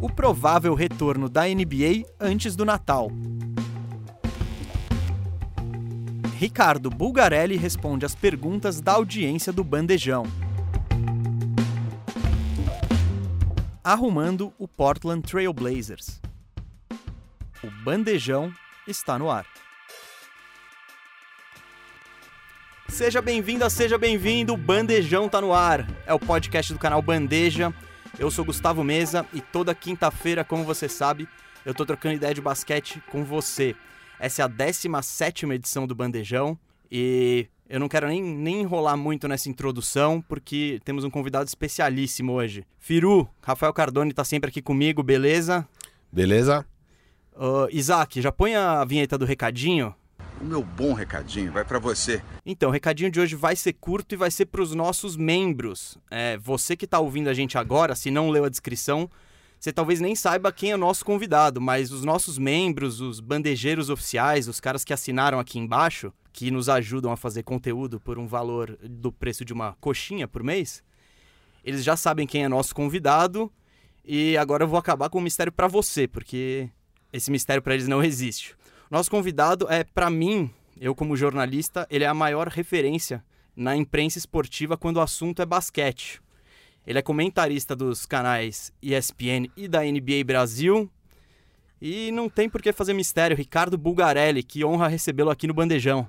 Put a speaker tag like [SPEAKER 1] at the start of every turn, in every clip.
[SPEAKER 1] o provável retorno da NBA antes do Natal. Ricardo Bulgarelli responde às perguntas da audiência do Bandejão. Arrumando o Portland Trail Blazers. O Bandejão está no ar. Seja bem-vinda, seja bem-vindo, Bandejão tá no ar. É o podcast do canal Bandeja. Eu sou Gustavo Mesa e toda quinta-feira, como você sabe, eu tô trocando ideia de basquete com você. Essa é a 17 edição do Bandejão e eu não quero nem, nem enrolar muito nessa introdução, porque temos um convidado especialíssimo hoje. Firu, Rafael Cardone tá sempre aqui comigo, beleza?
[SPEAKER 2] Beleza?
[SPEAKER 1] Uh, Isaac, já põe a vinheta do recadinho?
[SPEAKER 3] O meu bom recadinho vai para você.
[SPEAKER 1] Então, o recadinho de hoje vai ser curto e vai ser para os nossos membros. É, você que está ouvindo a gente agora, se não leu a descrição, você talvez nem saiba quem é o nosso convidado, mas os nossos membros, os bandejeiros oficiais, os caras que assinaram aqui embaixo, que nos ajudam a fazer conteúdo por um valor do preço de uma coxinha por mês, eles já sabem quem é nosso convidado. E agora eu vou acabar com o mistério para você, porque esse mistério para eles não existe. Nosso convidado é, para mim, eu como jornalista, ele é a maior referência na imprensa esportiva quando o assunto é basquete. Ele é comentarista dos canais ESPN e da NBA Brasil. E não tem por que fazer mistério. Ricardo Bulgarelli, que honra recebê-lo aqui no Bandejão.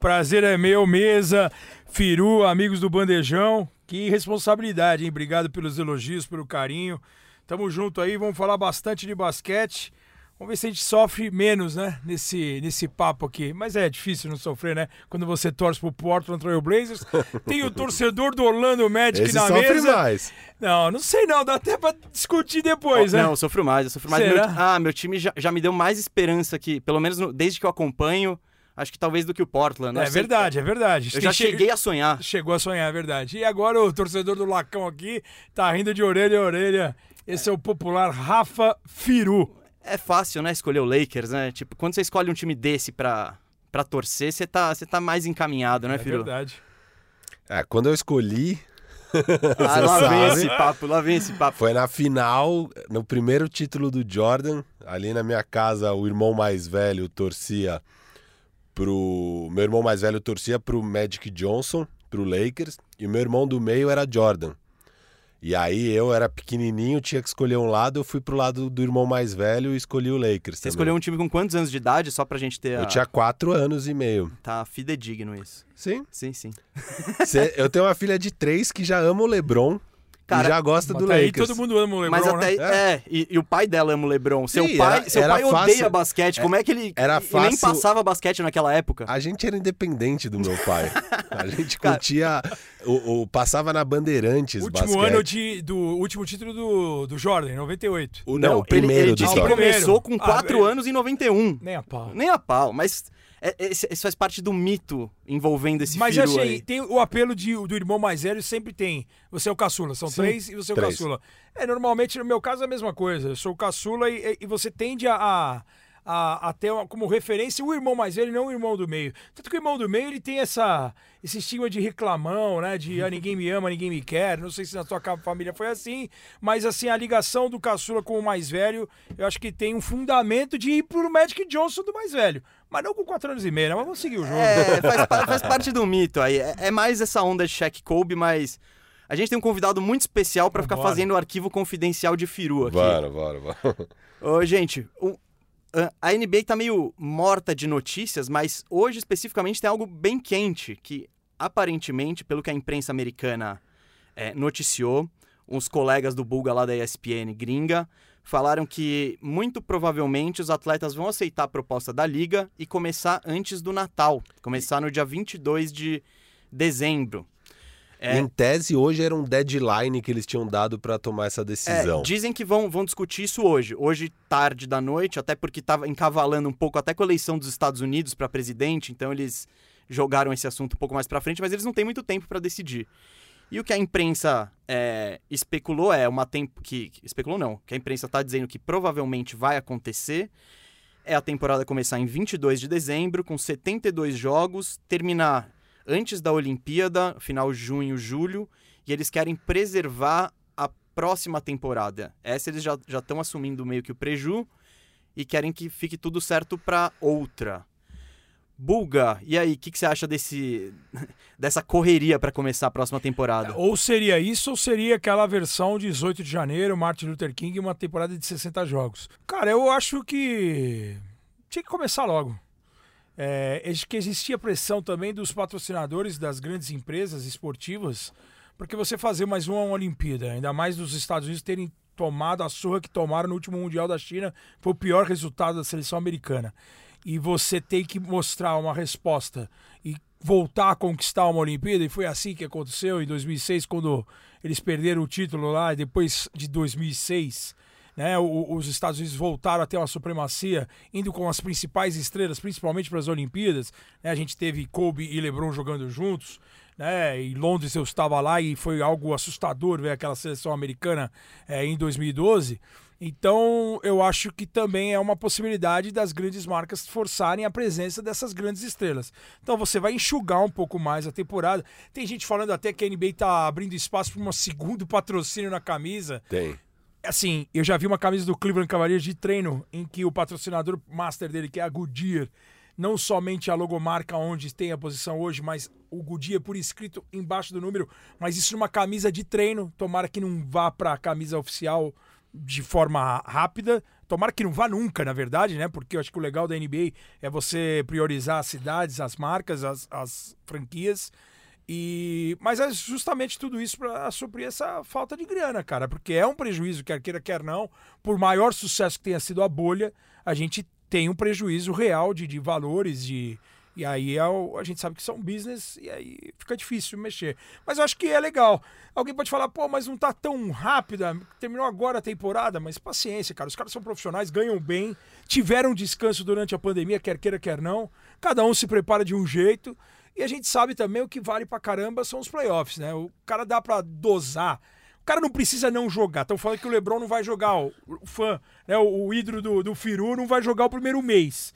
[SPEAKER 4] Prazer é meu, mesa, Firu, amigos do Bandejão. Que responsabilidade, hein? Obrigado pelos elogios, pelo carinho. Tamo junto aí, vamos falar bastante de basquete. Vamos ver se a gente sofre menos, né? Nesse, nesse papo aqui. Mas é difícil não sofrer, né? Quando você torce pro Portland Trail Blazers. Tem o torcedor do Orlando Magic
[SPEAKER 2] Esse
[SPEAKER 4] na
[SPEAKER 2] sofre
[SPEAKER 4] mesa.
[SPEAKER 2] mais.
[SPEAKER 4] Não, não sei não. Dá até pra discutir depois,
[SPEAKER 1] Oh,
[SPEAKER 4] né?
[SPEAKER 1] Não, eu sofro mais, eu sofro mais.
[SPEAKER 4] Será?
[SPEAKER 1] Meu, ah, meu time já, já me deu mais esperança que, pelo menos no- desde que eu acompanho, acho que talvez do que o Portland.
[SPEAKER 4] é
[SPEAKER 1] Eu sei-
[SPEAKER 4] verdade, é verdade.
[SPEAKER 1] Eu já cheguei a sonhar.
[SPEAKER 4] Chegou a sonhar, é verdade. E agora o torcedor do Lacão aqui tá rindo de orelha a orelha. Esse é o popular Rafa Firu.
[SPEAKER 1] É fácil, né, escolher o Lakers, né? Tipo, quando você escolhe um time desse pra, pra torcer, você tá, você tá mais encaminhado, né,
[SPEAKER 4] É
[SPEAKER 1] Firu?
[SPEAKER 4] verdade.
[SPEAKER 2] É, quando eu escolhi,
[SPEAKER 1] Ah, lá
[SPEAKER 2] Você
[SPEAKER 1] vem
[SPEAKER 2] sabe.
[SPEAKER 1] esse papo, lá vem esse papo.
[SPEAKER 2] foi na final, no primeiro título do Jordan. Ali na minha casa, o irmão mais velho torcia pro. Meu irmão mais velho torcia pro Magic Johnson, pro Lakers, e o meu irmão do meio era Jordan. E aí eu era pequenininho, tinha que escolher um lado, eu fui pro lado do irmão mais velho e escolhi o Lakers.
[SPEAKER 1] Você
[SPEAKER 2] também.
[SPEAKER 1] escolheu um time com quantos anos de idade, só pra gente ter a...
[SPEAKER 2] Eu tinha quatro anos e meio.
[SPEAKER 1] Tá fidedigno isso.
[SPEAKER 2] Sim.
[SPEAKER 1] Sim, sim.
[SPEAKER 2] Cê- eu tenho uma filha de três que já ama o LeBron
[SPEAKER 1] Cara,
[SPEAKER 2] e já gosta do
[SPEAKER 4] tá aí
[SPEAKER 2] Lakers.
[SPEAKER 4] todo mundo ama o LeBron,
[SPEAKER 1] Mas até.
[SPEAKER 4] né?
[SPEAKER 1] É, e, e o pai dela ama o Lebron. Seu
[SPEAKER 2] Sim,
[SPEAKER 1] pai,
[SPEAKER 2] era-
[SPEAKER 1] seu
[SPEAKER 2] era
[SPEAKER 1] pai odeia
[SPEAKER 2] fácil.
[SPEAKER 1] basquete. Como é que ele.
[SPEAKER 2] era
[SPEAKER 1] ele nem
[SPEAKER 2] fácil-
[SPEAKER 1] passava basquete naquela época.
[SPEAKER 2] A gente era independente do meu pai. A gente curtia. O, o- passava na Bandeirantes
[SPEAKER 4] Último
[SPEAKER 2] basquete.
[SPEAKER 4] ano de, do último título do, do Jordan, em 98.
[SPEAKER 2] O, não, o
[SPEAKER 1] ele,
[SPEAKER 2] primeiro
[SPEAKER 1] ele
[SPEAKER 2] do
[SPEAKER 1] disse que começou com
[SPEAKER 4] Ah,
[SPEAKER 1] 4
[SPEAKER 4] é.
[SPEAKER 1] anos em 91.
[SPEAKER 4] Nem a pau.
[SPEAKER 1] Nem a pau, mas é- é- isso faz parte do mito envolvendo esse
[SPEAKER 4] Mas
[SPEAKER 1] firu
[SPEAKER 4] achei,
[SPEAKER 1] aí.
[SPEAKER 4] tem o apelo de, do irmão mais velho, sempre tem. Você é o caçula, são
[SPEAKER 2] Sim,
[SPEAKER 4] três e você é o
[SPEAKER 2] três.
[SPEAKER 4] caçula. É, normalmente, no meu caso, é a mesma coisa. Eu sou o caçula e, e você tende a, a, a- a ter uma- como referência o irmão mais velho, não o irmão do meio. Tanto que o irmão do meio, ele tem essa, esse estigma de reclamão, né? De ah, ninguém me ama, ninguém me quer. Não sei se na tua família foi assim, mas assim, a ligação do caçula com o mais velho, eu acho que tem um fundamento de ir pro Magic Johnson do mais velho. Mas não com quatro anos e meio, né? Mas vamos seguir o jogo.
[SPEAKER 1] É, faz, faz parte do mito aí. É, é mais essa onda de Shaq Kobe, mas. A gente tem um convidado muito especial pra ficar fazendo o arquivo confidencial de Firu aqui.
[SPEAKER 2] Bora, bora, bora.
[SPEAKER 1] Ô, gente, o- a- a NBA tá meio morta de notícias, mas hoje especificamente tem algo bem quente que aparentemente, pelo que a imprensa americana é, noticiou, uns colegas do Bulga lá da ESPN gringa falaram que muito provavelmente os atletas vão aceitar a proposta da liga e começar antes do Natal, começar no dia 22 de dezembro. É.
[SPEAKER 2] Em tese, hoje era um deadline que eles tinham dado pra tomar essa decisão.
[SPEAKER 1] É, dizem que vão, vão discutir isso hoje. Hoje, tarde da noite, até porque estava encavalando um pouco até com a eleição dos Estados Unidos para presidente, então eles jogaram esse assunto um pouco mais para frente, mas eles não têm muito tempo para decidir. E o que a imprensa é, especulou é uma tempo que especulou não, que a imprensa está dizendo que provavelmente vai acontecer é a temporada começar em 22 de dezembro com 72 jogos, terminar antes da Olimpíada, final junho, julho, e eles querem preservar a próxima temporada. Essa eles já estão assumindo meio que o preju e querem que fique tudo certo para outra. Bulga, e aí, o que, que, você acha desse, dessa correria para começar a próxima temporada?
[SPEAKER 4] Ou seria isso, ou seria aquela versão 18 de janeiro, Martin Luther King, uma temporada de 60 jogos? Cara, eu acho que tinha que começar logo. É, que existia pressão também dos patrocinadores das grandes empresas esportivas, porque você fazer mais uma Olimpíada, ainda mais dos Estados Unidos terem tomado a surra que tomaram no último Mundial da China, foi o pior resultado da seleção americana e você tem que mostrar uma resposta e voltar a conquistar uma Olimpíada, e foi assim que aconteceu em 2006, quando eles perderam o título lá, e depois de 2006, né, os Estados Unidos voltaram a ter uma supremacia, indo com as principais estrelas, principalmente para as Olimpíadas. Né, a gente teve Kobe e LeBron jogando juntos. Né, e Londres eu estava lá e foi algo assustador ver aquela seleção americana é, em 2012. Então, eu acho que também é uma possibilidade das grandes marcas forçarem a presença dessas grandes estrelas. Então, você vai enxugar um pouco mais a temporada. Tem gente falando até que a NBA está abrindo espaço para um segundo patrocínio na camisa.
[SPEAKER 2] Tem.
[SPEAKER 4] Assim, eu já vi uma camisa do Cleveland Cavaliers de treino em que o patrocinador master dele, que é a Goodyear, não somente a logomarca onde tem a posição hoje, mas o Goodyear por escrito embaixo do número, mas isso numa camisa de treino. Tomara que não vá para a camisa oficial de forma rápida. Tomara que não vá nunca, na verdade, né? Porque eu acho que o legal da NBA é você priorizar as cidades, as marcas, as, as franquias. E mas é justamente tudo isso para suprir essa falta de grana, cara, porque é um prejuízo quer queira quer não, por maior sucesso que tenha sido a bolha, a gente tem um prejuízo real de, de valores de e aí é a gente sabe que são business e aí fica difícil mexer. Mas eu acho que é legal. Alguém pode falar, pô, mas não tá tão rápida, terminou agora a temporada, mas paciência, cara. Os caras são profissionais, ganham bem, tiveram descanso durante a pandemia, quer queira, quer não. Cada um se prepara de um jeito. E a gente sabe também o que vale pra caramba são os playoffs, né? O cara dá pra dosar. O cara não precisa não jogar. Estão falando que o Lebron não vai jogar, o, fã, né? O, o do, do Firu não vai jogar o primeiro mês.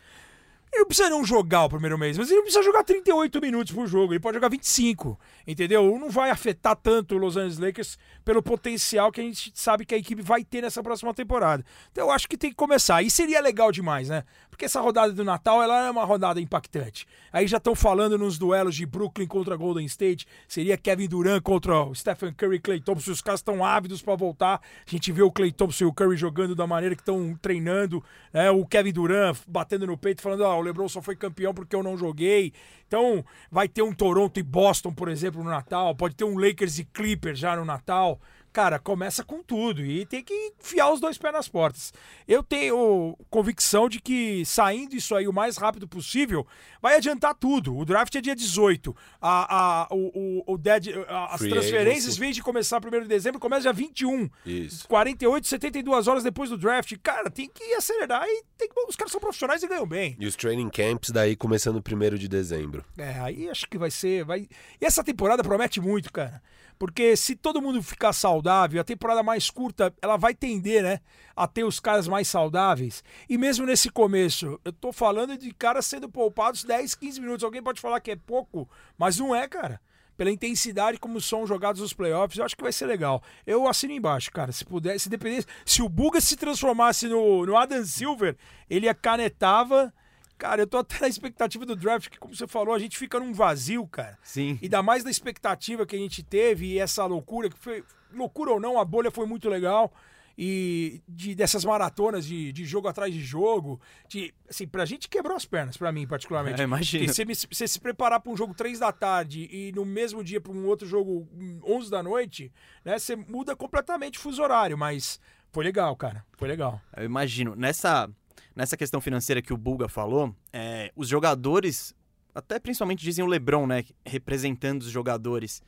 [SPEAKER 4] Ele não precisa não jogar o primeiro mês, mas ele não precisa jogar 38 minutos por jogo, ele pode jogar 25, entendeu? Não vai afetar tanto o Los Angeles Lakers pelo potencial que a gente sabe que a equipe vai ter nessa próxima temporada. Então eu acho que tem que começar. E seria legal demais, né? Porque essa rodada do Natal, ela é uma rodada impactante. Aí já estão falando nos duelos de Brooklyn contra Golden State, seria Kevin Durant contra o Stephen Curry e Clay Thompson, os caras estão ávidos para voltar. A gente vê o Clay Thompson e o Curry jogando da maneira que estão treinando, né? O Kevin Durant batendo no peito falando: "Ah, o LeBron só foi campeão porque eu não joguei". Então, vai ter um Toronto e Boston, por exemplo, no Natal, pode ter um Lakers e Clippers já no Natal cara, começa com tudo e tem que enfiar os dois pés nas portas. Eu tenho convicção de que saindo isso aí o mais rápido possível vai adiantar tudo. O draft é dia 18. A, a, o, o, o dead, a, as Free transferências, em vez de começar 1 de dezembro, começa dia 21.
[SPEAKER 2] Isso.
[SPEAKER 4] 48, 72 horas depois do draft. Cara, tem que acelerar e tem que, os caras são profissionais e ganham bem.
[SPEAKER 2] E os training camps daí começando 1 de dezembro.
[SPEAKER 4] É, aí acho que vai ser. Vai... E essa temporada promete muito, cara. Porque se todo mundo ficar saudável, a temporada mais curta, ela vai tender, né, a ter os caras mais saudáveis. E mesmo nesse começo, eu tô falando de caras sendo poupados 10, 15 minutos. Alguém pode falar que é pouco, mas não é, cara. Pela intensidade como são jogados os playoffs, eu acho que vai ser legal. Eu assino embaixo, cara. Se puder, se dependesse, se o Buga se transformasse no, no Adam Silver, ele canetava Cara, eu tô até na expectativa do draft, que como você falou, a gente fica num vazio, cara.
[SPEAKER 1] Sim.
[SPEAKER 4] E dá mais da expectativa que a gente teve e essa loucura, que foi. Loucura ou não, a bolha foi muito legal. E de, dessas maratonas de, de jogo atrás de jogo. De, assim, pra gente quebrou as pernas, pra mim, particularmente.
[SPEAKER 1] É, imagina.
[SPEAKER 4] Você, você se preparar pra um jogo 3 da tarde e no mesmo dia pra um outro jogo 11 da noite, né? Você muda completamente o fuso horário, mas foi legal, cara. Foi legal.
[SPEAKER 1] Eu imagino. Nessa nessa questão financeira que o Bulga falou, é, os jogadores, até principalmente dizem o LeBron, né, representando os jogadores,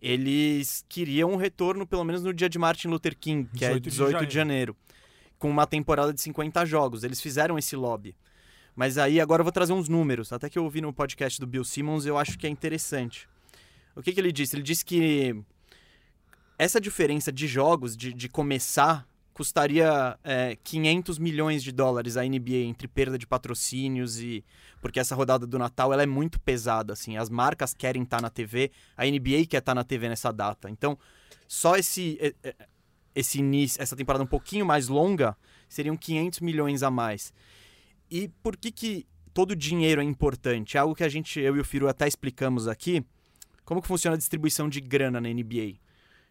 [SPEAKER 1] eles queriam um retorno pelo menos no dia de Martin Luther King, que 18 é 18 de, de janeiro, com uma temporada de 50 jogos. Eles fizeram esse lobby. Mas aí agora eu vou trazer uns números, até que eu ouvi no podcast do Bill Simmons, eu acho que é interessante. O que, que ele disse? Ele disse que essa diferença de jogos, de, de começar custaria é, 500 milhões de dólares a NBA entre perda de patrocínios e porque essa rodada do Natal ela é muito pesada assim as marcas querem estar tá na TV a NBA quer estar tá na TV nessa data então só esse é, é, esse início, essa temporada um pouquinho mais longa, seriam 500 milhões a mais. E por que que todo dinheiro é importante? É algo que a gente, eu e o Firu até explicamos aqui, como que funciona a distribuição de grana na NBA.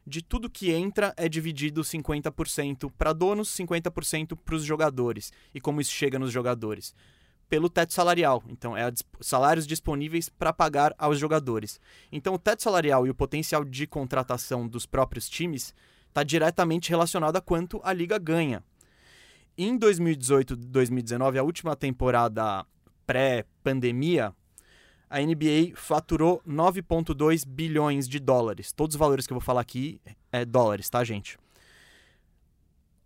[SPEAKER 1] De tudo que entra é dividido 50% para donos, 50% para os jogadores. E como isso chega nos jogadores? Pelo teto salarial. Então, é salários disponíveis para pagar aos jogadores. Então, o teto salarial e o potencial de contratação dos próprios times está diretamente relacionado a quanto a liga ganha. Em 2018 2019, a última temporada pré-pandemia, a NBA faturou 9,2 bilhões de dólares. Todos os valores que eu vou falar aqui é dólares, tá, gente?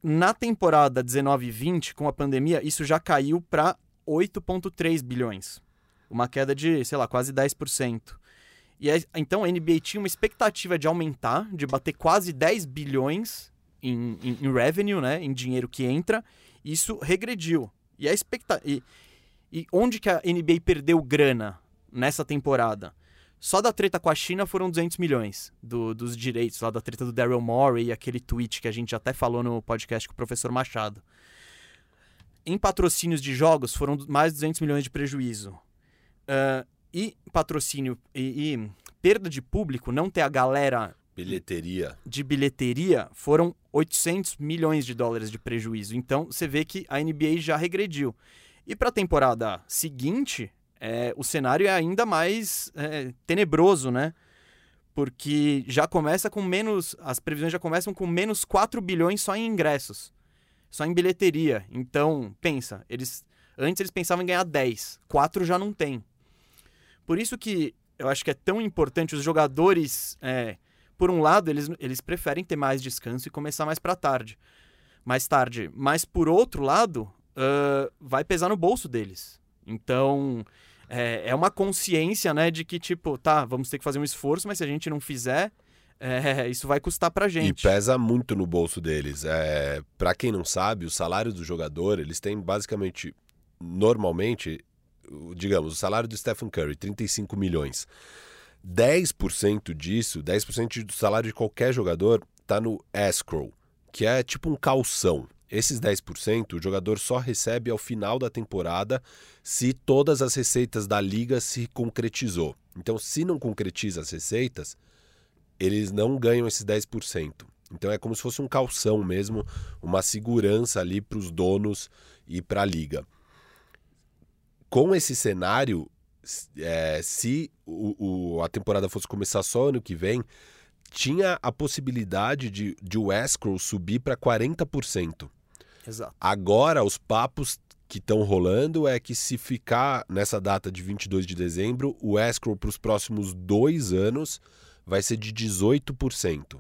[SPEAKER 1] Na temporada 19 e 20, com a pandemia, isso já caiu para 8,3 bilhões. Uma queda de, sei lá, quase 10%. E então a NBA tinha uma expectativa de aumentar, de bater quase 10 bilhões em, em, em revenue, né, em dinheiro que entra. Isso regrediu. E a expectativa. E, e onde que a NBA perdeu grana? Nessa temporada. Só da treta com a China foram 200 milhões do, dos direitos, lá da treta do Daryl Morey e aquele tweet que a gente até falou no podcast com o professor Machado. Em patrocínios de jogos foram mais de 200 milhões de prejuízo. Uh, e patrocínio e, e, perda de público, não ter a galera.
[SPEAKER 2] Bilheteria.
[SPEAKER 1] De bilheteria, foram 800 milhões de dólares de prejuízo. Então você vê que a NBA já regrediu. E para a temporada seguinte, é, o cenário é ainda mais é, tenebroso, né? Porque já começa com menos. As previsões já começam com menos 4 bilhões só em ingressos. Só em bilheteria. Então, pensa, eles. Antes eles pensavam em ganhar 10. 4 já não tem. Por isso que eu acho que é tão importante os jogadores. É, por um lado, eles, eles preferem ter mais descanso e começar mais para tarde. Mais tarde. Mas por outro lado, uh, vai pesar no bolso deles. Então, é, é uma consciência, né, de que, tipo, tá, vamos ter que fazer um esforço, mas se a gente não fizer, é, isso vai custar pra gente.
[SPEAKER 2] E pesa muito no bolso deles. É, para quem não sabe, o salário do jogador, eles têm basicamente, normalmente, digamos, o salário do Stephen Curry, 35 milhões. 10% disso, 10% do salário de qualquer jogador, tá no escrow, que é tipo um calção. Esses 10% o jogador só recebe ao final da temporada se todas as receitas da liga se concretizou. Então, se não concretiza as receitas, eles não ganham esses 10%. Então é como se fosse um calção mesmo, uma segurança ali para os donos e para a liga. Com esse cenário, é, se o, o, a temporada fosse começar só ano que vem, tinha a possibilidade de, de o escrow subir para 40%.
[SPEAKER 1] Exato.
[SPEAKER 2] Agora, os papos que estão rolando é que se ficar nessa data de 22 de dezembro, o escrow para os próximos dois anos vai ser de 18%.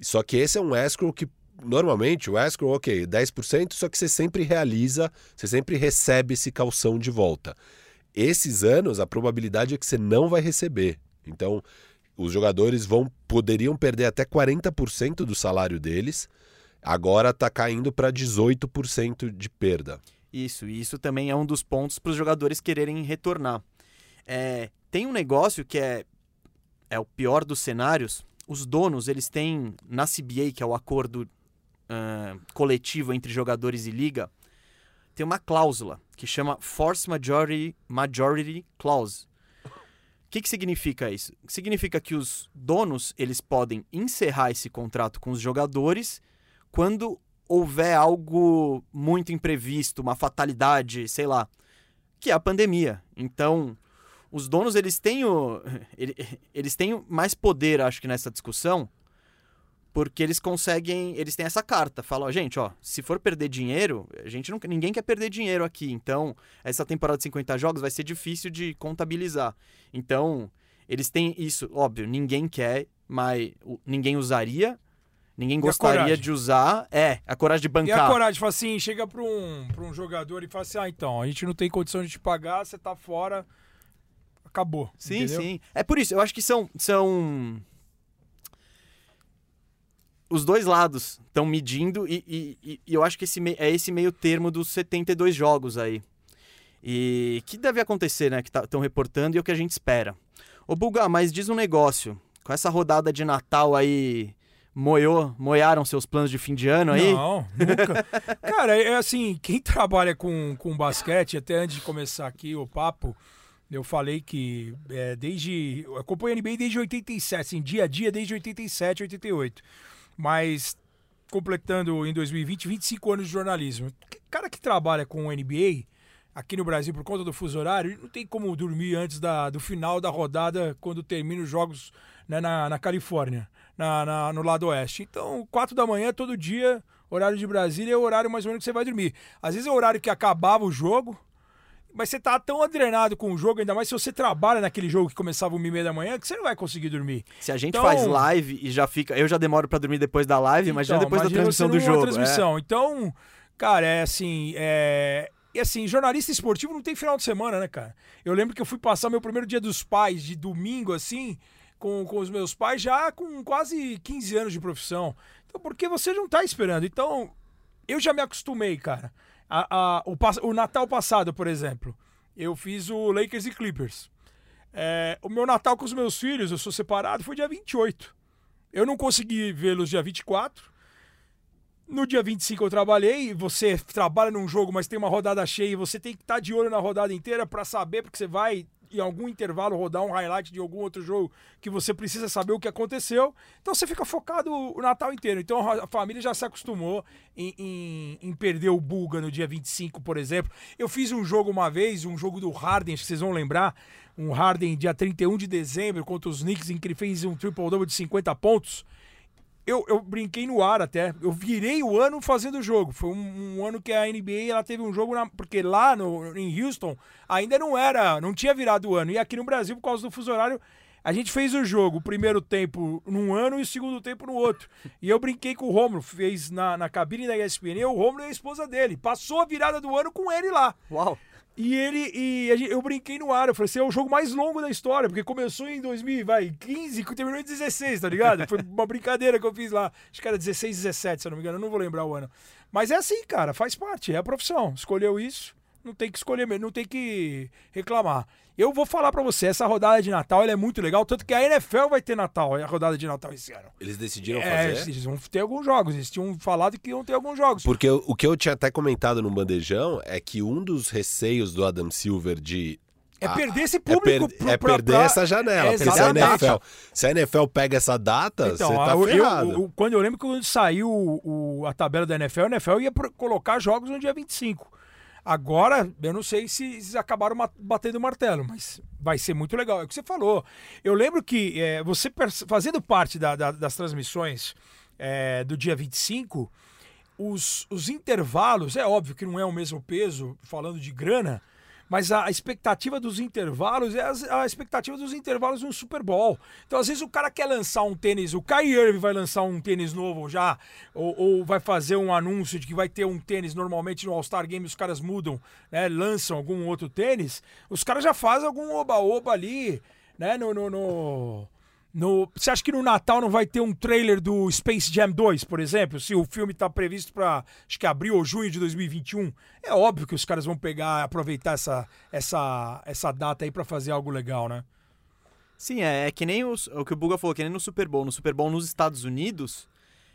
[SPEAKER 2] Só que esse é um escrow que normalmente o escrow, ok, 10%, só que você sempre realiza, você sempre recebe esse calção de volta. Esses anos, a probabilidade é que você não vai receber. Então, os jogadores vão poderiam perder até 40% do salário deles Agora está caindo para 18% de perda.
[SPEAKER 1] Isso, e isso também é um dos pontos para os jogadores quererem retornar. É, tem um negócio que é, é o pior dos cenários. Os donos, eles têm, na CBA, que é o acordo uh, coletivo entre jogadores e liga, tem uma cláusula que chama Force Majority, Majority Clause. O que, que significa isso? Significa que os donos eles podem encerrar esse contrato com os jogadores quando houver algo muito imprevisto, uma fatalidade, sei lá, que é a pandemia. Então, os donos eles têm o, eles têm mais poder, acho que nessa discussão, porque eles conseguem, eles têm essa carta, falam, gente, ó, se for perder dinheiro, a gente não, ninguém quer perder dinheiro aqui, então essa temporada de 50 jogos vai ser difícil de contabilizar. Então, eles têm isso, óbvio, ninguém quer, mas ninguém usaria, Ninguém gostaria de usar. É, a coragem de bancar.
[SPEAKER 4] E a coragem, fala assim, chega para um, pra um jogador e fala assim, ah, então, a gente não tem condição de te pagar, você tá fora, acabou.
[SPEAKER 1] Sim,
[SPEAKER 4] entendeu?
[SPEAKER 1] sim. É por isso, eu acho que são... são... Os dois lados estão medindo e, e, e, eu acho que esse é esse meio termo dos 72 jogos aí. E que deve acontecer, né? Que estão tá, reportando e é o que a gente espera. Ô Bulgar, mas diz um negócio. Com essa rodada de Natal aí moiou, moiaram seus planos de fim de ano aí?
[SPEAKER 4] Não, nunca. Cara, é assim, quem trabalha com, com basquete, até antes de começar aqui o papo, eu falei que é, desde. Acompanho a NBA desde 87, assim, dia a dia desde 87, 88. Mas completando em 2020 25 anos de jornalismo. Cara que trabalha com NBA aqui no Brasil por conta do fuso horário, não tem como dormir antes da, do final da rodada quando termina os jogos né, na, na Califórnia, na, na, no lado oeste. Então, 4 da manhã, todo dia, horário de Brasília, é o horário mais ou menos que você vai dormir. Às vezes é o horário que acabava o jogo, mas você tá tão adrenado com o jogo, ainda mais se você trabalha naquele jogo que começava uma e meia da manhã, que você não vai conseguir dormir.
[SPEAKER 1] Se a gente
[SPEAKER 4] Então-
[SPEAKER 1] faz live e já fica. Eu já demoro pra dormir depois da live, mas já
[SPEAKER 4] Então,
[SPEAKER 1] depois da transmissão do jogo. é.
[SPEAKER 4] transmissão. Então, cara, é assim, é... E assim, jornalista esportivo não tem final de semana, né, cara? Eu lembro que eu fui passar meu primeiro dia dos pais, de domingo, assim, com, com os meus pais, já com quase 15 anos de profissão. Então, porque você não tá esperando. Então, eu já me acostumei, cara. A, a- o, o Natal passado, por exemplo, eu fiz o Lakers e Clippers. É, o meu Natal com os meus filhos, eu sou separado, foi dia 28. Eu não consegui vê-los dia 24. No dia 25 eu trabalhei, você trabalha num jogo, mas tem uma rodada cheia e você tem que estar de olho na rodada inteira para saber, porque você vai em algum intervalo rodar um highlight de algum outro jogo que você precisa saber o que aconteceu. Então você fica focado o Natal inteiro. Então a família já se acostumou em, em- em perder o Bulga no dia 25, por exemplo. Eu fiz um jogo uma vez, um jogo do Harden, acho que vocês vão lembrar. Um Harden dia 31 de dezembro contra os Knicks, em que ele fez um triple-double de 50 pontos eu, eu brinquei no ar até. Eu virei o ano fazendo o jogo. Foi um, um ano que a NBA ela teve um jogo na, porque lá no, em Houston ainda não era, não tinha virado o ano. E aqui no Brasil, por causa do fuso horário, a gente fez o jogo, o primeiro tempo num ano e o segundo tempo no outro. E eu brinquei com o Romulo, fez na, na cabine da ESPN, eu, o Romulo e a esposa dele. Passou a virada do ano com ele lá.
[SPEAKER 1] Uau!
[SPEAKER 4] E ele e eu brinquei no ar, eu falei assim, é o jogo mais longo da história, porque começou em 2015 e terminou em 16, tá ligado? Foi uma brincadeira que eu fiz lá. Acho que era 16, 17, se eu não me engano, eu não vou lembrar o ano. Mas é assim, cara, faz parte, é a profissão. Escolheu isso, não tem que escolher, mesmo, não tem que reclamar. Eu vou falar pra você, essa rodada de Natal ela é muito legal, tanto que a NFL vai ter Natal, a rodada de Natal esse ano.
[SPEAKER 2] Eles decidiram
[SPEAKER 4] É,
[SPEAKER 2] fazer?
[SPEAKER 4] eles vão ter alguns jogos, eles tinham falado que iam ter alguns jogos.
[SPEAKER 2] Porque o que eu tinha até comentado no bandejão é que um dos receios do Adam Silver de
[SPEAKER 4] É perder esse
[SPEAKER 2] é,
[SPEAKER 4] público
[SPEAKER 2] per-
[SPEAKER 4] pro-
[SPEAKER 2] é
[SPEAKER 4] pra-
[SPEAKER 2] perder
[SPEAKER 4] pra-
[SPEAKER 2] essa janela. Porque se a. NFL, se a NFL pega essa data,
[SPEAKER 4] Então,
[SPEAKER 2] você tá
[SPEAKER 4] eu- eu-
[SPEAKER 2] ferrado.
[SPEAKER 4] eu- quando eu lembro que quando saiu o- o- a tabela da NFL, a NFL ia pro- colocar jogos no dia 25. Agora, eu não sei se acabaram batendo o martelo, mas vai ser muito legal. É o que você falou. Eu lembro que é, você fazendo parte da- da- das transmissões é, do dia 25, os, os intervalos, é óbvio que não é o mesmo peso, falando de grana, mas a expectativa dos intervalos é a expectativa dos intervalos no Super Bowl. Então, às vezes, o cara quer lançar um tênis, o Kyrie Irving vai lançar um tênis novo já, ou, ou vai fazer um anúncio de que vai ter um tênis. Normalmente no All-Star Game os caras mudam, né, lançam algum outro tênis. Os caras já fazem algum oba-oba ali, né, no, no, no- no- você acha que no Natal não vai ter um trailer do Space Jam 2, por exemplo? Se o filme está previsto para acho que abril ou junho de 2021, é óbvio que os caras vão pegar, aproveitar essa, essa, essa data aí para fazer algo legal, né?
[SPEAKER 1] Sim, é, é que nem os- o que o Buga falou, que nem no Super Bowl. No Super Bowl nos Estados Unidos,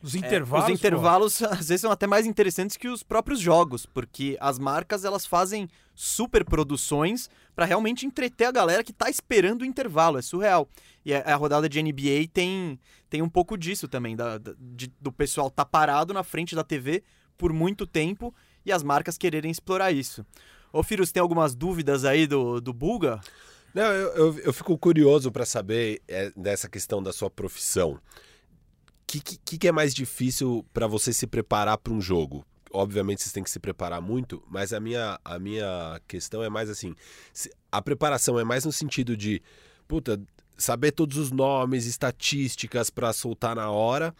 [SPEAKER 4] Os
[SPEAKER 1] é,
[SPEAKER 4] intervalos.
[SPEAKER 1] os
[SPEAKER 4] pô.
[SPEAKER 1] intervalos às vezes são até mais interessantes que os próprios jogos, porque as marcas elas fazem super produções para realmente entreter a galera que tá esperando o intervalo, é surreal. E a, a rodada de NBA tem, tem um pouco disso também, da, da- de- do pessoal tá parado na frente da TV por muito tempo e as marcas quererem explorar isso. Ô, Firus, tem algumas dúvidas aí do, do Buga?
[SPEAKER 2] Não, eu, eu, eu fico curioso para saber é, dessa questão da sua profissão. O que, que, que é mais difícil para você se preparar para um jogo? Obviamente vocês têm que se preparar muito, mas a minha, a minha questão é mais assim: a preparação é mais no sentido de, puta, saber todos os nomes, estatísticas para soltar na hora,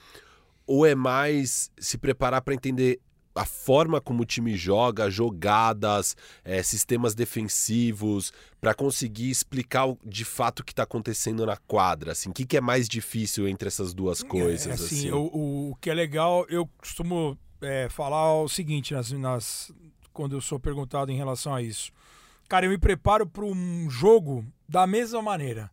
[SPEAKER 2] ou é mais se preparar para entender a forma como o time joga, jogadas, eh, sistemas defensivos, para conseguir explicar o- de fato o que está acontecendo na quadra? Assim, o que, que é mais difícil entre essas duas coisas?
[SPEAKER 4] É,
[SPEAKER 2] assim,
[SPEAKER 4] assim, o, o que é legal, eu costumo é, falar o seguinte nas, nas- quando eu sou perguntado em relação a isso. Cara, eu me preparo para um jogo da mesma maneira.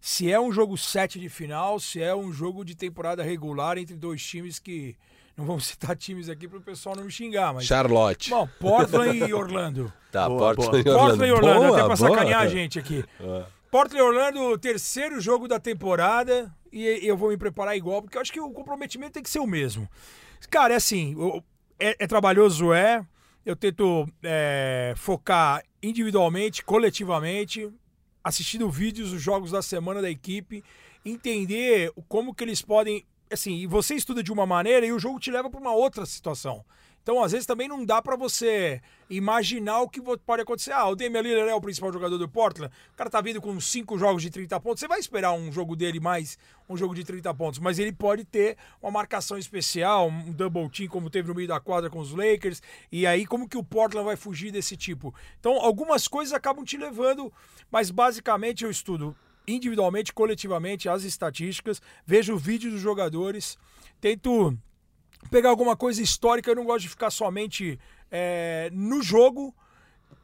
[SPEAKER 4] se é um jogo 7 de final, se é um jogo de temporada regular entre dois times que. Não vamos citar times aqui para o pessoal não me xingar, mas.
[SPEAKER 2] Charlotte.
[SPEAKER 4] Bom, Portland e Orlando.
[SPEAKER 2] Tá,
[SPEAKER 1] Boa,
[SPEAKER 2] Portland
[SPEAKER 1] boa.
[SPEAKER 2] e Orlando.
[SPEAKER 4] Portland e Orlando,
[SPEAKER 2] Boa,
[SPEAKER 4] até pra
[SPEAKER 2] boa.
[SPEAKER 4] sacanear a gente aqui.
[SPEAKER 2] É.
[SPEAKER 4] Portland e Orlando, terceiro jogo da temporada, e eu vou me preparar igual, porque eu acho que o comprometimento tem que ser o mesmo. Cara, é assim, é, é trabalhoso, é. Eu tento é, focar individualmente, coletivamente, assistindo vídeos dos jogos da semana da equipe, entender como que eles podem. Assim, você estuda de uma maneira e o jogo te leva para uma outra situação. Então, às vezes, também não dá para você imaginar o que pode acontecer. Ah, o Damian Lillard é o principal jogador do Portland. O cara tá vindo com cinco jogos de 30 pontos. Você vai esperar um jogo dele mais um jogo de 30 pontos. Mas ele pode ter uma marcação especial, um double team, como teve no meio da quadra com os Lakers. E aí, como que o Portland vai fugir desse tipo? Então, algumas coisas acabam te levando. Mas, basicamente, eu estudo individualmente, coletivamente, as estatísticas. Vejo o vídeo dos jogadores. Tento pegar alguma coisa histórica, eu não gosto de ficar somente é, no jogo.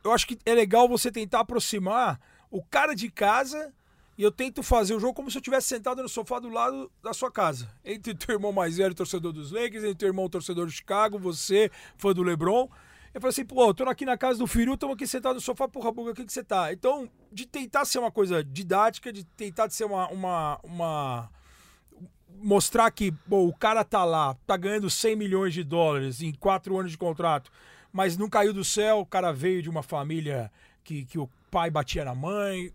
[SPEAKER 4] Eu acho que é legal você tentar aproximar o cara de casa e eu tento fazer o jogo como se eu estivesse sentado no sofá do lado da sua casa. Entre teu irmão mais velho, torcedor dos Lakers, entre teu irmão, torcedor do Chicago, você, fã do LeBron. Eu falei assim, pô, tô aqui na casa do Firu, estamos aqui sentado no sofá, porra, Buga, o que, que você tá? Então, de tentar ser uma coisa didática, de tentar ser uma, uma, uma mostrar que pô, o cara tá lá, tá ganhando 100 milhões de dólares em quatro anos de contrato, mas não caiu do céu, o cara veio de uma família que, que o pai batia na mãe,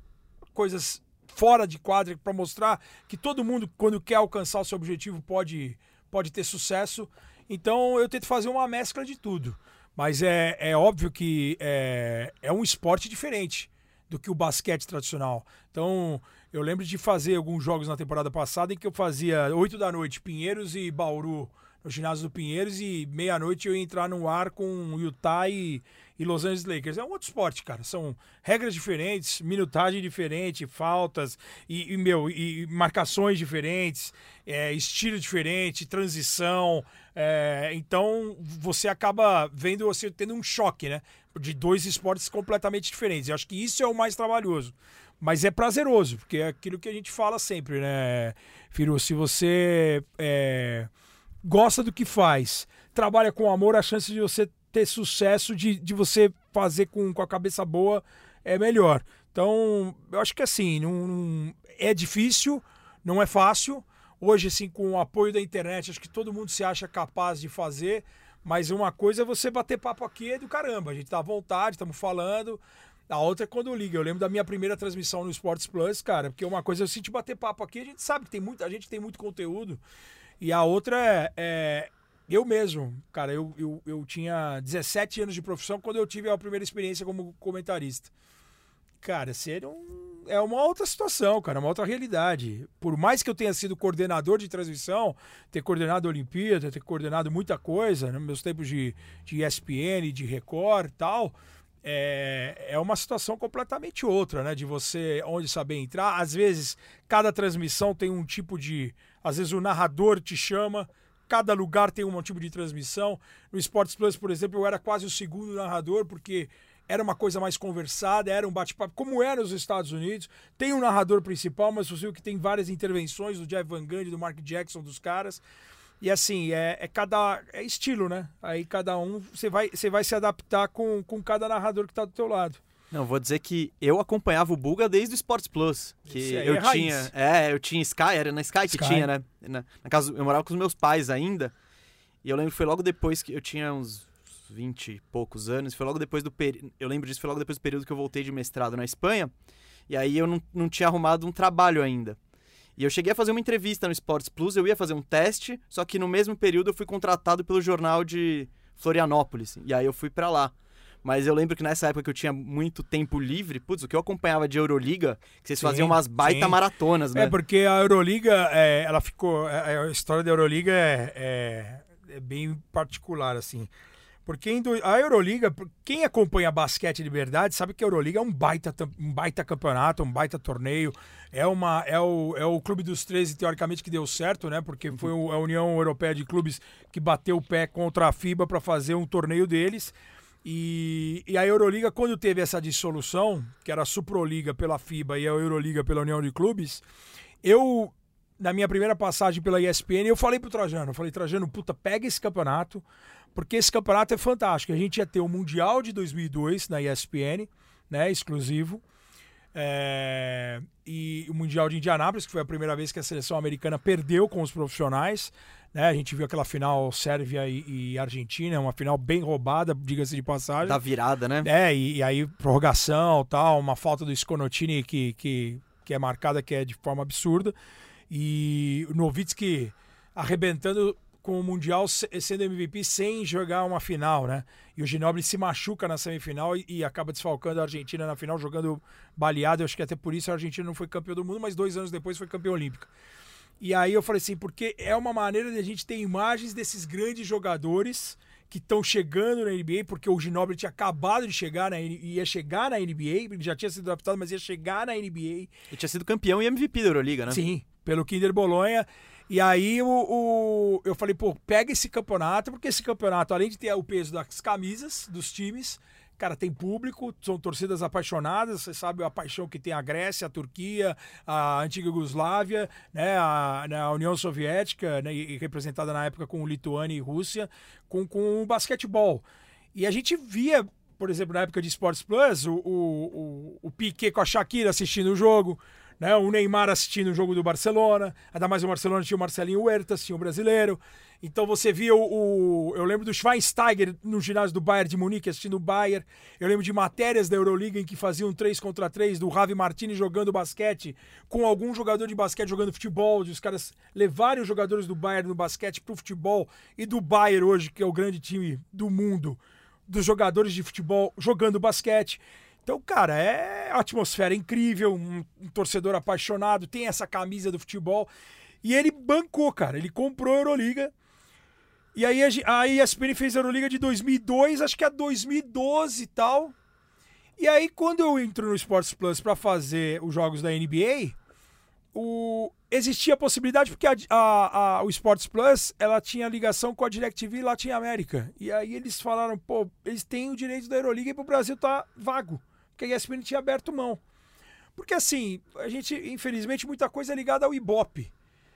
[SPEAKER 4] coisas fora de quadra para mostrar que todo mundo, quando quer alcançar o seu objetivo, pode, pode ter sucesso. Então eu tento fazer uma mescla de tudo. Mas é, é óbvio que é, é um esporte diferente do que o basquete tradicional. Então, eu lembro de fazer alguns jogos na temporada passada em que eu fazia 8 da noite, Pinheiros e Bauru, no ginásio do Pinheiros, e meia-noite eu ia entrar no ar com Utah e, e Los Angeles Lakers. É um outro esporte, cara. São regras diferentes, minutagem diferente, faltas e, e, meu, e marcações diferentes, é, estilo diferente, transição. é, então você acaba vendo você tendo um choque, né? De dois esportes completamente diferentes. Eu acho que isso é o mais trabalhoso. Mas é prazeroso, porque é aquilo que a gente fala sempre, né, Firu? Se você é, gosta do que faz, trabalha com amor, a chance de você ter sucesso, de, de você fazer com, com a cabeça boa, é melhor. Então, eu acho que assim, não, não- é difícil, não é fácil. Hoje, assim, com o apoio da internet, acho que todo mundo se acha capaz de fazer. Mas uma coisa é você bater papo aqui é do caramba. A gente tá à vontade, estamos falando. A outra é quando liga. Eu lembro da minha primeira transmissão no Sports Plus, cara, porque uma coisa é eu sinto bater papo aqui, a gente sabe que tem muito, a gente tem muito conteúdo. E a outra é, é eu mesmo, cara, eu, eu, eu tinha 17 anos de profissão quando eu tive a primeira experiência como comentarista. Cara, seria um, é uma outra situação, cara, uma outra realidade. Por mais que eu tenha sido coordenador de transmissão, ter coordenado a Olimpíada, ter coordenado muita coisa, nos meus tempos de, de ESPN, de Record e tal, é, é uma situação completamente outra, né? De você onde saber entrar. Às vezes, cada transmissão tem um tipo de. Às vezes o narrador te chama, cada lugar tem um tipo de transmissão. No Sports Plus, por exemplo, eu era quase o segundo narrador, porque era uma coisa mais conversada, era um bate-papo, como era nos Estados Unidos. Tem um narrador principal, mas você viu que tem várias intervenções do Jeff Van Gundy, do Mark Jackson, dos caras. E assim, é, é cada. É estilo, né? Aí cada um. Você vai, você vai se adaptar com, com cada narrador que tá do teu lado.
[SPEAKER 1] Não, vou dizer que eu acompanhava o Buga desde o Sports Plus. Que eu
[SPEAKER 4] é
[SPEAKER 1] tinha. É, eu tinha Sky, era na Sky que
[SPEAKER 4] Sky.
[SPEAKER 1] tinha, né? Na, na casa, eu morava com os meus pais ainda. E eu lembro que foi logo depois que eu tinha uns 20 e poucos anos. Foi logo depois do período. Eu lembro disso, foi logo depois do período que eu voltei de mestrado na Espanha. E aí eu não, não tinha arrumado um trabalho ainda. E eu cheguei a fazer uma entrevista no Sports Plus, eu ia fazer um teste, só que no mesmo período eu fui contratado pelo jornal de Florianópolis. E aí eu fui pra lá. Mas eu lembro que nessa época que eu tinha muito tempo livre, putz, o que eu acompanhava de Euroliga, que vocês
[SPEAKER 4] Sim,
[SPEAKER 1] faziam umas baita
[SPEAKER 4] sim.
[SPEAKER 1] maratonas, né?
[SPEAKER 4] É, porque a Euroliga, é, ela ficou. é, A história da Euroliga é, é, é bem particular, assim. Porque a Euroliga, quem acompanha basquete de verdade sabe que a Euroliga é um baita, um baita campeonato, um baita torneio. É, uma, é, o, é o Clube dos 13, teoricamente, que deu certo, né? Porque foi o- a União Europeia de Clubes que bateu o pé contra a FIBA para fazer um torneio deles. E, e a Euroliga, quando teve essa dissolução, que era a Suproliga pela FIBA e a Euroliga pela União de Clubes, eu, na minha primeira passagem pela ESPN, eu falei pro Trajano, eu falei, Trajano, puta, pega esse campeonato, porque esse campeonato é fantástico. A gente ia ter o Mundial de 2002 na ESPN, né, exclusivo, é, e o Mundial de Indianápolis, que foi a primeira vez que a seleção americana perdeu com os profissionais. Né? A gente viu aquela final Sérvia e, e Argentina, uma final bem roubada, diga-se de passagem.
[SPEAKER 1] Da virada, né?
[SPEAKER 4] É, e, e, aí prorrogação tal, uma falta do Sconotini que, que, que é marcada que é de forma absurda. E o Novitsky arrebentando com o Mundial sendo MVP sem jogar uma final, né? E o Ginobili se machuca na semifinal e, e, acaba desfalcando a Argentina na final, jogando baleado. Eu acho que até por isso a Argentina não foi campeã do mundo, mas dois anos depois foi campeã olímpica. E aí eu falei assim, porque é uma maneira de a gente ter imagens desses grandes jogadores que estão chegando na NBA, porque o Ginobili tinha acabado de chegar na ia chegar na NBA, ele já tinha sido draftado, mas ia chegar na NBA.
[SPEAKER 1] E tinha sido campeão e MVP da Euroliga, né?
[SPEAKER 4] Sim, pelo Kinder Bolonha. E aí o, o, eu falei, pô, pega esse campeonato, porque esse campeonato, além de ter o peso das camisas dos times, cara, tem público, são torcidas apaixonadas, você sabe a paixão que tem a Grécia, a Turquia, a antiga Yugoslávia, né, a, né, a União Soviética, né, e representada na época com Lituânia e Rússia, com, com o basquetebol. E a gente via, por exemplo, na época de Sports Plus, o, o, o, o Piquet com a Shakira assistindo o jogo, né? O Neymar assistindo o jogo do Barcelona, ainda mais o Barcelona tinha o Marcelinho Huertas, tinha o brasileiro. Então você via o, o, Eu lembro do Schweinsteiger no ginásio do Bayern de Munique assistindo o Bayern. Eu lembro de matérias da Euroliga em que faziam 3 contra 3 do Ravi Martini jogando basquete com algum jogador de basquete jogando futebol, de os caras levarem os jogadores do Bayern no basquete pro futebol e do Bayern hoje, que é o grande time do mundo, dos jogadores de futebol jogando basquete. Então, cara, é a atmosfera incrível, um, um, torcedor apaixonado, tem essa camisa do futebol. E ele bancou, cara. Ele comprou a Euroliga. E aí a, a ESPN fez a Euroliga de 2002, acho que é 2012 e tal. E aí, quando eu entro no Sports Plus para fazer os jogos da NBA, o... existia a possibilidade, porque a, a, a, o Sports Plus ela tinha ligação com a DirecTV lá tinha América. E aí eles falaram, pô, eles têm o direito da Euroliga e pro Brasil tá vago porque a ESPN tinha aberto mão. Porque assim, a gente, infelizmente, muita coisa é ligada ao Ibope.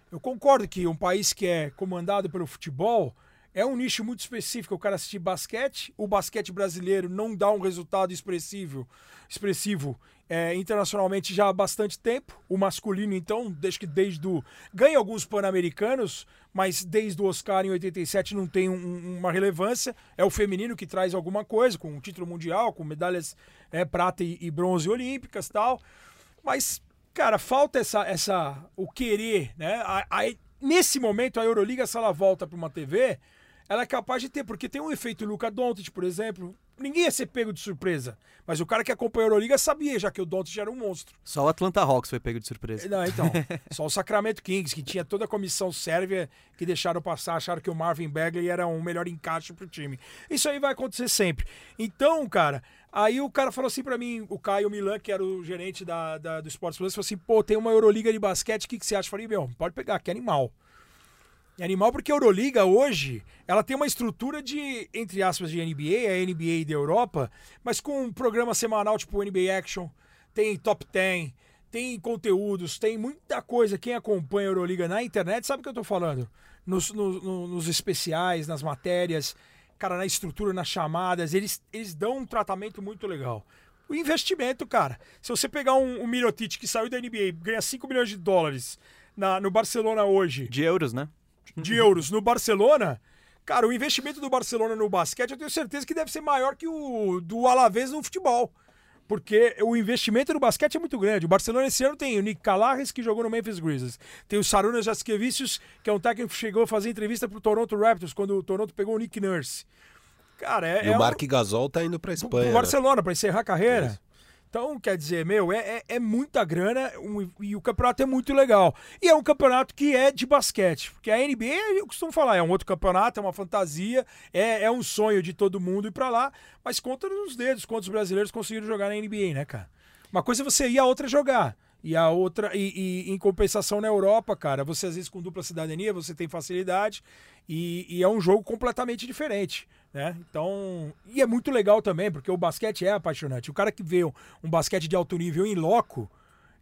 [SPEAKER 4] Eu concordo que um país que é comandado pelo futebol é um nicho muito específico. O cara assistir basquete, o basquete brasileiro não dá um resultado expressivo, expressivo é, internacionalmente já há bastante tempo. O masculino, então, desde que desde o. ganha alguns pan-americanos, mas desde o Oscar em 87 não tem um, uma relevância. É o feminino que traz alguma coisa, com um título mundial, com medalhas é, prata e, e bronze olímpicas tal. Mas, cara, falta essa. essa o querer, né? A, a, nesse momento, a Euroliga, se ela volta para uma TV ela é capaz de ter, porque tem um efeito Luca Doncic, por exemplo. Ninguém ia ser pego de surpresa, mas o cara que acompanhou a Euroliga sabia já que o Doncic era um monstro.
[SPEAKER 1] Só o Atlanta Hawks foi pego de surpresa.
[SPEAKER 4] Não, então, só o Sacramento Kings, que tinha toda a comissão sérvia que deixaram passar, acharam que o Marvin Bagley era um melhor encaixe pro time. Isso aí vai acontecer sempre. Então, cara, aí o cara falou assim para mim, o Caio Milan, que era o gerente da, da do Sports Plus, falou assim, pô, tem uma Euroliga de basquete, o que, que você acha? Eu falei, meu, pode pegar, que animal. É animal porque a Euroliga hoje, ela tem uma estrutura de, entre aspas, de NBA, a NBA da Europa, mas com um programa semanal tipo NBA Action, tem Top 10, tem conteúdos, tem muita coisa. Quem acompanha a Euroliga na internet sabe o que eu tô falando. Nos, no, no, nos especiais, nas matérias, cara, na estrutura, nas chamadas, eles, eles dão um tratamento muito legal. O investimento, cara. Se você pegar um, um Mirotic que saiu da NBA, ganha 5 milhões de dólares na, no Barcelona hoje.
[SPEAKER 1] De euros, né?
[SPEAKER 4] De euros no Barcelona, cara, o investimento do Barcelona no basquete eu tenho certeza que deve ser maior que o do Alavés no futebol. Porque o investimento no basquete é muito grande. O Barcelona esse ano tem o Nick Calares, que jogou no Memphis Grizzlies. Tem o Sarunas Jaskevicius, que é um técnico que chegou a fazer entrevista pro Toronto Raptors, quando o Toronto pegou o Nick Nurse. Cara, é.
[SPEAKER 2] E
[SPEAKER 4] é
[SPEAKER 2] o Mark um... Gasol tá indo pra Espanha. Pro
[SPEAKER 4] né? Barcelona, né? para encerrar a carreira. Então, quer dizer, meu, é, é, é muita grana um, e o campeonato é muito legal. E é um campeonato que é de basquete. Porque a NBA, eu costumo falar, é um outro campeonato, é uma fantasia, é, é um sonho de todo mundo ir para lá, mas conta nos dedos quantos brasileiros conseguiram jogar na NBA, né, cara? Uma coisa é você ir, a outra é jogar. E a outra, e, e, em compensação na Europa, cara, você às vezes com dupla cidadania, você tem facilidade e, e, é um jogo completamente diferente, né? Então, e é muito legal também, porque o basquete é apaixonante. O cara que vê um, basquete de alto nível em loco,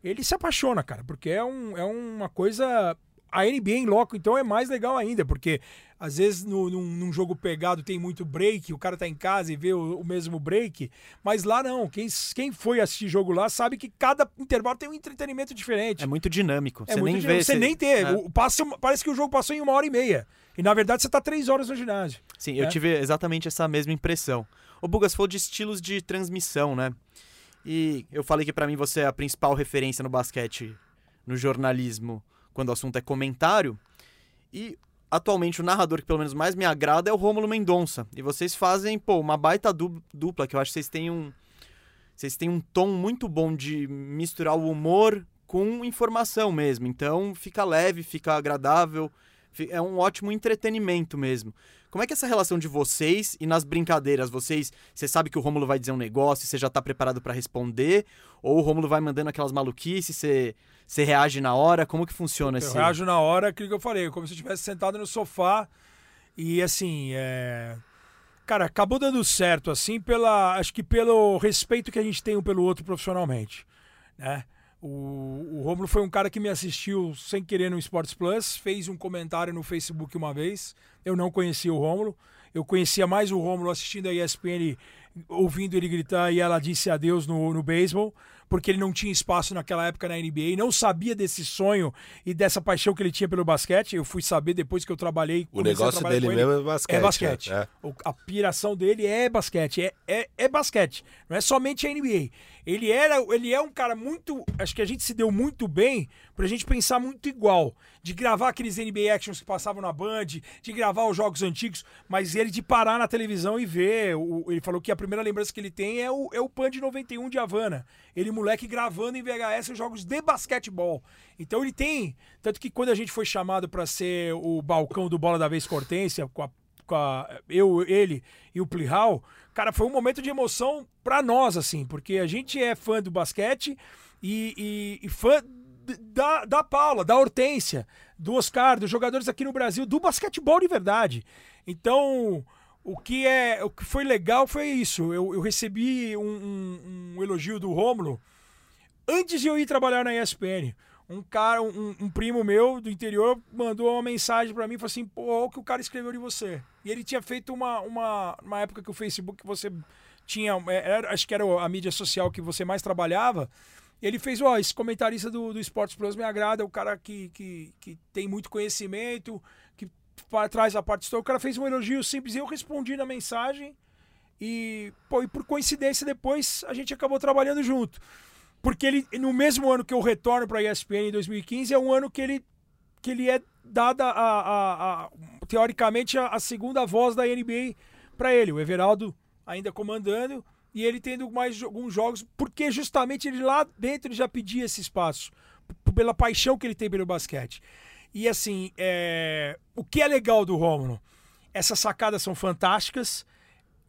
[SPEAKER 4] ele se apaixona, cara, porque é, um, é uma coisa a NBA em loco, então, é mais legal ainda, porque às vezes no, num, num, jogo pegado tem muito break, o cara tá em casa e vê o, o, mesmo break, mas lá não. Quem, quem foi assistir jogo lá sabe que cada intervalo tem um entretenimento diferente.
[SPEAKER 1] É muito dinâmico.
[SPEAKER 4] É
[SPEAKER 1] você
[SPEAKER 4] muito
[SPEAKER 1] nem
[SPEAKER 4] dinâmico.
[SPEAKER 1] vê.
[SPEAKER 4] Você nem tem. É. O, passa, parece que o jogo passou em uma hora e meia. E na verdade você tá três horas no ginásio.
[SPEAKER 1] Sim, eu
[SPEAKER 4] É.
[SPEAKER 1] tive exatamente essa mesma impressão. O Bugas falou de estilos de transmissão, né? E eu falei que pra mim você é a principal referência no basquete, no jornalismo, quando o assunto é comentário. E atualmente o narrador que pelo menos mais me agrada é o Rômulo Mendonça. E vocês fazem, pô, uma baita du- dupla, que eu acho que vocês têm um. Vocês têm um tom muito bom de misturar o humor com informação mesmo. Então fica leve, fica agradável. É um ótimo entretenimento mesmo. Como é que é essa relação de vocês e nas brincadeiras? Vocês, você sabe que o Rômulo vai dizer um negócio, você já tá preparado pra responder? Ou o Rômulo vai mandando aquelas maluquices, você, você reage na hora? Como que funciona
[SPEAKER 4] Eu
[SPEAKER 1] esse?
[SPEAKER 4] reajo na hora, aquilo que eu falei, como se eu estivesse sentado no sofá e assim, é... Cara, acabou dando certo, assim, pela. Acho que pelo respeito que a gente tem um pelo outro profissionalmente. Né? O, o Romulo foi um cara que me assistiu sem querer no Sports Plus, fez um comentário no Facebook uma vez. Eu não conhecia o Rômulo. Eu conhecia mais o Rômulo assistindo a ESPN, ouvindo ele gritar e ela disse adeus no, no beisebol, porque ele não tinha espaço naquela época na NBA, não sabia desse sonho e dessa paixão que ele tinha pelo basquete. Eu fui saber depois que eu trabalhei.
[SPEAKER 2] O negócio dele
[SPEAKER 4] com ele.
[SPEAKER 2] mesmo é basquete.
[SPEAKER 4] É basquete.
[SPEAKER 2] né? É.
[SPEAKER 4] A piração dele é basquete. É, é, é basquete. Não é somente a NBA. Ele, era, ele é um cara muito. Acho que a gente se deu muito bem pra gente pensar muito igual. De gravar aqueles NBA Actions que passavam na Band, de gravar os jogos antigos, mas ele de parar na televisão e ver. O- ele falou que a primeira lembrança que ele tem é o, é o Pan de 91 de Havana. Ele, moleque, gravando em VHS os jogos de basquetebol. Então ele tem. Tanto que quando a gente foi chamado pra ser o balcão do Bola da Vez Cortência, com a eu, ele e o Plihal, cara, foi um momento de emoção pra nós, assim, porque a gente é fã do basquete e, e- e fã da, da Paula, da Hortência, do Oscar, dos jogadores aqui no Brasil, do basquetebol de verdade. Então, o que, é, o que foi legal foi isso. Eu, eu recebi um, um- um elogio do Rômulo antes de eu ir trabalhar na ESPN. Um cara, um, um primo meu do interior mandou uma mensagem pra mim falou assim: pô, o que o cara escreveu de você. E ele tinha feito uma, uma, uma época que o Facebook você tinha, é, era- acho que era a mídia social que você mais trabalhava. Ele fez, ó, esse comentarista do, do Sports Plus me agrada, é o cara que, que, que tem muito conhecimento, que pa- traz a parte histórica. O cara fez um elogio simples e eu respondi na mensagem. E, pô, e por coincidência, depois a gente acabou trabalhando junto. Porque ele, no mesmo ano que eu retorno para a ESPN em 2015, é um ano que ele, que ele é dada, a, a- a- teoricamente, a, a segunda voz da NBA para ele. O Everaldo ainda comandando e ele tendo mais alguns jogos, porque justamente ele lá dentro já pedia esse espaço, pela paixão que ele tem pelo basquete. E assim, é, o que é legal do Rômulo? Essas sacadas são fantásticas.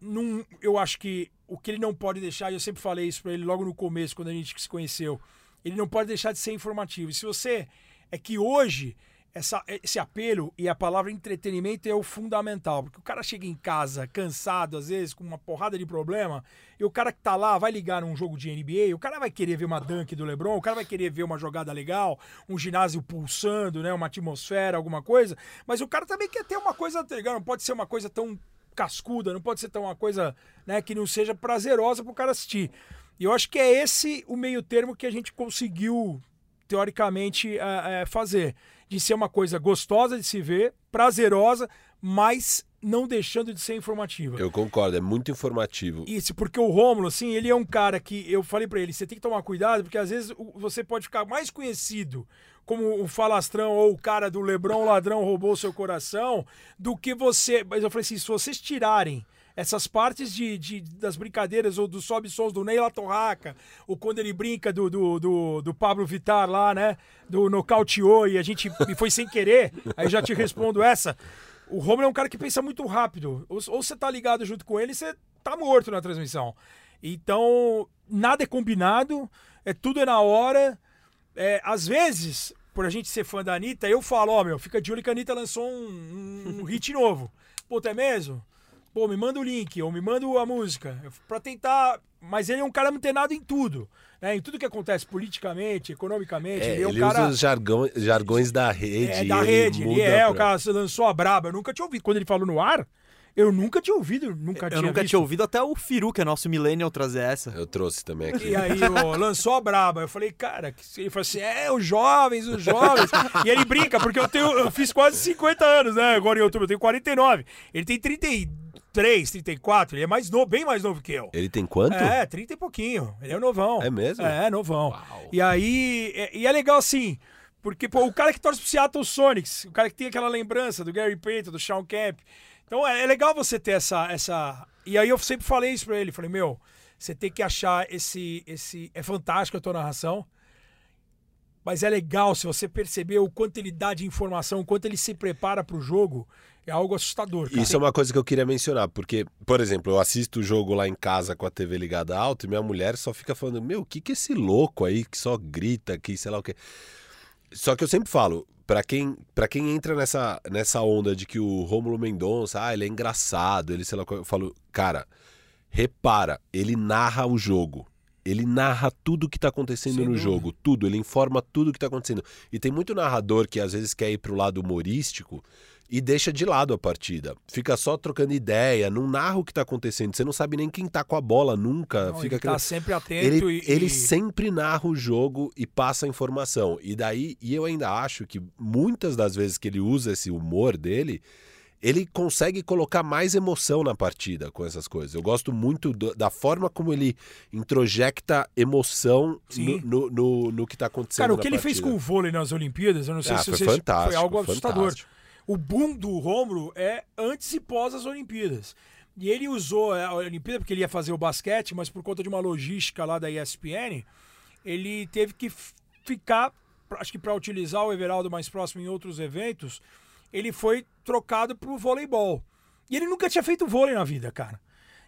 [SPEAKER 4] Num, eu acho que o que ele não pode deixar, e eu sempre falei isso pra ele logo no começo, quando a gente se conheceu, ele não pode deixar de ser informativo. E se você. É que hoje, essa, esse apelo e a palavra entretenimento é o fundamental. Porque o cara chega em casa cansado, às vezes, com uma porrada de problema, e o cara que tá lá vai ligar num jogo de NBA, o cara vai querer ver uma dunk do LeBron, o cara vai querer ver uma jogada legal, um ginásio pulsando, né, uma atmosfera, alguma coisa, mas o cara também quer ter uma coisa, tá? Não pode ser uma coisa tão cascuda, não pode ser tão uma coisa né, que não seja prazerosa pro cara assistir. E eu acho que é esse o meio termo que a gente conseguiu, teoricamente, eh, eh, fazer. De ser uma coisa gostosa de se ver, prazerosa, mas não deixando de ser informativa.
[SPEAKER 2] Eu concordo, é muito informativo.
[SPEAKER 4] Isso, porque o Rômulo, assim, ele é um cara que eu falei pra ele, você tem que tomar cuidado, porque às vezes você pode ficar mais conhecido como o falastrão ou o cara do Lebrão ladrão roubou seu coração, do que você. Mas eu falei assim, se vocês tirarem essas partes de, de- das brincadeiras ou dos sobe-sons do Ney La Torraca, ou quando ele brinca do, do, do, do Pablo Vittar lá, né? Do nocauteou e a gente e foi sem querer, aí já te respondo essa. O Romulo é um cara que pensa muito rápido. Ou, ou você tá ligado junto com ele, você tá morto na transmissão. Então, nada é combinado, é tudo é na hora. é, às vezes, por a gente ser fã da Anitta, eu falo, ó, meu, fica de olho que a Anitta lançou um, um, hit novo. Puta, é mesmo? Pô, me manda o link, ou me manda a música. Pra tentar. Mas ele é um cara antenado em tudo. Né? Em tudo que acontece politicamente, economicamente.
[SPEAKER 2] É,
[SPEAKER 4] ele é um
[SPEAKER 2] ele
[SPEAKER 4] cara.
[SPEAKER 2] usa os jargão, jargões da rede.
[SPEAKER 4] É, da
[SPEAKER 2] ele
[SPEAKER 4] rede. Ele é, o
[SPEAKER 2] pra-
[SPEAKER 4] cara se lançou a braba. Eu nunca tinha ouvido. Quando ele falou no ar, eu nunca tinha ouvido, nunca
[SPEAKER 1] Eu
[SPEAKER 4] tinha
[SPEAKER 1] nunca
[SPEAKER 4] visto.
[SPEAKER 1] tinha ouvido até o Firu, que é nosso millennial, trazer essa.
[SPEAKER 2] Eu trouxe também aqui.
[SPEAKER 4] E aí, ó, lançou a braba. Eu falei, cara, que- ele falou assim: é, os jovens, os jovens. e ele brinca, porque eu tenho, eu fiz quase 50 anos, né? Agora em outubro, eu tenho 49. Ele tem 33, 34, ele é mais novo, bem mais novo que eu.
[SPEAKER 2] Ele tem quanto?
[SPEAKER 4] É, 30 e pouquinho. Ele é novão.
[SPEAKER 2] É mesmo?
[SPEAKER 4] É, novão. E aí, é- e é legal assim, porque pô, o cara que torce pro Seattle Sonics, o cara que tem aquela lembrança do Gary Payton, do Sean Kemp. Então é, é legal você ter essa, essa. E aí eu sempre falei isso pra ele, falei, meu, você tem que achar esse. esse... É fantástico a tua narração. Mas é legal se você perceber o quanto ele dá de informação, o quanto ele se prepara pro jogo. É algo assustador, cara.
[SPEAKER 2] Isso é uma coisa que eu queria mencionar, porque, por exemplo, eu assisto o jogo lá em casa com a TV ligada alto e minha mulher só fica falando: Meu, o que que é esse louco aí que só grita aqui, sei lá o quê. Só que eu sempre falo, pra quem, pra quem entra nessa, nessa onda de que o Rômulo Mendonça, ah, ele é engraçado, ele sei lá, o quê, eu falo, cara, repara, ele narra o jogo. Ele narra tudo que tá acontecendo
[SPEAKER 4] Sem
[SPEAKER 2] no jogo, tudo, ele informa tudo que tá acontecendo. E tem muito narrador que às vezes quer ir pro lado humorístico e deixa de lado a partida. Fica só trocando ideia, não narra o que tá acontecendo. Você não sabe nem quem tá com a bola nunca.
[SPEAKER 4] Não,
[SPEAKER 2] fica
[SPEAKER 4] ele tá sempre atento
[SPEAKER 2] ele,
[SPEAKER 4] e,
[SPEAKER 2] ele sempre narra o jogo e passa a informação. E daí, e eu ainda acho que muitas das vezes que ele usa esse humor dele, ele consegue colocar mais emoção na partida com essas coisas. Eu gosto muito do- da forma como ele introjecta emoção no, no, no, no que tá acontecendo.
[SPEAKER 4] Cara, o que ele fez
[SPEAKER 2] partida.
[SPEAKER 4] com o vôlei nas Olimpíadas, eu não sei
[SPEAKER 2] Ah,
[SPEAKER 4] se
[SPEAKER 2] foi
[SPEAKER 4] vocês.
[SPEAKER 2] fantástico,
[SPEAKER 4] foi algo assustador.
[SPEAKER 2] fantástico.
[SPEAKER 4] O boom do Romulo é antes e pós as Olimpíadas. E ele usou a Olimpíada porque ele ia fazer o basquete, mas por conta de uma logística lá da ESPN, ele teve que ficar, acho que para utilizar o Everaldo mais próximo em outros eventos, ele foi trocado pro voleibol. E ele nunca tinha feito vôlei na vida, cara.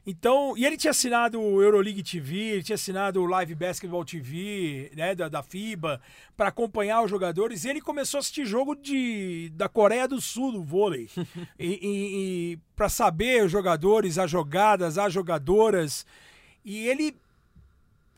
[SPEAKER 4] Então, e ele tinha assinado o Euroleague TV, ele tinha assinado o Live Basketball TV, né, da, da FIBA, para acompanhar os jogadores. E ele começou a assistir jogo de, da Coreia do Sul do vôlei. e para saber os jogadores, as jogadas, as jogadoras. E ele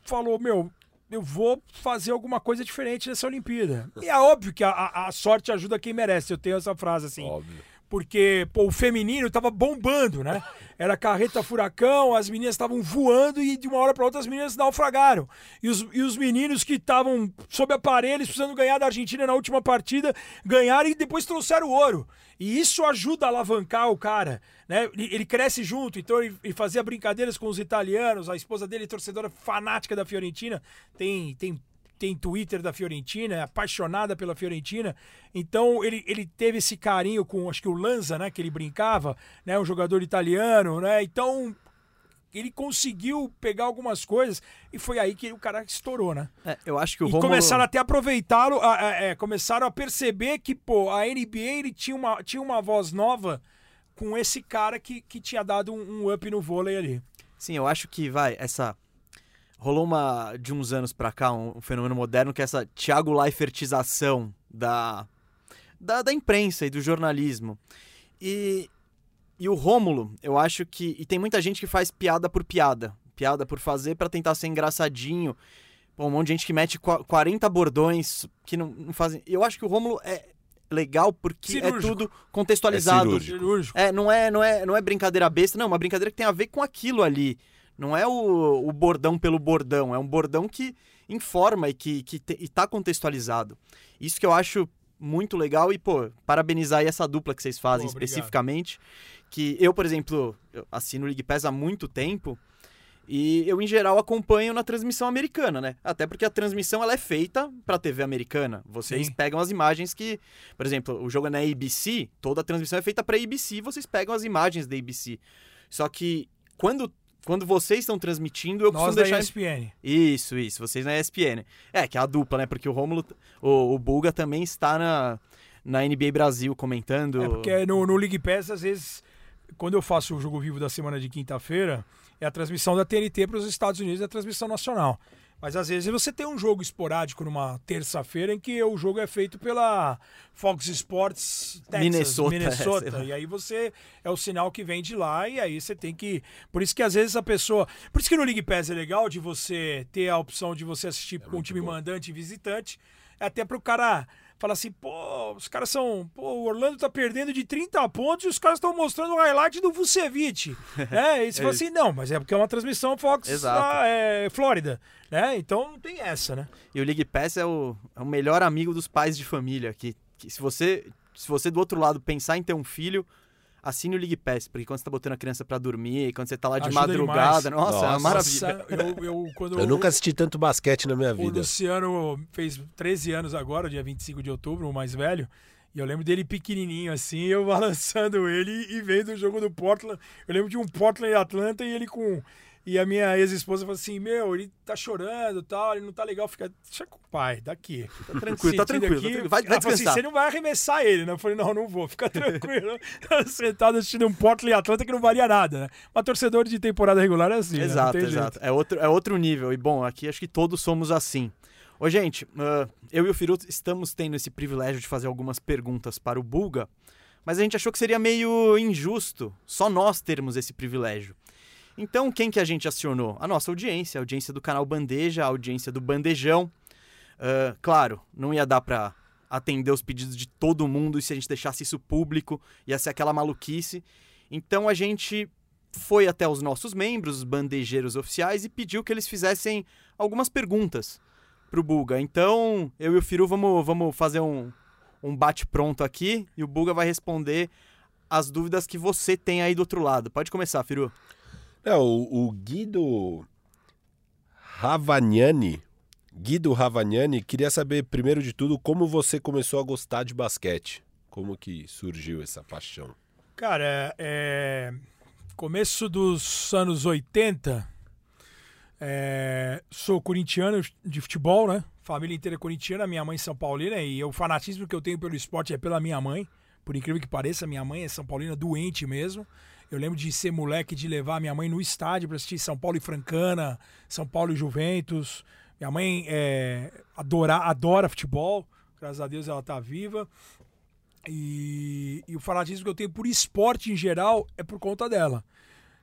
[SPEAKER 4] falou: Meu, eu vou fazer alguma coisa diferente nessa Olimpíada. E é óbvio que a, a- a sorte ajuda quem merece. Eu tenho essa frase assim
[SPEAKER 2] Óbvio.
[SPEAKER 4] Porque pô, o feminino tava bombando, né? Era carreta furacão, as meninas estavam voando e de uma hora para outra as meninas naufragaram. E os, e os meninos que estavam sob aparelhos, precisando ganhar da Argentina na última partida, ganharam e depois trouxeram ouro. E isso ajuda a alavancar o cara, né? Ele, ele cresce junto, então ele, ele fazia brincadeiras com os italianos, a esposa dele, torcedora fanática da Fiorentina, tem, tem tem Twitter da Fiorentina, é apaixonada pela Fiorentina. Então ele, ele teve esse carinho com, acho que o Lanza, né, que ele brincava, né, um jogador italiano, né? Então ele conseguiu pegar algumas coisas e foi aí que o cara estourou, né?
[SPEAKER 1] É, eu acho que o
[SPEAKER 4] E
[SPEAKER 1] Romulo...
[SPEAKER 4] começaram até a aproveitá-lo, é, começaram a perceber que, pô, a NBA ele tinha uma, tinha uma voz nova com esse cara que, que tinha dado um, um up no vôlei ali.
[SPEAKER 1] Sim, eu acho que vai, essa. Rolou uma de uns anos pra cá, um, fenômeno moderno, que é essa Thiago Leifertização da, da, da imprensa e do jornalismo. E, e o Rômulo, eu acho que. E tem muita gente que faz piada por piada. Piada por fazer pra tentar ser engraçadinho. Pô, um monte de gente que mete qua- 40 bordões que não, não fazem. Eu acho que o Rômulo é legal porque é
[SPEAKER 4] Cirúrgico.
[SPEAKER 1] tudo contextualizado.
[SPEAKER 2] É cirúrgico.
[SPEAKER 4] Cirúrgico.
[SPEAKER 1] É, não é, não é, não é brincadeira besta, não, é uma brincadeira que tem a ver com aquilo ali. Não é o, o bordão pelo bordão, é um bordão que informa e que, que te- e tá contextualizado. Isso que eu acho muito legal e, pô, parabenizar aí essa dupla que vocês fazem
[SPEAKER 4] Pô,
[SPEAKER 1] especificamente. Que eu, por exemplo, eu assino o League Pass há muito tempo e eu, em geral, acompanho na transmissão americana, né? Até porque a transmissão ela é feita pra TV americana. Vocês
[SPEAKER 4] Sim.
[SPEAKER 1] pegam as imagens que, por exemplo, o jogo é na ABC, toda a transmissão é feita pra ABC, vocês pegam as imagens da ABC. Só que quando, quando vocês estão transmitindo, eu
[SPEAKER 4] Nós
[SPEAKER 1] costumo
[SPEAKER 4] da
[SPEAKER 1] deixar.
[SPEAKER 4] ESPN.
[SPEAKER 1] Isso, isso, vocês na ESPN. É, que é a dupla, né? Porque o Rômulo, o, o Bulga também está na, na NBA Brasil comentando.
[SPEAKER 4] É porque no, no League Pass, às vezes, quando eu faço o jogo vivo da semana de quinta-feira, é a transmissão da TNT para os Estados Unidos, é a transmissão nacional. Mas às vezes você tem um jogo esporádico numa terça-feira em que o jogo é feito pela Fox Sports Texas,
[SPEAKER 1] Minnesota,
[SPEAKER 4] Minnesota.
[SPEAKER 1] é,
[SPEAKER 4] e aí você é o sinal que vem de lá e aí você tem que, por isso que às vezes a pessoa, por isso que no League Pass é legal de você ter a opção de você assistir com um time mandante e visitante, é até pro cara falar assim, pô, os caras são, pô, o Orlando tá perdendo de 30 pontos e os caras estão mostrando o highlight do Vucevic, né? E você fala assim, não, mas é porque é uma transmissão Fox
[SPEAKER 1] Exato.
[SPEAKER 4] lá, é, Flórida, né? Então não tem essa, né?
[SPEAKER 1] E o League Pass é o, é o melhor amigo dos pais de família. Que, que se você se você do outro lado pensar em ter um filho, assine o League Pass, porque quando você tá botando a criança pra dormir, quando você tá lá de
[SPEAKER 4] Ajuda
[SPEAKER 1] madrugada,
[SPEAKER 4] demais.
[SPEAKER 1] nossa, é uma
[SPEAKER 2] Nossa.
[SPEAKER 1] maravilha.
[SPEAKER 4] Eu, eu, quando
[SPEAKER 2] Eu nunca assisti tanto basquete na minha
[SPEAKER 4] O
[SPEAKER 2] vida.
[SPEAKER 4] Luciano fez 13 anos agora, dia 25 de outubro, o mais velho. E eu lembro dele pequenininho assim, eu balançando ele e vendo o jogo do Portland. Eu lembro de um Portland e Atlanta e ele com. E a minha ex-esposa falou assim: Meu, ele tá chorando e tal, ele não tá legal, fica. Deixa com o pai, daqui.
[SPEAKER 1] Tá tranquilo, tá tranquilo, tá tranquilo. Vai, vai
[SPEAKER 4] assim, você não vai arremessar ele, né? Eu falei, não, não vou, fica tranquilo. Sentado assistindo um Portland Atlanta que não valia nada, né? Mas torcedor de temporada regular é assim, né?
[SPEAKER 1] Exato,
[SPEAKER 4] jeito.
[SPEAKER 1] exato. É outro, é outro nível. E bom, aqui acho que todos somos assim. Ô, gente, ah, eu e o Firu estamos tendo esse privilégio de fazer algumas perguntas para o Bulga, mas a gente achou que seria meio injusto só nós termos esse privilégio. Então, quem que a gente acionou? A nossa audiência, a audiência do canal Bandeja, a audiência do Bandejão. Ah, claro, não ia dar pra atender os pedidos de todo mundo e se a gente deixasse isso público, ia ser aquela maluquice. Então a gente foi até os nossos membros, os bandejeiros oficiais, e pediu que eles fizessem algumas perguntas pro Buga. Então, eu e o Firu vamos, vamos fazer um, um bate-pronto aqui e o Buga vai responder as dúvidas que você tem aí do outro lado. Pode começar, Firu.
[SPEAKER 2] É, o, o Guido Ravagnani, Guido Ravagnani, queria saber, primeiro de tudo, como você começou a gostar de basquete. Como que surgiu essa paixão?
[SPEAKER 4] Cara, é... começo dos anos 80, é... sou corintiano de futebol, né? Família inteira corintiana, minha mãe São Paulina e o fanatismo que eu tenho pelo esporte é pela minha mãe. Por incrível que pareça, minha mãe é São Paulina doente mesmo. Eu lembro de ser moleque de levar minha mãe no estádio para assistir São Paulo e Francana, São Paulo e Juventus. Minha mãe é, adora, adora futebol, graças a Deus ela tá viva. E, e o fanatismo que eu tenho por esporte em geral é por conta dela.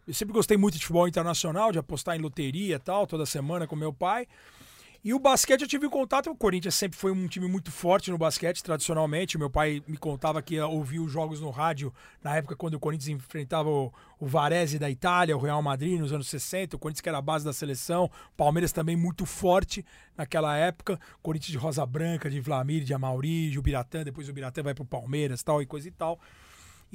[SPEAKER 4] Eu sempre gostei muito de futebol internacional, de apostar em loteria e tal, toda semana com meu pai. E o basquete eu tive contato. O Corinthians sempre foi um time muito forte no basquete, tradicionalmente. Meu pai me contava que ia ouvir os jogos no rádio na época quando o Corinthians enfrentava o, o Varese da Itália, o Real Madrid nos anos 60. O Corinthians que era a base da seleção. Palmeiras também muito forte naquela época. Corinthians de Rosa Branca, de Vlamir, de Amauri, de Ubiratã. Depois o Ubiratã vai pro Palmeiras tal e coisa e tal.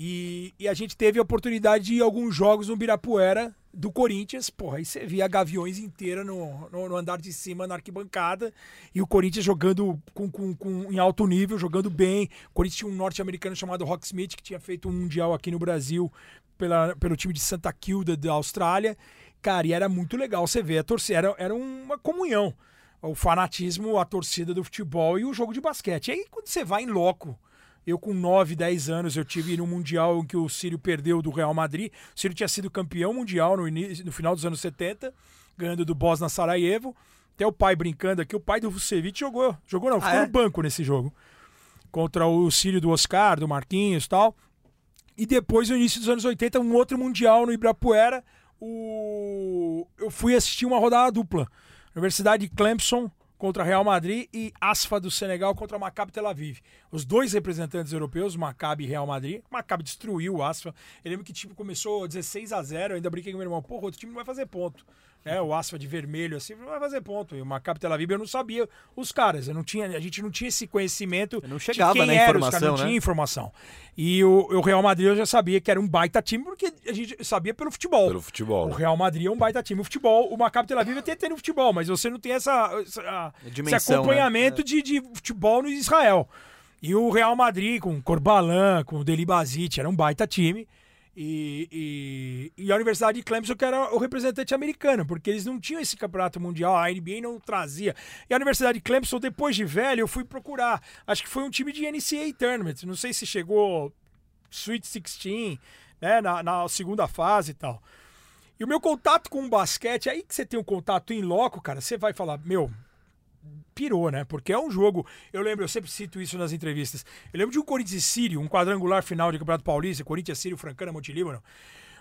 [SPEAKER 4] E, e a gente teve a oportunidade de ir a alguns jogos no Birapuera do Corinthians. Porra, aí você via Gaviões inteira no, no, no andar de cima, na arquibancada. E o Corinthians jogando com, com, com, em alto nível, jogando bem. O Corinthians tinha um norte-americano chamado Rock Smith, que tinha feito um Mundial aqui no Brasil pela, pelo time de Santa Kilda da Austrália. Cara, e era muito legal você ver a torcida. Era, era uma comunhão. O fanatismo, a torcida do futebol e o jogo de basquete. E aí, quando você vai em loco eu, com 9, 10 anos, eu tive no Mundial em que o Sírio perdeu do Real Madrid. O Sírio tinha sido campeão mundial no, início, no final dos anos 70, ganhando do Bosna Sarajevo. Até o pai brincando aqui, o pai do Vucevic jogou. Jogou não, ficou
[SPEAKER 1] Ah, é?
[SPEAKER 4] no banco nesse jogo. Contra o Sírio do Oscar, do Marquinhos e tal. E depois, no início dos anos 80, um outro Mundial no Ibirapuera. O... Eu fui assistir uma rodada dupla. Universidade de Clemson contra Real Madrid e Asfa do Senegal contra Maccabi Tel Aviv. Os dois representantes europeus, Maccabi e Real Madrid. Maccabi destruiu o Asfa. Eu lembro que o time começou 16 a 0 eu ainda brinquei com meu irmão, porra, outro time não vai fazer ponto. É, o Asfa de vermelho assim, não vai fazer ponto. E o Maccabi Tel Aviv eu não sabia os caras, eu não tinha, a gente não tinha esse conhecimento
[SPEAKER 1] Não chegava
[SPEAKER 4] de quem
[SPEAKER 1] na
[SPEAKER 4] era, os
[SPEAKER 1] informação,
[SPEAKER 4] caras não
[SPEAKER 1] né?
[SPEAKER 4] tinha informação. E o, o Real Madrid eu já sabia que era um baita time porque a gente sabia pelo futebol.
[SPEAKER 2] Pelo futebol.
[SPEAKER 4] O
[SPEAKER 2] né?
[SPEAKER 4] Real Madrid é um baita time. O futebol, o Maccabi Tel Aviv até tem no futebol, mas você não tem essa, essa- esse
[SPEAKER 1] dimensão, né?
[SPEAKER 4] acompanhamento de, de futebol no Israel. E o Real Madrid com Corbalan, com o Deli Basit, era um baita time. E, e, e a Universidade de Clemson que era o representante americano, porque eles não tinham esse campeonato mundial, a NBA não trazia. E a Universidade de Clemson, depois de velho, eu fui procurar. Acho que foi um time de NCAA Tournament. Não sei se chegou Sweet 16, né, na, na segunda fase e tal. E o meu contato com o basquete, aí que você tem um contato em loco, cara, você vai falar, meu, pirou, né? Porque é um jogo. Eu lembro, eu sempre cito isso nas entrevistas. Eu lembro de um Corinthians e Sírio, um quadrangular final de Campeonato Paulista, Corinthians, Sírio, Francana, Monte Líbano.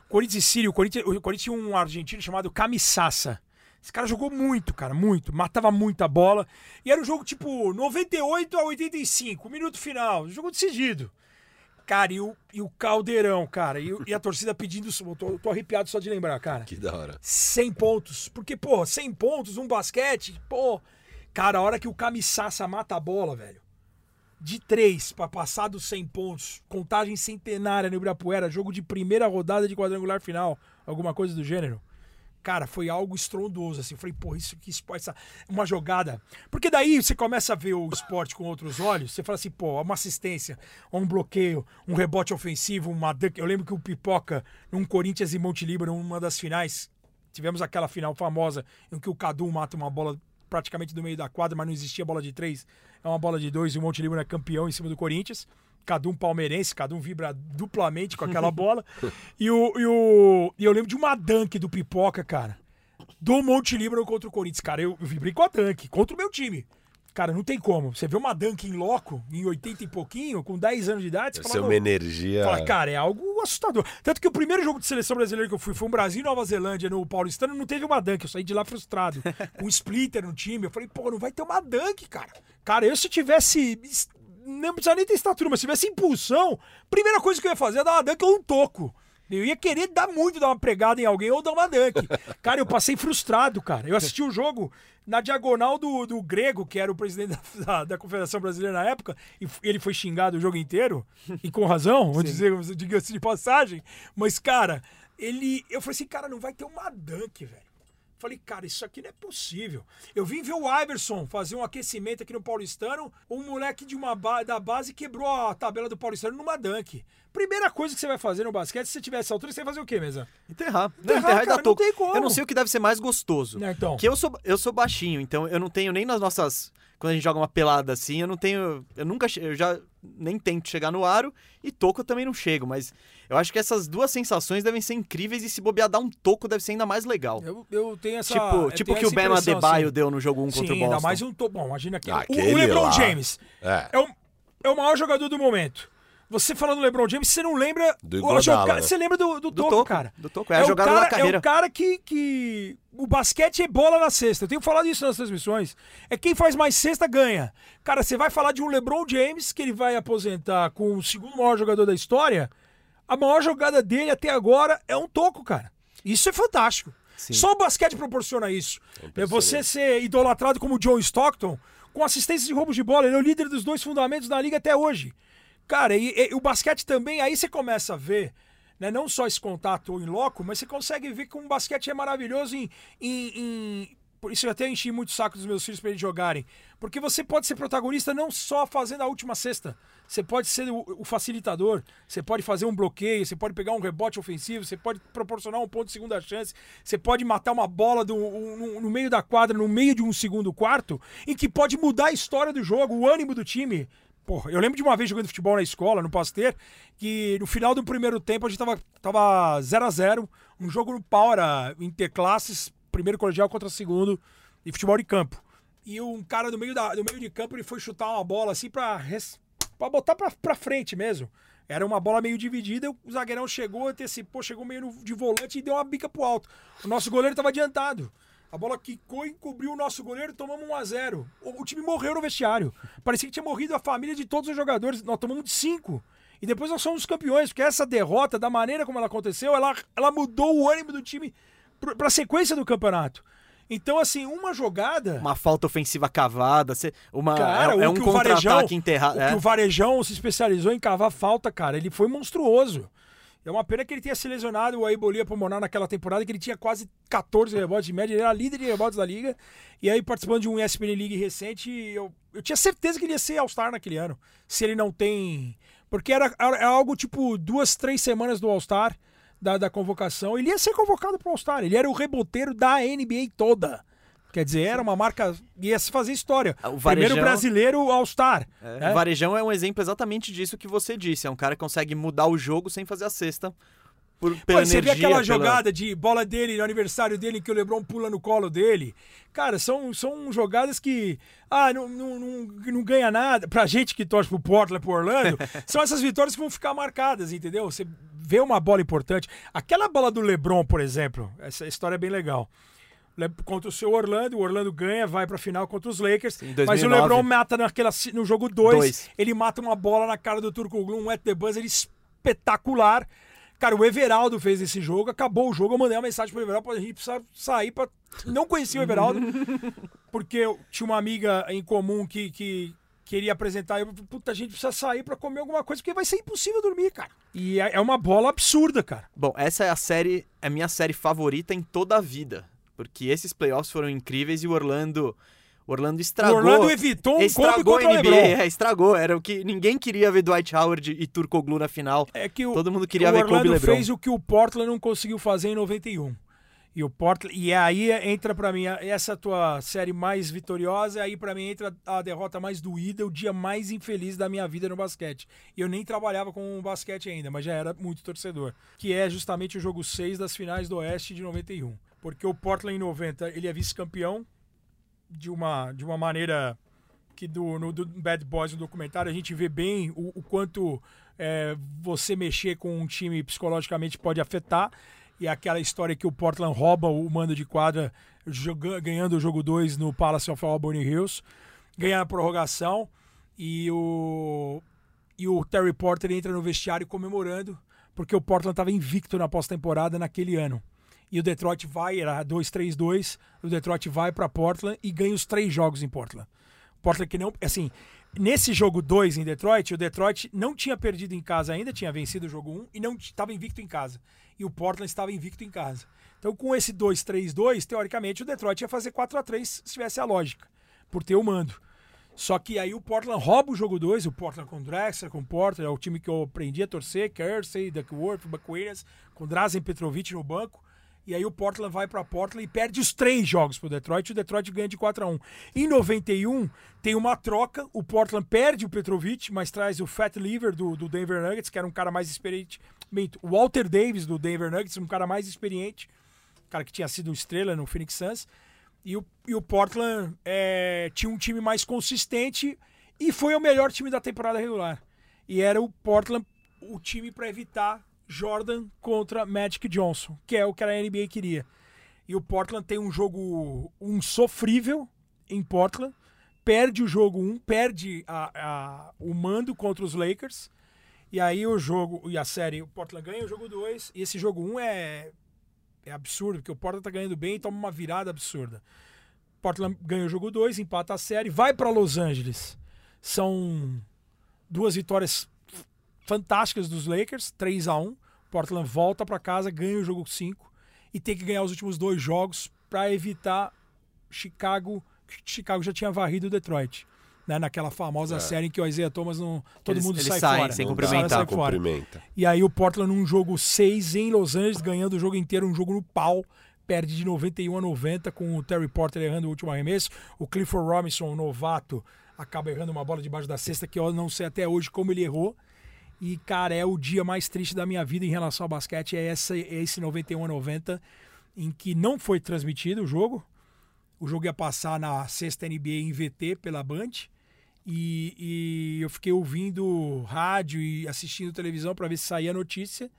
[SPEAKER 4] Corinthians e Sírio, o Corinthians, o Corinthians tinha um argentino chamado Camisassa. Esse cara jogou muito, cara, muito. Matava muita bola. E era um jogo tipo 98 a 85, minuto final. Jogo decidido. Cara, e o, e o caldeirão, cara. E, e a torcida pedindo. Tô, tô arrepiado só de lembrar, cara.
[SPEAKER 2] Que da hora.
[SPEAKER 4] 100 pontos. Porque, pô, 100 pontos, um basquete, pô. Cara, a hora que o Camissaça mata a bola, velho. De 3 pra passar dos 100 pontos. Contagem centenária no Ibirapuera. Jogo de primeira rodada de quadrangular final. Alguma coisa do gênero. Cara, foi algo estrondoso, assim. Falei, pô, isso que esporte, essa... uma jogada. Porque daí você começa a ver o esporte com outros olhos, você fala assim, pô, uma assistência, um bloqueio, um rebote ofensivo, uma. Eu lembro que o Pipoca, num Corinthians e Monte Líbano, uma das finais, tivemos aquela final famosa em que o Cadu mata uma bola praticamente do meio da quadra, mas não existia bola de três. É uma bola de dois e o Monte Líbano é campeão em cima do Corinthians. Cada um palmeirense, cada um vibra duplamente com aquela bola. E, o, e, o, e eu lembro de uma dunk do Pipoca, cara. Do Monte Líbano contra o Corinthians. Cara, eu, eu vibrei com a dunk, contra o meu time. Cara, não tem como. Você vê uma dunk em loco, em 80 e pouquinho, com 10 anos de idade, você
[SPEAKER 2] Deve
[SPEAKER 4] fala, "Não,
[SPEAKER 2] uma energia.
[SPEAKER 4] Fala, cara, é algo assustador. Tanto que o primeiro jogo de seleção brasileira que eu fui foi um Brasil e Nova Zelândia no Paulistano, não teve uma dunk. Eu saí de lá frustrado. Com um splitter no time. Eu falei, pô, não vai ter uma dunk, cara. Cara, eu se tivesse. Não precisa nem ter estatura, mas se tivesse impulsão, primeira coisa que eu ia fazer é dar uma dunk ou um toco. Eu ia querer dar muito, dar uma pregada em alguém ou dar uma dunk. Cara, eu passei frustrado, cara. Eu assisti o jogo na diagonal do, do Grego, que era o presidente da, da, da Confederação Brasileira na época, e ele foi xingado o jogo inteiro, e com razão, vou dizer, diga-se de passagem. Mas, cara, ele. Eu falei assim, cara, não vai ter uma dunk, velho. Falei, cara, isso aqui não é possível. Eu vim ver o Iverson fazer um aquecimento aqui no Paulistano. Um moleque de uma ba- da base quebrou a tabela do Paulistano numa dunk. Primeira coisa que você vai fazer no basquete, se você tiver essa altura, você vai fazer o quê, mesa?
[SPEAKER 1] Enterrar. Não,
[SPEAKER 4] Enterrar,
[SPEAKER 1] enterrar e
[SPEAKER 4] cara,
[SPEAKER 1] dar toco. Eu não sei o que deve ser mais gostoso.
[SPEAKER 4] Não, então.
[SPEAKER 1] Que eu sou, eu sou baixinho, então eu não tenho nem nas nossas. Quando a gente joga uma pelada assim, eu não tenho. Eu nunca. Eu já nem tento chegar no aro e toco eu também não chego. Mas eu acho que essas duas sensações devem ser incríveis e se bobear dar um toco deve ser ainda mais legal.
[SPEAKER 4] Eu, eu tenho essa.
[SPEAKER 1] tipo
[SPEAKER 4] eu
[SPEAKER 1] tipo
[SPEAKER 4] tenho
[SPEAKER 1] que o
[SPEAKER 4] essa
[SPEAKER 1] Bam
[SPEAKER 4] impressão,
[SPEAKER 1] Adebayo
[SPEAKER 4] assim.
[SPEAKER 1] deu no jogo 1 contra
[SPEAKER 4] Sim,
[SPEAKER 1] o Boston.
[SPEAKER 4] ainda mais um topo. Bom, imagina aqui. O,
[SPEAKER 2] aquele
[SPEAKER 4] o LeBron
[SPEAKER 2] lá.
[SPEAKER 4] James
[SPEAKER 2] É.
[SPEAKER 4] é o, é o maior jogador do momento. Você falando do LeBron James, você não lembra.
[SPEAKER 2] Do Iguodala,
[SPEAKER 4] joga-? Você lembra do, do,
[SPEAKER 1] Do
[SPEAKER 4] toco,
[SPEAKER 1] toco,
[SPEAKER 4] cara.
[SPEAKER 1] do toco, é a jogada
[SPEAKER 4] o
[SPEAKER 1] da
[SPEAKER 4] cara,
[SPEAKER 1] carreira.
[SPEAKER 4] É o cara que, que. O basquete é bola na cesta. Eu tenho falado isso nas transmissões. É quem faz mais cesta ganha. Cara, você vai falar de um LeBron James, que ele vai aposentar com o segundo maior jogador da história. A maior jogada dele até agora é um toco, cara. Isso é fantástico. Só o basquete proporciona isso. É você ser idolatrado como o John Stockton, com assistência de roubos de bola. Ele é o líder dos dois fundamentos da liga até hoje. Cara, e, e o basquete também, aí você começa a ver, né, não só esse contato em loco, mas você consegue ver que um basquete é maravilhoso em. em- em- por isso eu até enchi muito o saco dos meus filhos para eles jogarem. Porque você pode ser protagonista não só fazendo a última cesta. Você pode ser o, o facilitador, você pode fazer um bloqueio, você pode pegar um rebote ofensivo, você pode proporcionar um ponto de segunda chance, você pode matar uma bola do- um- no, meio da quadra, no meio de um segundo quarto, em que pode mudar a história do jogo, o ânimo do time. Porra, eu lembro de uma vez jogando futebol na escola, no Pasteur, que no final do primeiro tempo a gente tava, tava 0 a 0 um jogo no pau, era interclasses, primeiro colegial contra segundo, e futebol de campo. E um cara do meio, da, do meio de campo, ele foi chutar uma bola assim pra, pra botar pra, pra frente mesmo. Era uma bola meio dividida, o zagueirão chegou, antecipou, chegou meio de volante e deu uma bica pro alto. O nosso goleiro tava adiantado. A bola quicou e encobriu o nosso goleiro, tomamos 1 a 0 o, o time morreu no vestiário. Parecia que tinha morrido a família de todos os jogadores. Nós tomamos de 5. E depois nós somos campeões, porque essa derrota, da maneira como ela aconteceu, ela, ela mudou o ânimo do time pro- pra sequência do campeonato. Então, assim, uma jogada.
[SPEAKER 1] Uma falta ofensiva cavada, uma,
[SPEAKER 4] Cara,
[SPEAKER 1] é, é
[SPEAKER 4] o
[SPEAKER 1] um
[SPEAKER 4] que o Varejão,
[SPEAKER 1] enterrado.
[SPEAKER 4] o
[SPEAKER 1] é.
[SPEAKER 4] que o Varejão se especializou em cavar falta, cara, ele foi monstruoso. É uma pena que ele tenha se lesionado a embolia pulmonar naquela temporada, que ele tinha quase 14 rebotes de média, ele era líder de rebotes da liga. E aí, participando de um ESPN League recente, eu, eu tinha certeza que ele ia ser All-Star naquele ano. Se ele não tem. Porque era, era algo tipo duas, três semanas do All-Star, da, da convocação. Ele ia ser convocado pro All-Star. Ele era o reboteiro da NBA toda. Quer dizer, era uma marca. ia se fazer história.
[SPEAKER 1] Ah, o
[SPEAKER 4] Primeiro
[SPEAKER 1] Varejão-
[SPEAKER 4] brasileiro All-Star.
[SPEAKER 1] É,
[SPEAKER 4] né?
[SPEAKER 1] O Varejão é um exemplo exatamente disso que você disse. É um cara que consegue mudar o jogo sem fazer a cesta. por,
[SPEAKER 4] Pô,
[SPEAKER 1] pela
[SPEAKER 4] você vê
[SPEAKER 1] energia,
[SPEAKER 4] aquela
[SPEAKER 1] pela-
[SPEAKER 4] jogada de bola dele, no aniversário dele, que o Lebron pula no colo dele. Cara, são, são jogadas que. Ah, não, não, não, não ganha nada. Pra gente que torce pro Portland, pro Orlando, são essas vitórias que vão ficar marcadas, entendeu? Você vê uma bola importante. Aquela bola do Lebron, por exemplo, essa história é bem legal. Le- Contra o seu Orlando, o Orlando ganha, vai pra final contra os Lakers. Mas o
[SPEAKER 1] 2009.
[SPEAKER 4] Lebron mata naquela, no jogo 2.
[SPEAKER 1] Dois.
[SPEAKER 4] Ele mata uma bola na cara do Turco Glue, um at the buzzer espetacular. Cara, o Everaldo fez esse jogo, acabou o jogo, eu mandei uma mensagem pro Everaldo, pra gente precisar sair pra... Não conhecia o Everaldo, porque eu tinha uma amiga em comum que, que queria apresentar, eu falei, puta, a gente precisa sair pra comer alguma coisa, porque vai ser impossível dormir, cara. E é é uma bola absurda, cara.
[SPEAKER 1] Bom, essa é a série, é a minha série favorita em toda a vida. Porque esses playoffs foram incríveis e o Orlando. O Orlando
[SPEAKER 4] O
[SPEAKER 1] estragou.
[SPEAKER 4] Orlando evitou um
[SPEAKER 1] estragou a
[SPEAKER 4] o
[SPEAKER 1] NBA, é, estragou. Era o que ninguém queria ver Dwight Howard e Turkoglu na final.
[SPEAKER 4] É que o,
[SPEAKER 1] Todo mundo queria
[SPEAKER 4] o
[SPEAKER 1] ver Kobe
[SPEAKER 4] Orlando
[SPEAKER 1] LeBron.
[SPEAKER 4] fez o que o Portland não conseguiu fazer em 91. E o Portland e aí entra pra mim essa tua série mais vitoriosa, aí pra mim entra a derrota mais doída, o dia mais infeliz da minha vida no basquete. E eu nem trabalhava com basquete ainda, mas já era muito torcedor, que é justamente o jogo 6 das finais do Oeste de 91. Porque o Portland em 90, ele é vice-campeão de uma de uma maneira que do, no do Bad Boys, no documentário, a gente vê bem o, o quanto é, você mexer com um time psicologicamente pode afetar. E aquela história que o Portland rouba o mando de quadra joga- ganhando o jogo 2 no Palace of Auburn Hills, ganha a prorrogação e o, e o Terry Porter entra no vestiário comemorando porque o Portland estava invicto na pós-temporada naquele ano. E o Detroit vai, era 2-3-2, o Detroit vai para Portland e ganha os três jogos em Portland. Portland que não, assim, nesse jogo 2 em Detroit, o Detroit não tinha perdido em casa ainda, tinha vencido o jogo 1 um, e não estava invicto em casa. E o Portland estava invicto em casa. Então, com esse 2-3-2, teoricamente o Detroit ia fazer 4 a 3 se tivesse a lógica, por ter o mando. Só que aí o Portland rouba o jogo 2, o Portland com Drexler, com Porter, é o time que eu aprendi a torcer, Kersey, Duckworth, Williams, com Drazen Petrovic no banco. E aí o Portland vai para Portland e perde os três jogos pro Detroit, e o Detroit ganha de 4 a 1. Em 91 tem uma troca, o Portland perde o Petrovic, mas traz o Fat Lever do, do Denver Nuggets, que era um cara mais experiente. O Walter Davis do Denver Nuggets, um cara mais experiente, cara que tinha sido estrela no Phoenix Suns. E o, e o Portland é, tinha um time mais consistente e foi o melhor time da temporada regular. E era o Portland o time para evitar Jordan contra Magic Johnson, que é o que a NBA queria. E o Portland tem um jogo um sofrível em Portland, perde o jogo 1, um, perde a, a, o mando contra os Lakers. E aí o jogo e a série, o Portland ganha o jogo 2, e esse jogo 1 um é é absurdo, porque o Portland tá ganhando bem e toma uma virada absurda. Portland ganha o jogo 2, empata a série, vai para Los Angeles. São duas vitórias fantásticas dos Lakers, 3 a 1 Portland volta para casa, ganha o jogo 5 e tem que ganhar os últimos dois jogos para evitar Chicago. Chicago já tinha varrido o Detroit. Né, naquela famosa
[SPEAKER 2] É.
[SPEAKER 4] série em que o Isaiah Thomas não. Todo
[SPEAKER 1] Eles-
[SPEAKER 4] mundo
[SPEAKER 1] eles
[SPEAKER 4] sai
[SPEAKER 1] saem
[SPEAKER 4] fora.
[SPEAKER 1] sem cumprimentar.
[SPEAKER 4] Sai fora.
[SPEAKER 2] Cumprimenta.
[SPEAKER 4] E aí o Portland num jogo 6 em Los Angeles, ganhando o jogo inteiro, um jogo no pau. Perde de 91 a 90 com o Terry Porter errando o último arremesso. O Clifford Robinson, o novato, acaba errando uma bola debaixo da cesta que eu não sei até hoje como ele errou. E, cara, é o dia mais triste da minha vida em relação ao basquete. É, essa, é esse 91 a 90, em que não foi transmitido o jogo. O jogo ia passar na sexta NBA em VT pela Band. E, e eu fiquei ouvindo rádio e assistindo televisão para ver se saía a notícia.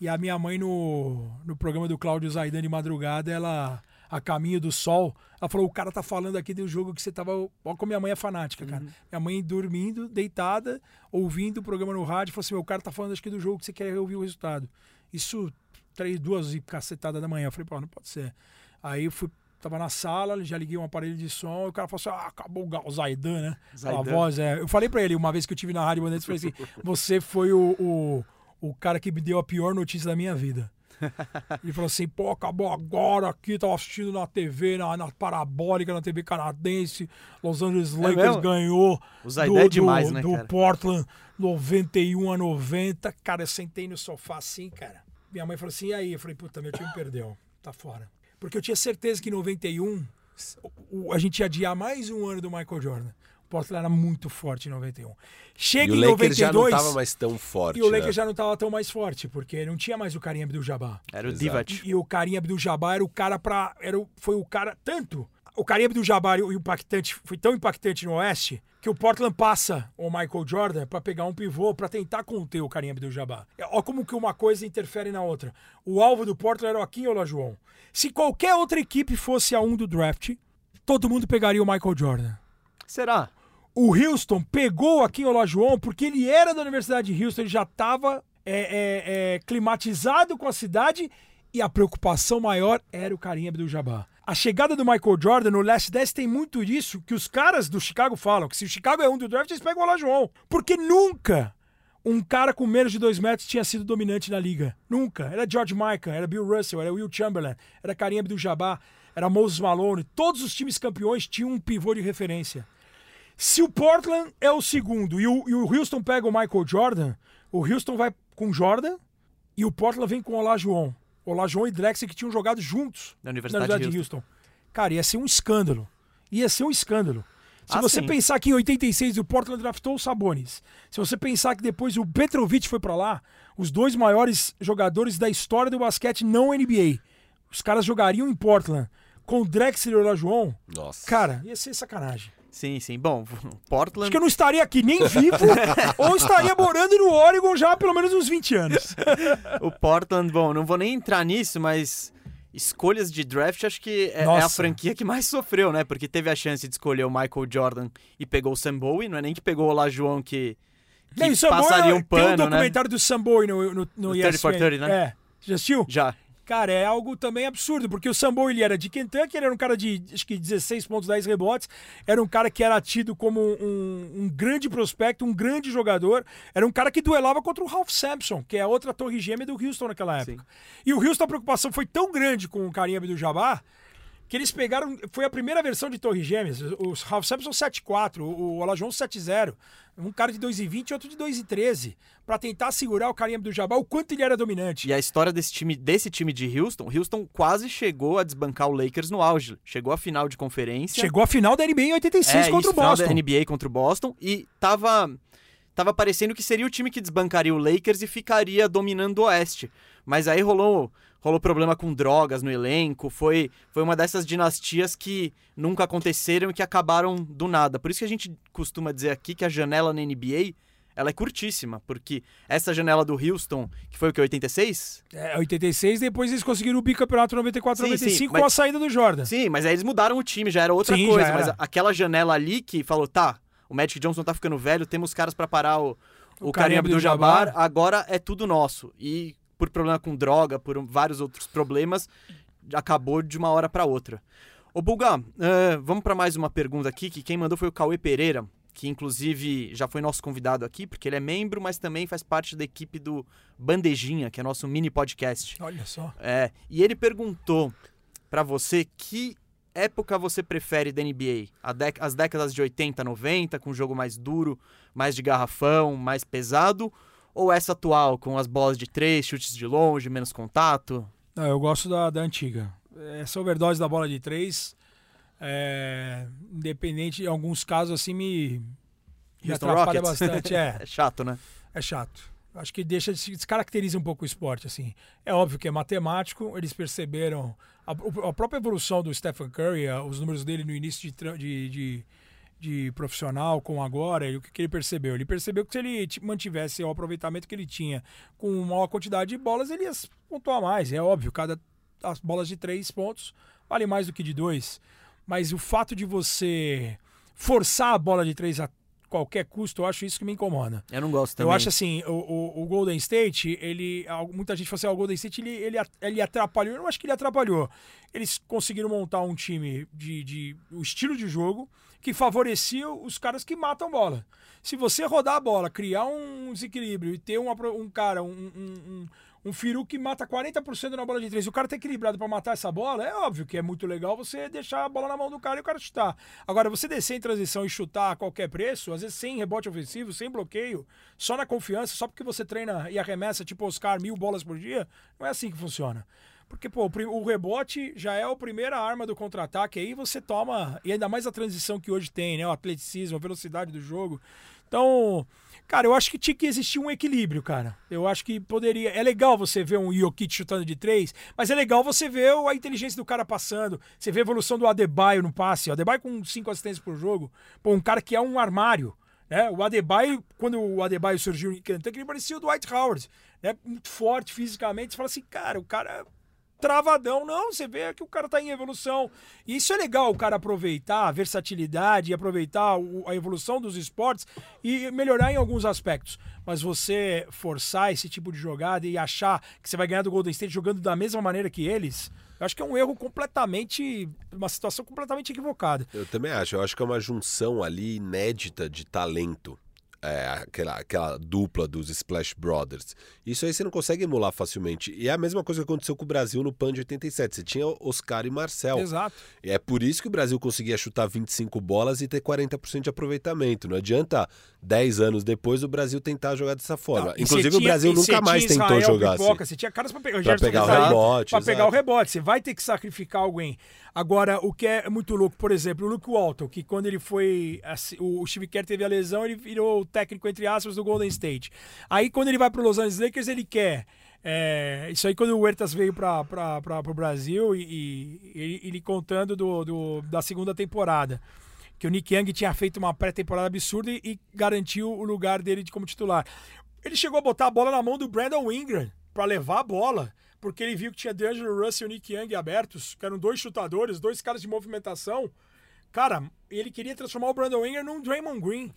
[SPEAKER 4] E a minha mãe, no, no programa do Cláudio Zaidan de madrugada, ela, a caminho do sol, ela falou: O cara tá falando aqui do jogo que você tava. Olha como minha mãe é fanática, cara. Minha mãe dormindo, deitada, ouvindo o programa no rádio, falou assim: Meu, o cara tá falando aqui do jogo que você quer ouvir o resultado. Isso, três, duas e cacetada da manhã. Eu falei: Pô, não pode ser. Aí eu fui. Tava na sala, já liguei um aparelho de som, e o cara falou assim: Ah, acabou o Zaidan, né?
[SPEAKER 1] Zaidan.
[SPEAKER 4] voz, é. Eu falei pra ele, uma vez que eu tive na Rádio Bandeirantes, falei assim: Você foi o, o, o cara que me deu a pior notícia da minha vida. Ele falou assim, pô, acabou agora aqui, tava assistindo na TV, na, na parabólica, na TV canadense, Los Angeles Lakers
[SPEAKER 1] mesmo?
[SPEAKER 4] ganhou
[SPEAKER 1] O Zaidan é demais,
[SPEAKER 4] do,
[SPEAKER 1] né,
[SPEAKER 4] do? Portland 91 a 90. Cara, eu sentei no sofá assim, cara. Minha mãe falou assim, e aí? Eu falei, puta, meu time perdeu, tá fora. Porque eu tinha certeza que em 91 o- o- a gente ia adiar mais um ano do Michael Jordan. Portland era muito forte em 91. Chega
[SPEAKER 2] E o
[SPEAKER 4] em
[SPEAKER 2] Lakers
[SPEAKER 4] 92
[SPEAKER 2] já não tava mais tão forte.
[SPEAKER 4] e o
[SPEAKER 2] né?
[SPEAKER 4] Lakers já não estava tão mais forte, porque não tinha mais o Karim Abdul-Jabbar.
[SPEAKER 1] Era o
[SPEAKER 2] Exato.
[SPEAKER 1] Divac.
[SPEAKER 4] E o Karim Abdul-Jabbar era o cara pra. Era o, foi o cara. Tanto. O Karim Abdul-Jabbar e o impactante foi tão impactante no Oeste que o Portland passa o Michael Jordan pra pegar um pivô pra tentar conter o Karim Abdul-Jabbar. Ó como que uma coisa interfere na outra. O alvo do Portland era o Akin Olajuwon. Se qualquer outra equipe fosse a um do draft, todo mundo pegaria o Michael Jordan.
[SPEAKER 1] Será?
[SPEAKER 4] O Houston pegou o Akin Olajuwon porque ele era da Universidade de Houston, ele já estava climatizado com a cidade e a preocupação maior era o Karim Abdul-Jabbar. A chegada do Michael Jordan no Last 10 tem muito disso que os caras do Chicago falam, que se o Chicago é um do draft, eles pegam o Olajuwon. Porque nunca um cara com menos de dois metros tinha sido dominante na liga. Nunca. Era George Michael, era Bill Russell, era Will Chamberlain, era Karim Abdul-Jabbar, era Moses Malone. Todos os times campeões tinham um pivô de referência. Se o Portland é o segundo e o, e o Houston pega o Michael Jordan, o Houston vai com Jordan e o Portland vem com o Olajuwon. Olajuwon e Drexler que tinham jogado juntos
[SPEAKER 1] Na Universidade de
[SPEAKER 4] Houston. Cara, ia ser um escândalo. Ia ser um escândalo. Se
[SPEAKER 1] Ah,
[SPEAKER 4] você
[SPEAKER 1] sim.
[SPEAKER 4] pensar que em 86 o Portland draftou o Sabonis, se você pensar que depois o Petrovic foi pra lá, os dois maiores jogadores da história do basquete não NBA, os caras jogariam em Portland com Drexler e Olajuwon,
[SPEAKER 2] Nossa.
[SPEAKER 4] cara, ia ser sacanagem.
[SPEAKER 1] Sim, sim. Bom, Portland.
[SPEAKER 4] Acho que eu não estaria aqui nem vivo ou estaria morando no Oregon já há pelo menos uns 20 anos.
[SPEAKER 1] O Portland, bom, não vou nem entrar nisso, mas escolhas de draft acho que é, é a franquia que mais sofreu, né? Porque teve a chance de escolher o Michael Jordan e pegou o Sam Bowie, não é nem que pegou o Lajoão que, que
[SPEAKER 4] Não, Bowie,
[SPEAKER 1] passaria um
[SPEAKER 4] Tem um
[SPEAKER 1] pano, né?
[SPEAKER 4] documentário do Sam Bowie no, no, no,
[SPEAKER 1] No
[SPEAKER 4] ESPN.
[SPEAKER 1] 30 for 30, né?
[SPEAKER 4] É. Já assistiu?
[SPEAKER 1] Já.
[SPEAKER 4] Cara, é algo também absurdo, porque o Sambo ele era de Kentucky, ele era um cara de acho que 16 pontos, 10 rebotes, era um cara que era tido como um, um grande prospecto, um grande jogador, era um cara que duelava contra o Ralph Sampson, que é a outra torre gêmea do Houston naquela época. E o Houston, a preocupação foi tão grande com o Karim Abdul-Jabbar que eles pegaram, foi a primeira versão de Torre Gêmeas, o Ralph Sampson 7-4, o Olajuwon 7-0, um cara de 2,20 e outro de 2,13, pra tentar segurar o Karim Abdul-Jabbar, o quanto ele era dominante.
[SPEAKER 1] E a história desse time, desse time de Houston, Houston quase chegou a desbancar o Lakers no auge. Chegou à final de conferência.
[SPEAKER 4] Chegou à final da NBA em 86
[SPEAKER 1] é,
[SPEAKER 4] contra o Boston.
[SPEAKER 1] final da NBA contra o Boston e tava tava parecendo que seria o time que desbancaria o Lakers e ficaria dominando o Oeste. Mas aí rolou rolou problema com drogas no elenco, foi foi uma dessas dinastias que nunca aconteceram e que acabaram do nada. Por isso que a gente costuma dizer aqui que a janela na NBA ela é curtíssima, porque essa janela do Houston, que foi o que 86?
[SPEAKER 4] É, 86, depois eles conseguiram o bicampeonato 94
[SPEAKER 1] Sim,
[SPEAKER 4] 95
[SPEAKER 1] sim,
[SPEAKER 4] com
[SPEAKER 1] mas-
[SPEAKER 4] a saída do Jordan.
[SPEAKER 1] Sim, mas aí eles mudaram o time, já era outra
[SPEAKER 4] Sim,
[SPEAKER 1] coisa.
[SPEAKER 4] já
[SPEAKER 1] Mas
[SPEAKER 4] era.
[SPEAKER 1] aquela janela ali que falou, tá, o Magic Johnson tá ficando velho, temos caras pra parar o, o,
[SPEAKER 4] O
[SPEAKER 1] Karim Abdul-Jabbar,
[SPEAKER 4] Abdul-Jabbar.
[SPEAKER 1] agora é tudo nosso. E por problema com droga, por vários outros problemas, acabou de uma hora pra outra. Ô Bulgar, eh, vamos pra mais uma pergunta aqui, que quem mandou foi o Cauê Pereira, que inclusive já foi nosso convidado aqui, porque ele é membro, mas também faz parte da equipe do Bandejinha, que é nosso mini podcast.
[SPEAKER 4] Olha só.
[SPEAKER 1] É, e ele perguntou pra você que época você prefere da NBA? As décadas de 80, 90, com jogo mais duro, mais de garrafão, mais pesado? Ou essa atual, com as bolas de três, chutes de longe, menos contato?
[SPEAKER 4] Não, eu gosto da, da antiga. Essa overdose da bola de três, é, independente, em alguns casos, assim, me, me atrapalha
[SPEAKER 1] Rockets?
[SPEAKER 4] bastante. É,
[SPEAKER 1] É chato, né?
[SPEAKER 4] é chato. Acho que deixa, descaracteriza um pouco o esporte, assim. É óbvio que é matemático, eles perceberam a, a própria evolução do Stephen Curry, a- os números dele no início de, de, de, de profissional com agora, e o que, que ele percebeu? Ele percebeu que se ele mantivesse o aproveitamento que ele tinha com uma maior quantidade de bolas, ele ia pontuar mais. É óbvio, cada as bolas de três pontos valem mais do que de dois. Mas o fato de você forçar a bola de três a qualquer custo, eu acho isso que me incomoda.
[SPEAKER 1] Eu não gosto também.
[SPEAKER 4] Eu acho assim, o, o, o Golden State, ele. Muita gente fala assim, ah, o Golden State ele, ele, ele atrapalhou. Eu não acho que ele atrapalhou. Eles conseguiram montar um time de, de. o estilo de jogo que favorecia os caras que matam bola. Se você rodar a bola, criar um desequilíbrio e ter uma um cara, um, um, um, um firu que mata 40% na bola de três, o cara tá equilibrado pra matar essa bola, é óbvio que é muito legal você deixar a bola na mão do cara e o cara chutar. Agora, você descer em transição e chutar a qualquer preço, às vezes sem rebote ofensivo, sem bloqueio, só na confiança, só porque você treina e arremessa tipo Oscar mil bolas por dia, não é assim que funciona. Porque, pô, o rebote já é a primeira arma do contra-ataque, aí você toma, e ainda mais a transição que hoje tem, né? O atleticismo, a velocidade do jogo. Então, cara, eu acho que tinha que existir um equilíbrio, cara. Eu acho que poderia. É legal você ver um Jokic chutando de três, mas é legal você ver a inteligência do cara passando. Você vê a evolução do Adebayo no passe. O Adebayo com cinco assistências por jogo. Pô, um cara que é um armário. Né? O Adebayo, quando o Adebayo surgiu em Kentucky, ele parecia o Dwight Howard. Né? Muito forte fisicamente. Você fala assim, cara, o cara travadão. Não, você vê que o cara tá em evolução. E isso é legal, o cara aproveitar a versatilidade e aproveitar a evolução dos esportes e melhorar em alguns aspectos. Mas você forçar esse tipo de jogada e achar que você vai ganhar do Golden State jogando da mesma maneira que eles, eu acho que é um erro completamente. uma situação completamente equivocada.
[SPEAKER 2] Eu também acho. Eu acho que é uma junção ali inédita de talento. É, aquela, aquela dupla dos Splash Brothers. Isso aí você não consegue emular facilmente. E é a mesma coisa que aconteceu com o Brasil no PAN de 87. Você tinha Oscar e Marcel.
[SPEAKER 4] Exato.
[SPEAKER 2] E é por isso que o Brasil conseguia chutar 25 bolas e ter 40% de aproveitamento. Não adianta 10 anos depois o Brasil tentar jogar dessa forma.
[SPEAKER 4] Não,
[SPEAKER 2] Inclusive
[SPEAKER 4] você
[SPEAKER 2] o
[SPEAKER 4] tinha-
[SPEAKER 2] Brasil nunca mais
[SPEAKER 4] tinha
[SPEAKER 2] tentou
[SPEAKER 4] Israel,
[SPEAKER 2] jogar
[SPEAKER 4] pipoca,
[SPEAKER 2] assim.
[SPEAKER 4] Você tinha caras pra pegar,
[SPEAKER 2] Pra pegar o rebote,
[SPEAKER 4] Pra pegar o rebote. Você vai ter que sacrificar alguém. Agora, o que é muito louco, por exemplo, o Luke Walton, que quando ele foi. assim, O Steve Kerr teve a lesão, ele virou técnico, entre aspas, do Golden State. Aí, quando ele vai pro Los Angeles Lakers, ele quer. é, isso aí quando o Huertas veio para o Brasil e, e- e ele contando do, do- da segunda temporada que o Nick Young tinha feito uma pré-temporada absurda e, e garantiu o lugar dele de como titular. Ele chegou a botar a bola na mão do Brandon Ingram para levar a bola, porque ele viu que tinha D'Angelo Russell e o Nick Young abertos, que eram dois chutadores, dois caras de movimentação. Cara, ele queria transformar o Brandon Ingram num Draymond Green.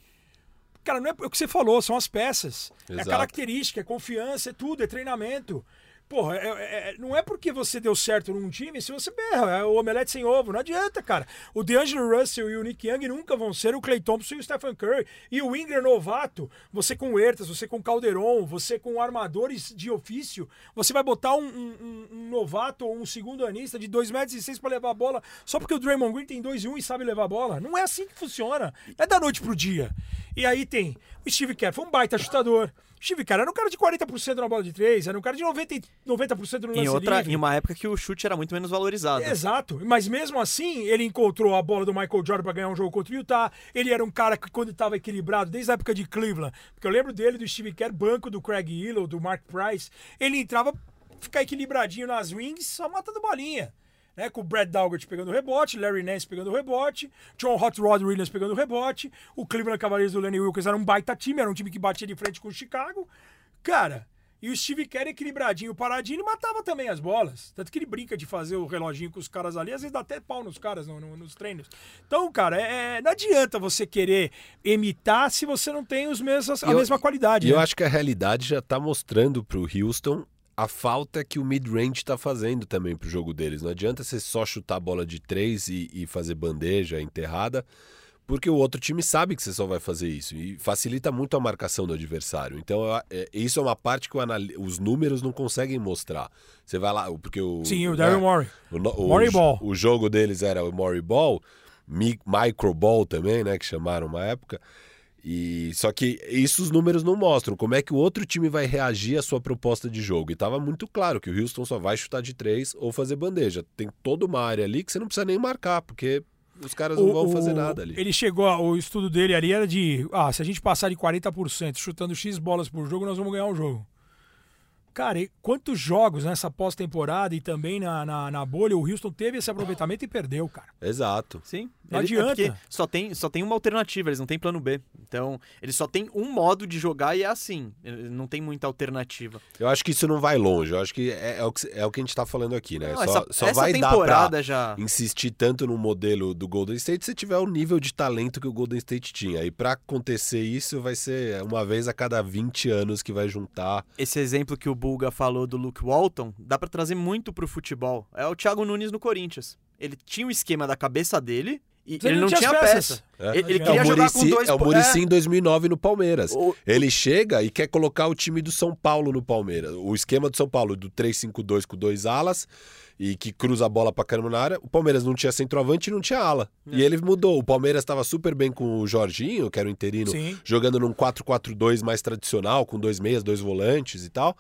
[SPEAKER 4] Cara, não é o que você falou, são as peças. É
[SPEAKER 2] Exato.
[SPEAKER 4] característica, é confiança, é tudo, é treinamento. Porra, é- é- é- não é porque você deu certo num time se você berra, é o omelete sem ovo, não adianta, cara. O D'Angelo Russell e o Nick Young nunca vão ser o Clay Thompson e o Stephen Curry. E o Ingram novato, você com Ertas, você com Calderon, você com armadores de ofício, você vai botar um, um- um- novato ou um segundo anista de 2 metros e seis pra levar a bola só porque o Draymond Green tem 2 e 1 um e sabe levar a bola. Não é assim que funciona. É da noite pro dia. E aí tem o Steve Kerr, foi um baita chutador. Steve Kerr era um cara de 40% na bola de 3, era um cara de 90, e- 90% no lance
[SPEAKER 1] Em, outra,
[SPEAKER 4] livre.
[SPEAKER 1] em uma época que o chute era muito menos valorizado.
[SPEAKER 4] Exato, mas mesmo assim ele encontrou a bola do Michael Jordan para ganhar um jogo contra o Utah. Ele era um cara que quando estava equilibrado, desde a época de Cleveland, porque eu lembro dele do Steve Kerr, banco do Craig Hillow, do Mark Price, ele entrava ficar equilibradinho nas wings, só matando bolinha. Né, com o Brad Daugert pegando o rebote, Larry Nance pegando o rebote, John Hot Rod Williams pegando o rebote, o Cleveland Cavaliers do Lenny Wilkes era um baita time, era um time que batia de frente com o Chicago. Cara, e o Steve Kerr equilibradinho, paradinho, ele matava também as bolas. Tanto que ele brinca de fazer o reloginho com os caras ali, às vezes dá até pau nos caras no- no- nos treinos. Então, cara, é, não adianta você querer imitar se você não tem os mesmos, a
[SPEAKER 2] eu-
[SPEAKER 4] mesma qualidade.
[SPEAKER 2] E eu
[SPEAKER 4] né?
[SPEAKER 2] acho que a realidade já tá mostrando pro Houston a falta que o mid-range tá fazendo também pro jogo deles. Não adianta você só chutar a bola de três e, e fazer bandeja enterrada, porque o outro time sabe que você só vai fazer isso e facilita muito a marcação do adversário. Então, é, isso é uma parte que o os números não conseguem mostrar. Você vai lá, porque o.
[SPEAKER 4] Sim, o
[SPEAKER 2] né,
[SPEAKER 4] Daryl Morey.
[SPEAKER 2] o, no- o,
[SPEAKER 4] Ball.
[SPEAKER 2] o jogo deles era o Mori Ball, mi- Micro Ball também, né? Que chamaram uma época. E só que isso os números não mostram. Como é que o outro time vai reagir à sua proposta de jogo? E tava muito claro que o Houston só vai chutar de três ou fazer bandeja. Tem toda uma área ali que você não precisa nem marcar, porque os caras não
[SPEAKER 4] O-
[SPEAKER 2] vão fazer
[SPEAKER 4] o-
[SPEAKER 2] nada ali.
[SPEAKER 4] Ele chegou, o estudo dele ali era de, ah, se a gente passar de 40% chutando X bolas por jogo, nós vamos ganhar o jogo. Cara, e quantos jogos nessa pós-temporada e também na, na, na bolha o Houston teve esse aproveitamento e perdeu, cara.
[SPEAKER 2] Exato.
[SPEAKER 1] Sim.
[SPEAKER 4] Não
[SPEAKER 1] Ele- é
[SPEAKER 4] adianta.
[SPEAKER 1] porque só tem, só tem uma alternativa, eles não têm plano B. Então, eles só têm um modo de jogar e é assim. Não tem muita alternativa.
[SPEAKER 2] Eu acho que isso não vai longe. Eu acho que é, é o, que, é o que a gente tá falando aqui, né?
[SPEAKER 1] Não,
[SPEAKER 2] só
[SPEAKER 1] essa,
[SPEAKER 2] só
[SPEAKER 1] essa
[SPEAKER 2] vai dar pra
[SPEAKER 1] temporada já.
[SPEAKER 2] insistir tanto no modelo do Golden State se tiver o nível de talento que o Golden State tinha. E pra acontecer isso, vai ser uma vez a cada 20 anos que vai juntar.
[SPEAKER 1] Esse exemplo que o Bulga falou do Luke Walton, dá pra trazer muito pro futebol. É o Thiago Nunes no Corinthians. Ele tinha o esquema da cabeça dele e ele não tinha, peça.
[SPEAKER 2] É.
[SPEAKER 1] Ele, ele
[SPEAKER 2] É
[SPEAKER 1] queria
[SPEAKER 2] o
[SPEAKER 1] jogar com
[SPEAKER 2] Muricy,
[SPEAKER 1] dois
[SPEAKER 2] é o Muricy em 2009 no Palmeiras.
[SPEAKER 1] O-
[SPEAKER 2] Ele chega e quer colocar o time do São Paulo no Palmeiras. O esquema do São Paulo, do 3-5-2 com dois alas e que cruza a bola pra caramba na área. O Palmeiras não tinha centroavante e não tinha ala.
[SPEAKER 1] É.
[SPEAKER 2] E ele mudou. O Palmeiras estava super bem com o Jorginho, que era o interino,
[SPEAKER 4] Sim.
[SPEAKER 2] jogando num 4-4-2 mais tradicional, com dois meias, dois volantes e tal.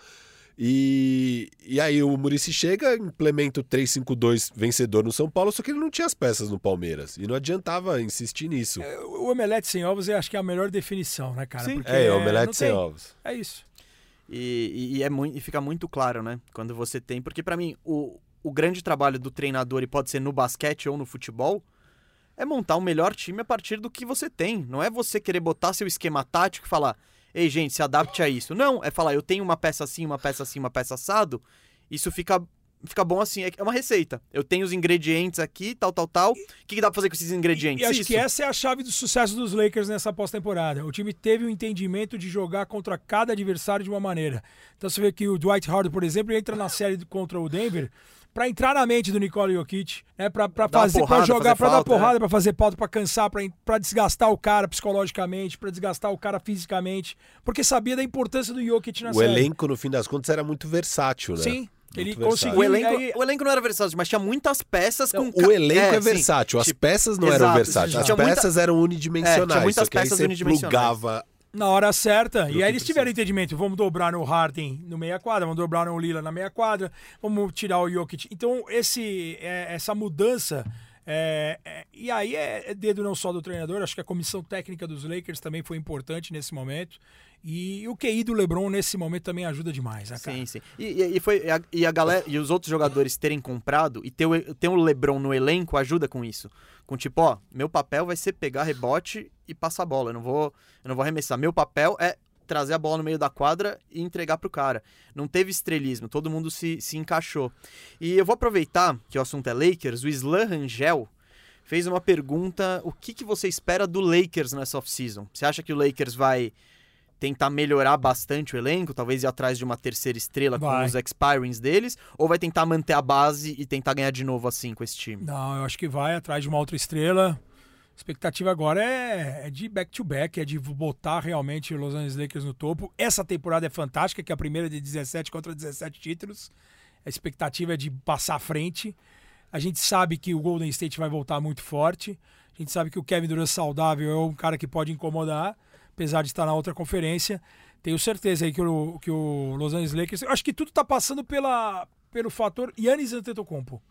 [SPEAKER 2] E, e aí o Murici chega, implementa o 3-5-2 vencedor no São Paulo, só que ele não tinha as peças no Palmeiras. E não adiantava insistir nisso.
[SPEAKER 4] É, O omelete sem ovos eu acho que é a melhor definição, né, cara?
[SPEAKER 1] Sim.
[SPEAKER 4] Porque
[SPEAKER 2] É, omelete sem
[SPEAKER 4] tem.
[SPEAKER 2] ovos.
[SPEAKER 4] É isso.
[SPEAKER 1] E, e- e é muito, e fica muito claro, né? Quando você tem. Porque pra mim, o, o grande trabalho do treinador, e pode ser no basquete ou no futebol, é montar o melhor time a partir do que você tem. Não é você querer botar seu esquema tático e falar, ei, gente, se adapte a isso. Não, é falar, eu tenho uma peça assim, uma peça assim, uma peça assado. Isso fica. Fica bom assim, é é uma receita. Eu tenho os ingredientes aqui, tal, tal, tal. O que, que dá pra fazer com esses ingredientes?
[SPEAKER 4] E acho
[SPEAKER 1] Isso.
[SPEAKER 4] que essa é a chave do sucesso dos Lakers nessa pós-temporada. O time teve o entendimento de jogar contra cada adversário de uma maneira. Então você vê que o Dwight Howard, por exemplo, entra na série contra o Denver pra entrar na mente do Nikola Jokic, né, Pra pra
[SPEAKER 1] Dar uma
[SPEAKER 4] fazer, pra
[SPEAKER 1] porrada,
[SPEAKER 4] jogar,
[SPEAKER 1] fazer
[SPEAKER 4] pra dar
[SPEAKER 1] falta,
[SPEAKER 4] porrada, pra fazer pauta, pra cansar, pra pra desgastar o cara psicologicamente, pra desgastar o cara fisicamente, porque sabia da importância do Jokic na
[SPEAKER 2] O
[SPEAKER 4] série.
[SPEAKER 2] elenco, no fim das contas, era muito versátil, né?
[SPEAKER 4] Sim, ele
[SPEAKER 2] versátil.
[SPEAKER 4] conseguiu.
[SPEAKER 1] O elenco,
[SPEAKER 4] aí-
[SPEAKER 1] o elenco não era versátil, mas tinha muitas peças
[SPEAKER 2] Não,
[SPEAKER 1] com.
[SPEAKER 2] o elenco é,
[SPEAKER 1] sim.
[SPEAKER 2] versátil, as
[SPEAKER 1] Tipo,
[SPEAKER 2] peças não eram
[SPEAKER 1] exato,
[SPEAKER 2] versáteis. As
[SPEAKER 1] tinha muita-
[SPEAKER 2] peças eram unidimensionais.
[SPEAKER 1] É, tinha muitas
[SPEAKER 2] só que aí
[SPEAKER 1] peças
[SPEAKER 2] você
[SPEAKER 1] unidimensionais.
[SPEAKER 2] plugava
[SPEAKER 4] na hora certa. E aí eles tiveram entendimento. Vamos dobrar no Harden no meia quadra, vamos dobrar no Lila na meia quadra, vamos tirar o Jokic. Então, esse, é, essa mudança. é, é, e aí é, é dedo não só do treinador, acho que a comissão técnica dos Lakers também foi importante nesse momento. E o QI do LeBron nesse momento também ajuda demais, né, cara?
[SPEAKER 1] Sim, sim. E, e- foi, e a, e a galera e os outros jogadores terem comprado e ter o, ter o LeBron no elenco ajuda com isso. Com tipo, ó, meu papel vai ser pegar rebote e passar a bola. Eu não vou, eu não vou arremessar. Meu papel é trazer a bola no meio da quadra e entregar pro cara. Não teve estrelismo, todo mundo se, se encaixou. E eu vou aproveitar que o assunto é Lakers, o Islan Rangel fez uma pergunta, o que, que você espera do Lakers nessa off-season? Você acha que o Lakers vai tentar melhorar bastante o elenco, talvez ir atrás de uma terceira estrela com
[SPEAKER 4] Vai.
[SPEAKER 1] os expirings deles, ou vai tentar manter a base e tentar ganhar de novo assim com esse time?
[SPEAKER 4] Não, eu acho que vai atrás de uma outra estrela. A expectativa agora é, é de back-to-back, é de botar realmente o Los Angeles Lakers no topo. Essa temporada é fantástica, que é a primeira de 17 contra 17 títulos. A expectativa é de passar à frente. A gente sabe que o Golden State vai voltar muito forte. A gente sabe que o Kevin Durant saudável é um cara que pode incomodar, apesar de estar na outra conferência. Tenho certeza aí que o, que o Los Angeles Lakers... Eu acho que tudo está passando pela, pelo fator Yannis Antetokounmpo.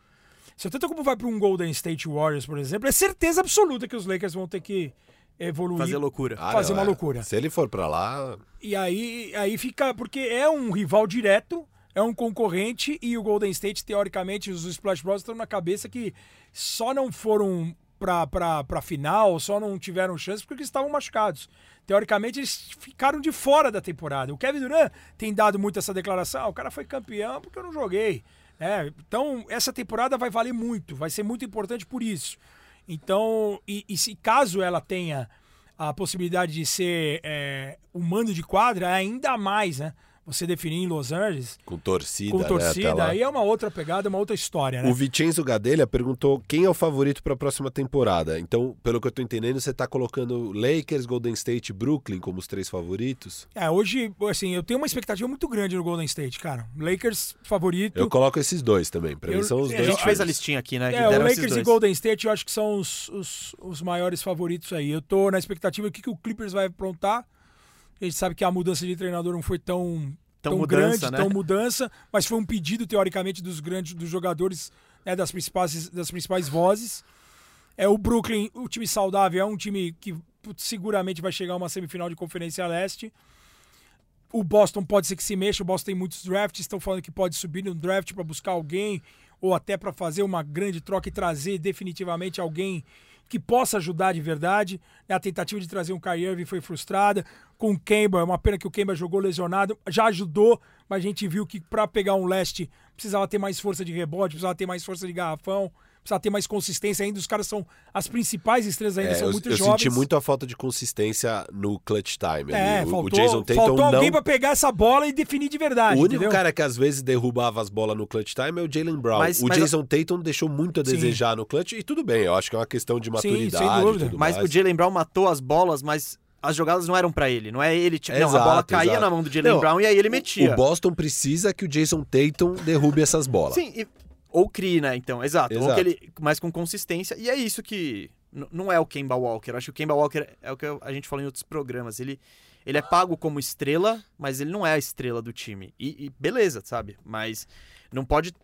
[SPEAKER 4] Se o Antetokounmpo vai para um Golden State Warriors, por exemplo, é certeza absoluta que os Lakers vão ter que evoluir.
[SPEAKER 1] Fazer loucura.
[SPEAKER 2] Ah,
[SPEAKER 4] Fazer
[SPEAKER 2] não,
[SPEAKER 4] uma
[SPEAKER 2] é.
[SPEAKER 4] loucura.
[SPEAKER 2] Se ele for pra lá,
[SPEAKER 4] E aí, aí fica. Porque é um rival direto, é um concorrente, e o Golden State, teoricamente, os Splash Bros estão na cabeça que só não foram pra, pra final, só não tiveram chance porque eles estavam machucados. Teoricamente, eles ficaram de fora da temporada. O Kevin Durant tem dado muito essa declaração: ah, o cara foi campeão porque eu não joguei. É, então, essa temporada vai valer muito, vai ser muito importante por isso. Então, e, e se caso ela tenha a possibilidade de ser é, um mando de quadra, ainda mais, né? Você definir em Los Angeles
[SPEAKER 2] com torcida,
[SPEAKER 4] com
[SPEAKER 2] né,
[SPEAKER 4] torcida,
[SPEAKER 2] lá.
[SPEAKER 4] aí é uma outra pegada, uma outra história, né?
[SPEAKER 2] O Vicenzo Gadelha perguntou quem é o favorito para a próxima temporada. Então, pelo que eu tô entendendo, você tá colocando Lakers, Golden State e Brooklyn como os três favoritos?
[SPEAKER 4] É, hoje, assim, eu tenho uma expectativa muito grande no Golden State, cara. Lakers favorito.
[SPEAKER 2] Eu coloco esses dois também. Para
[SPEAKER 4] Eu-
[SPEAKER 2] mim são os
[SPEAKER 4] é,
[SPEAKER 1] A
[SPEAKER 2] dois.
[SPEAKER 1] gente fez a listinha aqui, né?
[SPEAKER 4] É, o Lakers e. Golden State eu acho que são os, os, os maiores favoritos aí. Eu tô na expectativa do que, que o Clippers vai aprontar. A gente sabe que a mudança de treinador não foi tão,
[SPEAKER 1] Tão
[SPEAKER 4] tão,
[SPEAKER 1] mudança,
[SPEAKER 4] grande,
[SPEAKER 1] né?
[SPEAKER 4] tão mudança, mas foi um pedido, teoricamente, dos grandes dos jogadores, né, das, principais, das principais vozes. É o Brooklyn, o time saudável, é um time que seguramente vai chegar a uma semifinal de Conferência Leste. O Boston pode ser que se mexa, o Boston tem muitos drafts, estão falando que pode subir no draft para buscar alguém, ou até para fazer uma grande troca e trazer definitivamente alguém que possa ajudar de verdade. A tentativa de trazer um Kyrie Irving foi frustrada. Com o Kemba, é uma pena que o Kemba jogou lesionado, já ajudou, mas a gente viu que para pegar um leste precisava ter mais força de rebote, precisava ter mais força de garrafão, precisava ter mais consistência ainda. Os caras são as principais estrelas ainda,
[SPEAKER 2] É,
[SPEAKER 4] são
[SPEAKER 2] eu,
[SPEAKER 4] muito
[SPEAKER 2] eu
[SPEAKER 4] jovens.
[SPEAKER 2] senti muito a falta de consistência no clutch time.
[SPEAKER 4] É,
[SPEAKER 2] ali.
[SPEAKER 4] Faltou,
[SPEAKER 2] o Jason Tatum
[SPEAKER 4] faltou
[SPEAKER 2] não...
[SPEAKER 4] alguém pra pegar essa bola e definir de verdade.
[SPEAKER 2] O único
[SPEAKER 4] entendeu?
[SPEAKER 2] cara que às vezes derrubava as bolas no clutch time é o Jalen Brown.
[SPEAKER 1] Mas-
[SPEAKER 2] o
[SPEAKER 1] mas-
[SPEAKER 2] Jason Tatum deixou muito a
[SPEAKER 4] Sim.
[SPEAKER 2] desejar no clutch e tudo bem, eu acho que é uma questão de
[SPEAKER 4] Sim,
[SPEAKER 2] maturidade.
[SPEAKER 4] sem dúvida.
[SPEAKER 2] tudo
[SPEAKER 1] Mas
[SPEAKER 2] mais.
[SPEAKER 1] o Jalen Brown matou as bolas, mas as jogadas não eram pra ele. Não é ele. Não, a
[SPEAKER 2] Exato,
[SPEAKER 1] bola caía
[SPEAKER 2] exato.
[SPEAKER 1] na mão do Jalen
[SPEAKER 2] Não,
[SPEAKER 1] Brown e aí ele metia.
[SPEAKER 2] O Boston precisa que o Jason Tatum derrube essas bolas.
[SPEAKER 1] Sim, e- ou crie, né? Então, exato. Ou
[SPEAKER 2] Exato.
[SPEAKER 1] que ele, mas com consistência. E é isso que. Não é o Kemba Walker. Acho que o Kemba Walker é o que a gente falou em outros programas. Ele, Ele é pago como estrela, mas ele não é a estrela do time. E, e beleza, sabe? Mas não pode.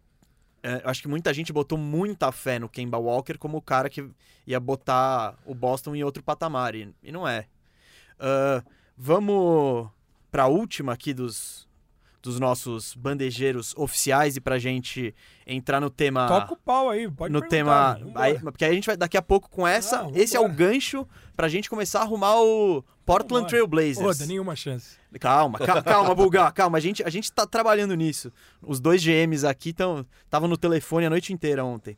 [SPEAKER 1] é, acho que muita gente botou muita fé no Kemba Walker como o cara que ia botar o Boston em outro patamar. E, e não é. Ah, vamos pra última aqui dos, dos nossos bandejeiros oficiais e pra gente entrar no tema
[SPEAKER 4] Toca o pau aí, pode
[SPEAKER 1] no tema. aí- porque aí a gente vai daqui a pouco com essa.
[SPEAKER 4] Não,
[SPEAKER 1] esse é o gancho pra gente começar a arrumar o Portland. Trail Blazers.
[SPEAKER 4] Dá nenhuma chance.
[SPEAKER 1] Calma, ca- calma, Bulgar, calma. A gente, a gente tá trabalhando nisso. Os dois GMs aqui estavam no telefone a noite inteira ontem.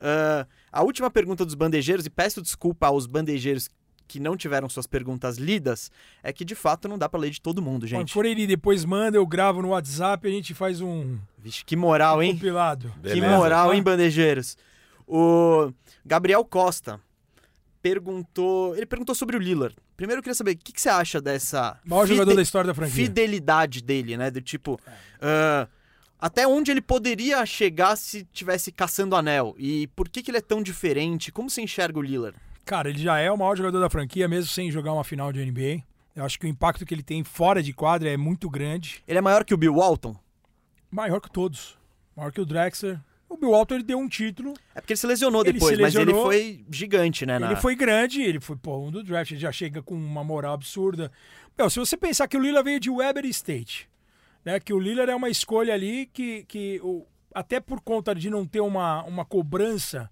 [SPEAKER 1] Ah, a última pergunta dos bandejeiros, e peço desculpa aos bandejeiros que não tiveram suas perguntas lidas, é que de fato não dá pra ler de todo mundo, gente.
[SPEAKER 4] for ele depois manda, eu gravo no WhatsApp e a gente faz um
[SPEAKER 1] Vixe, que moral, hein?
[SPEAKER 4] compilado.
[SPEAKER 1] Que
[SPEAKER 2] Beleza.
[SPEAKER 1] moral,
[SPEAKER 4] Tá?
[SPEAKER 1] hein, bandejeiros? O Gabriel Costa perguntou. Ele perguntou sobre o Lillard. Primeiro eu queria saber o que, que você acha dessa
[SPEAKER 4] Maior
[SPEAKER 1] fide-
[SPEAKER 4] jogador da história da franquia.
[SPEAKER 1] fidelidade dele, né? Do tipo. ah, até onde ele poderia chegar se tivesse caçando anel? E por que, que ele é tão diferente? Como você enxerga o Lillard?
[SPEAKER 4] Cara, ele já é o maior jogador da franquia, mesmo sem jogar uma final de NBA. Eu acho que o impacto que ele tem fora de quadra é muito grande.
[SPEAKER 1] Ele é maior que o Bill Walton?
[SPEAKER 4] Maior que todos. Maior que o Drexler. O Bill Walton ele deu um título.
[SPEAKER 1] É porque ele se lesionou
[SPEAKER 4] Ele
[SPEAKER 1] depois,
[SPEAKER 4] se
[SPEAKER 1] mas ele
[SPEAKER 4] lesionou.
[SPEAKER 1] foi gigante, né? na-
[SPEAKER 4] Ele foi grande, ele foi pô, um do draft, ele já chega com uma moral absurda. Meu, se você pensar que o Lillard veio de Weber State, né? Que o Lillard é uma escolha ali que, que o, até por conta de não ter uma, uma cobrança,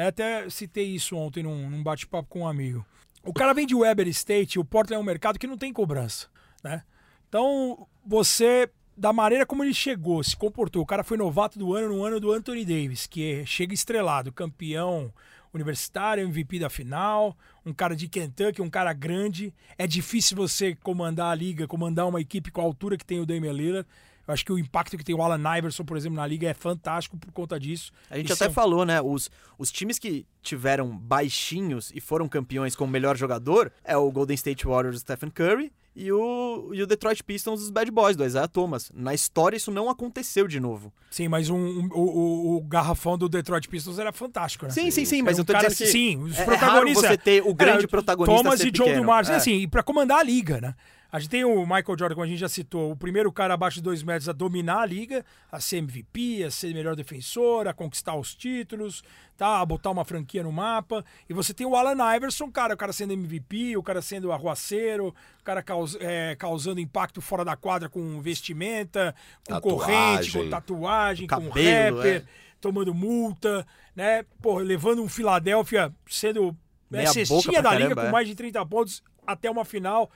[SPEAKER 4] né, até citei isso ontem num, num bate-papo com um amigo. O cara vem de Weber State, o Portland é um mercado que não tem cobrança, né? Então, você, da maneira como ele chegou, se comportou, o cara foi novato do ano no ano do Anthony Davis, que é- chega estrelado, campeão universitário, MVP da final, um cara de Kentucky, um cara grande. É difícil você comandar a liga, comandar uma equipe com a altura que tem o Damian Lillard. Eu acho que o impacto que tem o Alan Iverson, por exemplo, na liga é fantástico por conta disso.
[SPEAKER 1] A gente
[SPEAKER 4] E
[SPEAKER 1] até
[SPEAKER 4] são-
[SPEAKER 1] falou, né? Os, os times que tiveram baixinhos e foram campeões com o melhor jogador é o Golden State Warriors do Stephen Curry e o, e o Detroit Pistons dos Bad Boys, do Isaiah Thomas. Na história, isso não aconteceu de novo.
[SPEAKER 4] Sim, mas um- um- o, o- garrafão do Detroit Pistons era fantástico, né?
[SPEAKER 1] Sim, sim, sim, mas
[SPEAKER 4] Era
[SPEAKER 1] eu tô
[SPEAKER 4] um cara
[SPEAKER 1] dizendo que
[SPEAKER 4] sim, os
[SPEAKER 1] é- é
[SPEAKER 4] protagonistas.
[SPEAKER 1] raro você ter o grande
[SPEAKER 4] Era
[SPEAKER 1] protagonista
[SPEAKER 4] Thomas e
[SPEAKER 1] pequeno.
[SPEAKER 4] Dumars,
[SPEAKER 1] É.
[SPEAKER 4] assim, e pra comandar a liga, né? A gente tem o Michael Jordan, como a gente já citou, o primeiro cara abaixo de dois metros a dominar a liga, a ser MVP, a ser melhor defensor, a conquistar os títulos, tá? A botar uma franquia no mapa. E você tem o Alan Iverson, cara, o cara sendo MVP, o cara sendo arruaceiro, o cara caus- é, causando impacto fora da quadra com vestimenta, com
[SPEAKER 2] Tatuagem.
[SPEAKER 4] corrente, com tatuagem, com
[SPEAKER 1] Cabelo,
[SPEAKER 4] rapper
[SPEAKER 1] é.
[SPEAKER 4] tomando multa, né? Pô, levando um Philadelphia sendo né,
[SPEAKER 1] boca
[SPEAKER 4] cestinha da liga
[SPEAKER 1] caramba,
[SPEAKER 4] com
[SPEAKER 1] é.
[SPEAKER 4] mais de 30 pontos até uma final,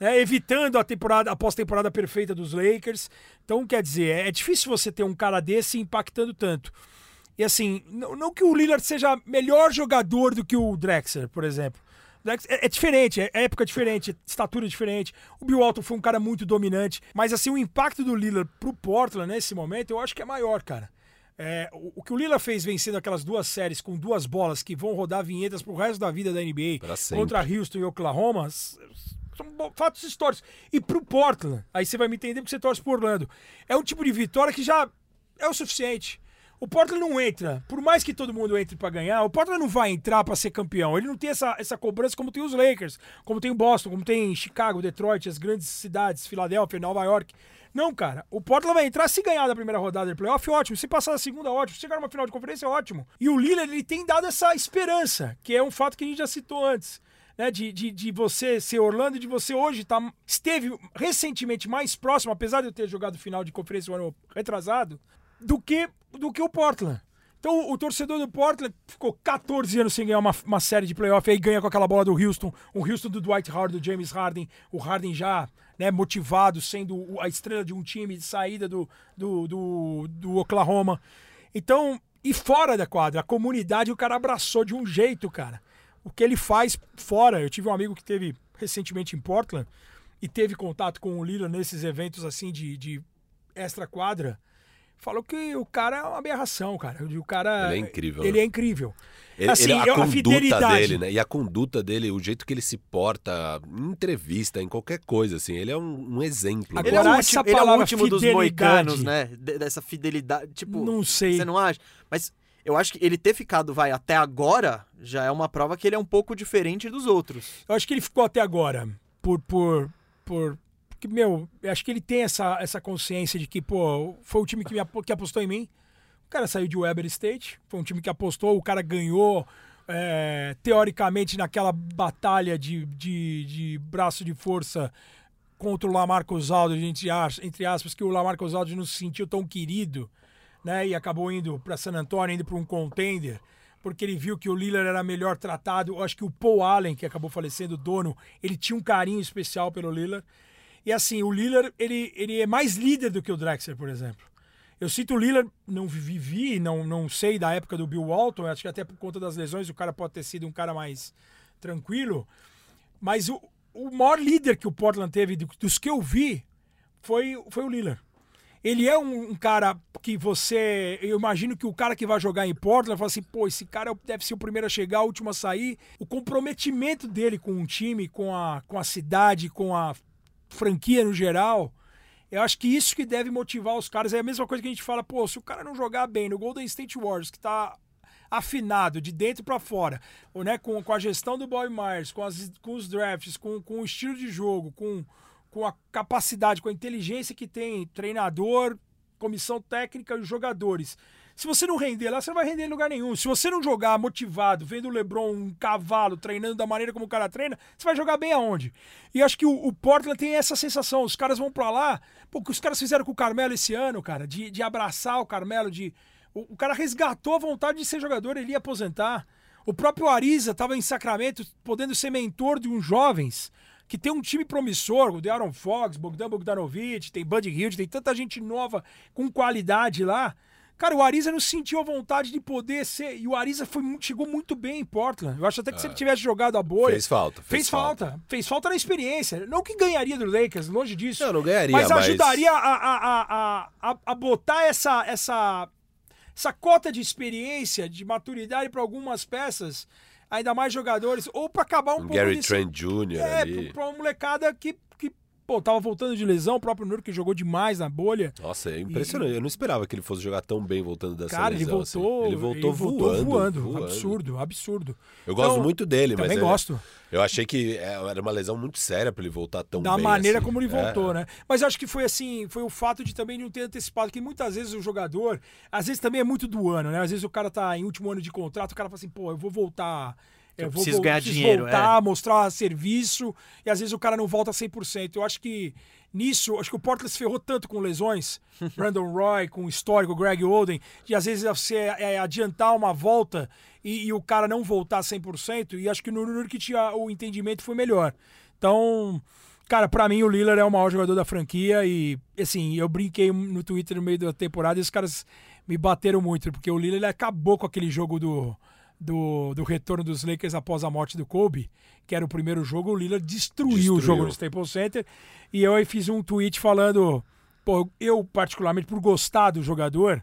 [SPEAKER 4] né? evitando a temporada, a pós-temporada perfeita dos Lakers. Então, quer dizer, é, é difícil você ter um cara desse impactando tanto. E assim, não, não que o Lillard seja melhor jogador do que o Drexler, por exemplo. É, é diferente, é época diferente, estatura diferente. O Bill Walton foi um cara muito dominante, mas assim, o impacto do Lillard pro Portland nesse momento, eu acho que é maior, cara. É, o, o que o Lillard fez vencendo aquelas duas séries com duas bolas que vão rodar vinhetas pro resto da vida da NBA contra Houston e Oklahoma, são fatos históricos. E pro Portland, aí você vai me entender porque você torce por Orlando. É um tipo de vitória que já é o suficiente. O Portland não entra, por mais que todo mundo entre pra ganhar, o Portland não vai entrar pra ser campeão. Ele não tem essa, essa cobrança como tem os Lakers, como tem o Boston, como tem Chicago, Detroit, as grandes cidades, Filadélfia, Nova York. Não, cara. O Portland vai entrar se ganhar da primeira rodada de playoff, ótimo. Se passar da segunda, ótimo. Se chegar numa final de conferência, ótimo. E o Lillard, ele tem dado essa esperança, que é um fato que a gente já citou antes. Né, de, de, de você ser Orlando, de você hoje tá, esteve recentemente mais próximo, apesar de eu ter jogado final de conferência o ano retrasado, do que, do que o Portland. Então o torcedor do Portland ficou 14 anos sem ganhar uma, uma série de playoff, aí ganha com aquela bola do Houston, o Houston do Dwight Howard, do James Harden, o Harden já né, motivado, sendo a estrela de um time de saída do, do, do, do Oklahoma. Então, e fora da quadra, a comunidade o cara abraçou de um jeito, cara. O que ele faz fora, eu tive um amigo que teve recentemente em Portland e teve contato com o Lillard nesses eventos assim de, de extra quadra, falou que o cara é uma aberração, cara. O cara
[SPEAKER 2] Ele é incrível,
[SPEAKER 4] Ele
[SPEAKER 2] né?
[SPEAKER 4] é incrível.
[SPEAKER 2] Ele,
[SPEAKER 4] Assim,
[SPEAKER 2] ele- a
[SPEAKER 4] eu- a
[SPEAKER 2] conduta
[SPEAKER 4] fidelidade.
[SPEAKER 2] dele, né? E a conduta dele, o jeito que ele se porta em entrevista, em qualquer coisa, assim, ele é um, um exemplo.
[SPEAKER 4] Agora,
[SPEAKER 1] Ele é, o último, ele é o último dos moicanos, né? De- dessa fidelidade. Tipo,
[SPEAKER 4] Não sei.
[SPEAKER 1] Você não acha? Mas eu acho que ele ter ficado, vai, até agora, já é uma prova que ele é um pouco diferente dos outros.
[SPEAKER 4] Eu acho que ele ficou até agora por, por, por. Porque, meu, eu acho que ele tem essa, essa consciência de que, pô, foi o time que, me, que apostou em mim. O cara saiu de Weber State, foi um time que apostou, o cara ganhou, é, teoricamente, naquela batalha de, de, de braço de força contra o Lamarcus Aldridge, entre aspas, que o Lamarcus Aldridge não se sentiu tão querido, né? E acabou indo para San Antonio, indo para um contender, porque ele viu que o Lillard era melhor tratado. Eu acho que o Paul Allen, que acabou falecendo, dono, ele tinha um carinho especial pelo Lillard. E assim, o Lillard, ele, ele é mais líder do que o Drexler, por exemplo. Eu cito o Lillard, não vivi, não, não sei da época do Bill Walton, acho que até por conta das lesões o cara pode ter sido um cara mais tranquilo. Mas o, o maior líder que o Portland teve, do- dos que eu vi, foi, foi o Lillard. Ele é um, um cara que você. Eu imagino que o cara que vai jogar em Portland fala assim: pô, esse cara deve ser o primeiro a chegar, o último a sair. O comprometimento dele com o time, com a, com a cidade, com a franquia no geral. Eu acho que isso que deve motivar os caras. É a mesma coisa que a gente fala, pô, se o cara não jogar bem no Golden State Warriors, que tá afinado de dentro para fora, ou, né, com, com a gestão do Boy Myers, com, as, com os drafts, com, com o estilo de jogo, com, com a capacidade, com a inteligência que tem treinador, comissão técnica e os jogadores. Se você não render lá, você não vai render em lugar nenhum. Se você não jogar motivado, vendo o LeBron um cavalo treinando da maneira como o cara treina, você vai jogar bem aonde? E acho que o, o Portland tem essa sensação. Os caras vão pra lá, pô, o que os caras fizeram com o Carmelo esse ano, cara, de, de abraçar o Carmelo, de o, o cara resgatou a vontade de ser jogador, ele ia aposentar. O próprio Ariza estava em Sacramento, podendo ser mentor de uns jovens que tem um time promissor, o Aaron Fox, Bogdan Bogdanovic, tem Buddy Hield, tem tanta gente nova com qualidade lá. Cara, o Ariza não sentiu a vontade de poder ser. E o Ariza foi, chegou muito bem em Portland. Eu acho até que se ele tivesse jogado a bolha.
[SPEAKER 2] É. Fez falta,
[SPEAKER 4] Fez,
[SPEAKER 2] fez
[SPEAKER 4] falta. Fez falta na experiência. Não que ganharia do Lakers, longe disso.
[SPEAKER 2] Não, não ganharia,
[SPEAKER 4] Mas ajudaria a, a, a, a botar essa, essa, essa cota de experiência, de maturidade para algumas peças, ainda mais jogadores, ou para acabar um,
[SPEAKER 2] Um
[SPEAKER 4] pouco
[SPEAKER 2] Gary
[SPEAKER 4] desse-
[SPEAKER 2] Trent Jr.
[SPEAKER 4] é, pra uma molecada que pô, tava voltando de lesão, o próprio que jogou demais na bolha.
[SPEAKER 2] Nossa, é impressionante. Eu não esperava que ele fosse jogar tão bem voltando dessa
[SPEAKER 4] Cara, ele
[SPEAKER 2] lesão, assim.
[SPEAKER 4] voltou,
[SPEAKER 2] Ele voltou voando,
[SPEAKER 4] voando.
[SPEAKER 2] voando.
[SPEAKER 4] Absurdo, absurdo.
[SPEAKER 2] Eu gosto
[SPEAKER 4] Então,
[SPEAKER 2] muito dele, mas
[SPEAKER 4] Também
[SPEAKER 2] é-
[SPEAKER 4] gosto.
[SPEAKER 2] eu achei que é, era uma lesão muito séria pra ele voltar tão
[SPEAKER 4] da
[SPEAKER 2] bem
[SPEAKER 4] maneira
[SPEAKER 2] assim.
[SPEAKER 4] como ele
[SPEAKER 2] É.
[SPEAKER 4] voltou, né? Mas acho que foi assim, foi o fato de também não ter antecipado, que muitas vezes o jogador, às vezes também é muito do ano, né? Às vezes o cara tá em último ano de contrato, o cara fala assim, pô, eu vou voltar. Eu,
[SPEAKER 1] Eu
[SPEAKER 4] vou
[SPEAKER 1] preciso ganhar
[SPEAKER 4] preciso
[SPEAKER 1] dinheiro,
[SPEAKER 4] voltar, mostrar serviço, e às vezes o cara não volta 100%. Eu acho que nisso, acho que o Portland se ferrou tanto com lesões, Brandon Roy, com o histórico Greg Oden, de às vezes você é, adiantar uma volta e, e o cara não voltar 100%, e acho que no Nurkic o entendimento foi melhor. Então, Cara, pra mim o Lillard é o maior jogador da franquia e, assim, eu brinquei no Twitter no meio da temporada e os caras me bateram muito, porque o Lillard acabou com aquele jogo do, do, do retorno dos Lakers após a morte do Kobe, que era o primeiro jogo, o Lillard destruiu,
[SPEAKER 2] Destruiu.
[SPEAKER 4] o jogo no Staples Center e eu aí fiz um tweet falando, pô, eu particularmente por gostar do jogador,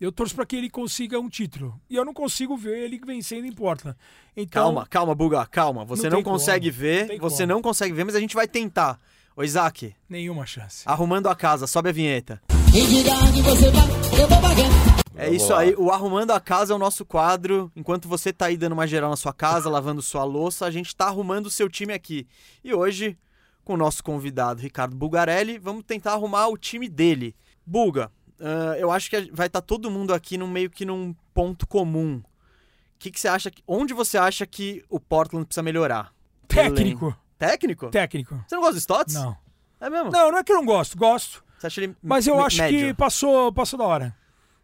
[SPEAKER 4] eu torço pra que ele consiga um título. E eu não consigo ver ele vencendo em Portland. Então,
[SPEAKER 1] Calma, calma, Buga, calma. Você
[SPEAKER 4] Não
[SPEAKER 1] não, consegue
[SPEAKER 4] como,
[SPEAKER 1] ver,
[SPEAKER 4] não
[SPEAKER 1] você
[SPEAKER 4] como.
[SPEAKER 1] não consegue ver, mas a gente vai tentar. Ô, Isaac,
[SPEAKER 4] nenhuma chance.
[SPEAKER 1] arrumando a casa, sobe a vinheta.
[SPEAKER 5] E diga onde você vai, eu vou pagando.
[SPEAKER 1] É
[SPEAKER 2] Vamos
[SPEAKER 1] isso
[SPEAKER 2] lá.
[SPEAKER 1] aí, o Arrumando a Casa é o nosso quadro. Enquanto você tá aí dando uma geral na sua casa, lavando sua louça, a gente tá arrumando o seu time aqui. E hoje, com o nosso convidado Ricardo Bugarelli, vamos tentar arrumar o time dele. Buga, ah, eu acho que vai estar todo mundo aqui num meio que num ponto comum. O que, que você acha? que- Onde você acha que o Portland precisa melhorar?
[SPEAKER 4] Técnico.
[SPEAKER 1] Técnico?
[SPEAKER 4] Técnico.
[SPEAKER 1] Você não gosta do Stotts?
[SPEAKER 4] Não.
[SPEAKER 1] É mesmo?
[SPEAKER 4] Não, não é que eu não gosto, gosto.
[SPEAKER 1] Você acha ele
[SPEAKER 4] Mas eu acho
[SPEAKER 1] médio?
[SPEAKER 4] que passou, passou da hora.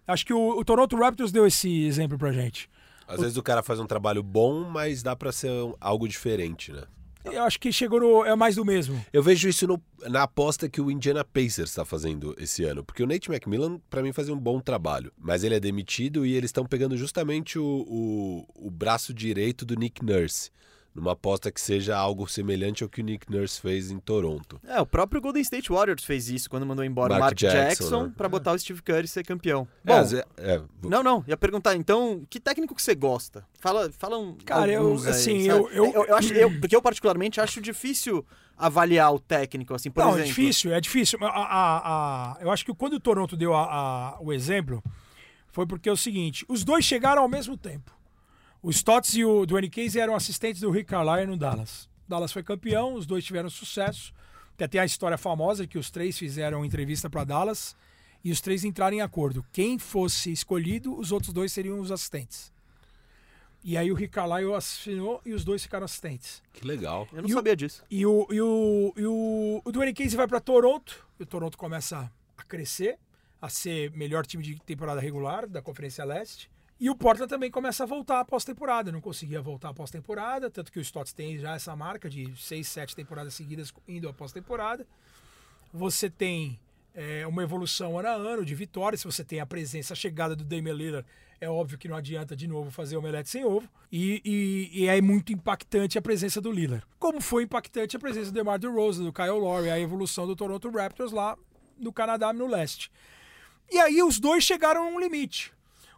[SPEAKER 4] Acho que o, o Toronto Raptors deu esse exemplo pra gente.
[SPEAKER 2] Às vezes o cara faz um trabalho bom, mas dá pra ser algo diferente, né?
[SPEAKER 4] Eu acho que chegou no. É mais do mesmo.
[SPEAKER 2] Eu vejo isso no- na aposta que o Indiana Pacers está fazendo esse ano. Porque o Nate McMillan, pra mim, fazia um bom trabalho. Mas ele é demitido e eles estão pegando justamente o, o, o braço direito do Nick Nurse. Numa aposta que seja algo semelhante ao que o Nick Nurse fez em Toronto.
[SPEAKER 1] É, o próprio Golden State Warriors fez isso quando mandou embora o
[SPEAKER 2] Mark
[SPEAKER 1] Mark
[SPEAKER 2] Jackson,
[SPEAKER 1] Jackson,
[SPEAKER 2] né?
[SPEAKER 1] pra botar o Steve Curry ser campeão.
[SPEAKER 2] É,
[SPEAKER 1] Bom,
[SPEAKER 2] ve- é,
[SPEAKER 1] não, não, ia perguntar, então, que técnico que você gosta? Fala, fala um
[SPEAKER 4] Cara, eu,
[SPEAKER 1] alguns aí,
[SPEAKER 4] assim,
[SPEAKER 1] sabe?
[SPEAKER 4] eu- eu-
[SPEAKER 1] eu, acho, eu- porque eu particularmente acho difícil avaliar o técnico, assim, por
[SPEAKER 4] não,
[SPEAKER 1] exemplo.
[SPEAKER 4] é difícil, é difícil. A- a- a- eu acho que quando o Toronto deu a- a- o exemplo, foi porque é o seguinte: os dois chegaram ao mesmo tempo. O Stotts e o Dwayne Casey eram assistentes do Rick Carlisle no Dallas. Dallas foi campeão, os dois tiveram sucesso. Tem até a história famosa que os três fizeram entrevista para Dallas e os três entraram em acordo. Quem fosse escolhido, os outros dois seriam os assistentes. E aí o Rick Carlisle assinou e os dois ficaram assistentes.
[SPEAKER 2] Que legal.
[SPEAKER 1] Eu não
[SPEAKER 4] E o-
[SPEAKER 1] sabia disso.
[SPEAKER 4] E o, e o, e o, o Dwayne Casey vai para Toronto. E o Toronto começa a crescer, a ser melhor time de temporada regular da Conferência Leste. E o Portland também começa a voltar à pós-temporada. Não conseguia voltar à pós-temporada, tanto que o Stotts tem já essa marca de seis, sete temporadas seguidas indo à pós-temporada. Você tem é, uma evolução ano a ano de vitórias. Se você tem a presença, a chegada do Damian Lillard, é óbvio que não adianta de novo fazer omelete sem ovo. E, e- e é muito impactante a presença do Lillard. Como foi impactante a presença do DeMar DeRozan, do Kyle Lowry, a evolução do Toronto Raptors lá no Canadá, no leste. E aí os dois chegaram a um limite.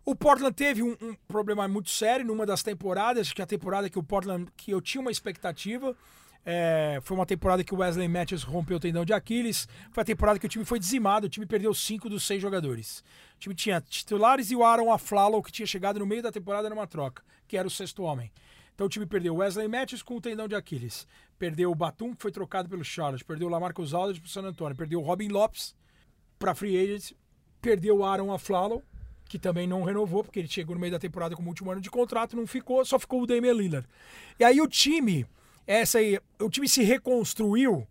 [SPEAKER 4] O Portland teve um, um problema muito sério numa das temporadas, que é a temporada que o Portland, que eu tinha uma expectativa, é, foi uma temporada que o Wesley Matthews rompeu o tendão de Aquiles. Foi a temporada que o time foi dizimado. O time perdeu cinco dos seis jogadores. O time tinha titulares e o Aaron Aflalo, que tinha chegado no meio da temporada numa troca, que era o sexto homem. Então o time perdeu o Wesley Matthews com o tendão de Aquiles. Perdeu o Batum, que foi trocado pelo Charlotte. Perdeu o Lamarcus Aldridge pro San Antonio. Perdeu o Robin Lopes para free agent. Perdeu o Aaron Aflalo, que também não renovou, porque ele chegou no meio da temporada como último ano de contrato, não ficou, só ficou o Damian Lillard. E aí o time, essa aí, o time se reconstruiu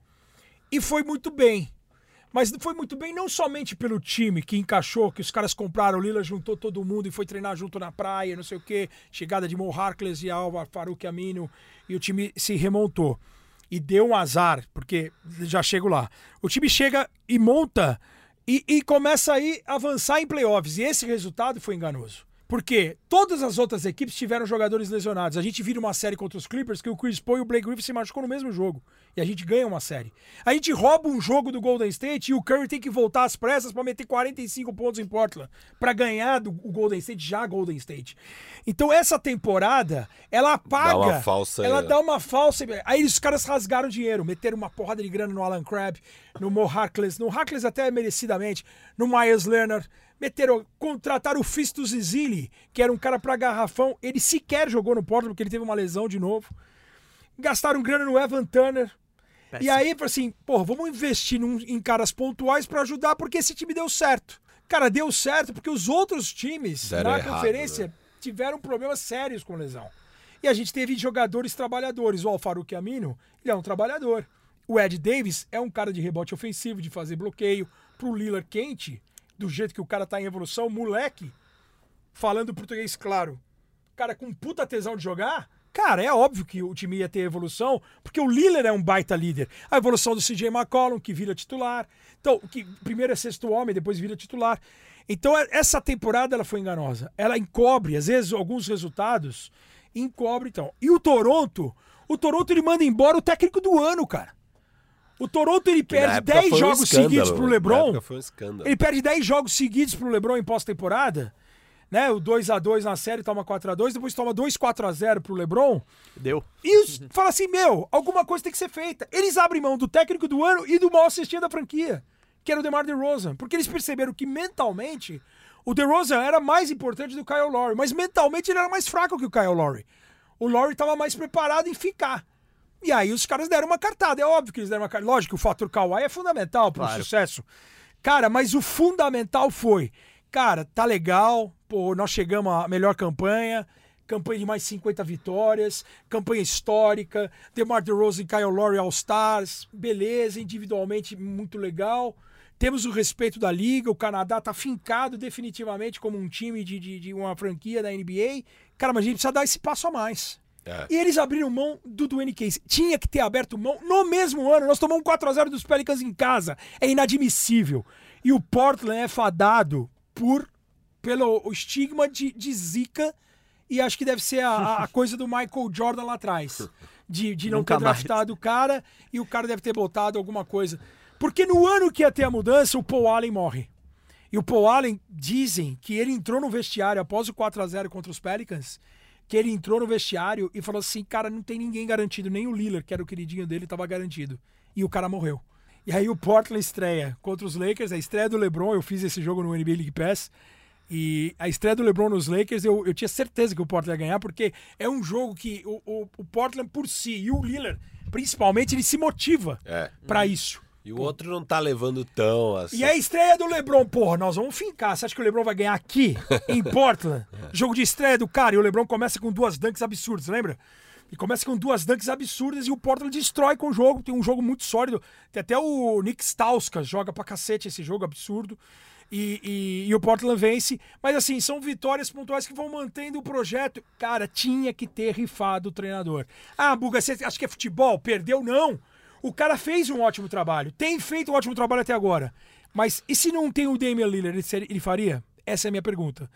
[SPEAKER 4] e foi muito bem. Mas foi muito bem não somente pelo time que encaixou, que os caras compraram, o Lillard juntou todo mundo e foi treinar junto na praia, não sei o quê, chegada de Mo Harkless e Alva Farouk Amino, e o time se remontou. E deu um azar, porque já chego lá. O time chega e monta e, e começa aí a avançar em playoffs. E esse resultado foi enganoso. Porque todas as outras equipes tiveram jogadores lesionados. A gente vira uma série contra os Clippers que o Chris Paul e o Blake Griffin se machucou no mesmo jogo. E a gente ganha uma série. A gente rouba um jogo do Golden State e o Curry tem que voltar às pressas para meter 45 pontos em Portland para ganhar do o Golden State, já Golden State. Então essa temporada, ela apaga.
[SPEAKER 2] uma falsa-
[SPEAKER 4] Ela dá uma falsa. Aí os caras rasgaram dinheiro, meteram uma porrada de grana no Alan Crabb, no Mo Harkless, no Harkless até merecidamente, no Myers Leonard. Meteram, contrataram o Fistus Zilli, que era um cara pra garrafão. Ele sequer jogou no Portland porque ele teve uma lesão de novo. Gastaram grana no Evan Turner. E
[SPEAKER 1] Péssimo.
[SPEAKER 4] aí, falou assim, pô, vamos investir num- em caras pontuais pra ajudar, porque esse time deu certo. Cara, deu certo porque os outros times
[SPEAKER 2] Deram
[SPEAKER 4] na
[SPEAKER 2] errado,
[SPEAKER 4] conferência
[SPEAKER 2] né?
[SPEAKER 4] tiveram problemas sérios com lesão. E a gente teve jogadores trabalhadores. O Alfaruque Amino, ele é um trabalhador. O Ed Davis é um cara de rebote ofensivo, de fazer bloqueio. Pro Lillard quente, do jeito que o cara tá em evolução, moleque, falando português claro, cara com puta tesão de jogar, cara, é óbvio que o time ia ter evolução, porque o Lillard é um baita líder. A evolução do CJ McCollum, que vira titular. Então, que primeiro é sexto homem, depois vira titular. Então, é- essa temporada ela foi enganosa. Ela encobre, às vezes, alguns resultados, encobre, então. E o Toronto, o Toronto ele manda embora o técnico do ano, cara. O Toronto ele
[SPEAKER 2] Que
[SPEAKER 4] perde
[SPEAKER 2] época
[SPEAKER 4] 10
[SPEAKER 2] foi um
[SPEAKER 4] jogos
[SPEAKER 2] escândalo,
[SPEAKER 4] seguidos pro
[SPEAKER 2] né?
[SPEAKER 4] LeBron.
[SPEAKER 2] um escândalo.
[SPEAKER 4] Ele perde 10 jogos seguidos pro LeBron em pós-temporada. Né? O 2 a 2 na série toma 4 a 2 depois toma 2 4 a 0 pro LeBron.
[SPEAKER 1] Deu.
[SPEAKER 4] E os, fala assim: meu, alguma coisa tem que ser feita. Eles abrem mão do técnico do ano e do maior assistente da franquia, que era o DeMar DeRozan. Porque eles perceberam que mentalmente o DeRozan era mais importante do Kyle Lowry, mas mentalmente ele era mais fraco que o Kyle Lowry. O Lowry estava mais preparado em ficar. E aí os caras deram uma cartada. É óbvio que eles deram uma cartada. Lógico que o fator Kawhi é fundamental para o
[SPEAKER 1] Claro.
[SPEAKER 4] sucesso. Cara, mas o fundamental foi, cara, tá legal, pô, nós chegamos à melhor campanha, campanha de mais 50 vitórias, campanha histórica, DeMar DeRozan e Kyle Lowry All-Stars, beleza, individualmente muito legal. Temos o respeito da liga, o Canadá tá fincado definitivamente como um time de, de, de uma franquia da NBA. Cara, mas a gente precisa dar esse passo a mais.
[SPEAKER 2] É.
[SPEAKER 4] E eles abriram mão do Dwayne Case. Tinha que ter aberto mão no mesmo ano. Nós tomamos 4x0 dos Pelicans em casa. É inadmissível. E o Portland é fadado por pelo estigma de, de zica. E acho que deve ser a, a coisa do Michael Jordan lá atrás. De, de não
[SPEAKER 1] Nunca
[SPEAKER 4] ter
[SPEAKER 1] mais.
[SPEAKER 4] draftado o cara e o cara deve ter botado alguma coisa. Porque no ano que ia ter a mudança, o Paul Allen morre. E o Paul Allen, dizem que ele entrou no vestiário após o 4x0 contra os Pelicans, que ele entrou no vestiário e falou assim, cara, não tem ninguém garantido, nem o Lillard, que era o queridinho dele, estava garantido. E o cara morreu. E aí o Portland estreia contra os Lakers, a estreia do LeBron, eu fiz esse jogo no NBA League Pass, E a estreia do LeBron nos Lakers, eu, eu tinha certeza que o Portland ia ganhar, porque é um jogo que o, o, o Portland por si e o Lillard, principalmente, ele se motiva
[SPEAKER 2] É.
[SPEAKER 4] pra isso.
[SPEAKER 2] E o outro não tá levando tão assim.
[SPEAKER 4] E a estreia do LeBron, porra, nós vamos fincar. Você acha que o LeBron vai ganhar aqui, em Portland? Jogo de estreia do cara, e o LeBron começa com duas dunks absurdas, lembra? E começa com duas dunks absurdas e o Portland destrói com o jogo. Tem um jogo muito sólido. Tem até o Nick Stauskas joga pra cacete esse jogo absurdo. E, e- e o Portland vence. Mas assim, são vitórias pontuais que vão mantendo o projeto. Cara, tinha que ter rifado o treinador. Ah, Buga, você acha que é futebol? Perdeu? Não. O cara fez um ótimo trabalho. Tem feito um ótimo trabalho até agora. Mas e se não tem o Damian Lillard, ele ele faria? Essa é a minha pergunta.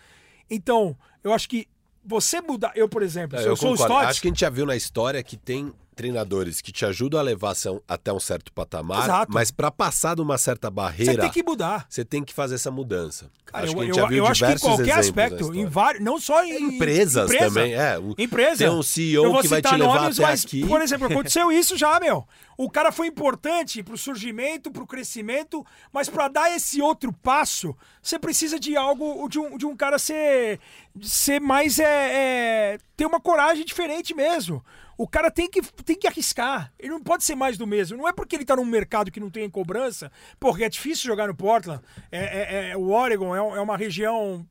[SPEAKER 4] Então, eu acho que você mudar... Eu, por exemplo,
[SPEAKER 2] É,
[SPEAKER 4] se eu, sou o
[SPEAKER 2] concordo.
[SPEAKER 4] Stotts...
[SPEAKER 2] Acho que a gente já viu na história que tem treinadores que te ajudam a levar até um certo patamar,
[SPEAKER 4] Exato.
[SPEAKER 2] mas pra passar de uma certa
[SPEAKER 4] Você
[SPEAKER 2] barreira,
[SPEAKER 4] tem que mudar.
[SPEAKER 2] você tem que fazer essa mudança.
[SPEAKER 4] Cara,
[SPEAKER 2] acho
[SPEAKER 4] eu,
[SPEAKER 2] que a gente
[SPEAKER 4] eu-
[SPEAKER 2] já viu
[SPEAKER 4] eu acho que em qualquer aspecto, em vários, não só em
[SPEAKER 2] Empresas
[SPEAKER 4] empresa.
[SPEAKER 2] também, é. O-
[SPEAKER 4] Empresa.
[SPEAKER 2] Tem um CEO que vai te levar
[SPEAKER 4] nomes,
[SPEAKER 2] até
[SPEAKER 4] mas,
[SPEAKER 2] aqui.
[SPEAKER 4] Por exemplo, aconteceu isso já, meu. O cara foi importante pro surgimento, pro crescimento, mas pra dar esse outro passo, você precisa de algo, de um, de um cara ser, ser mais, é, é, ter uma coragem diferente mesmo. O cara tem que, tem que arriscar. Ele não pode ser mais do mesmo. Não é porque ele tá num mercado que não tem cobrança, porque é difícil jogar no Portland. É, é- é- o Oregon é, é uma região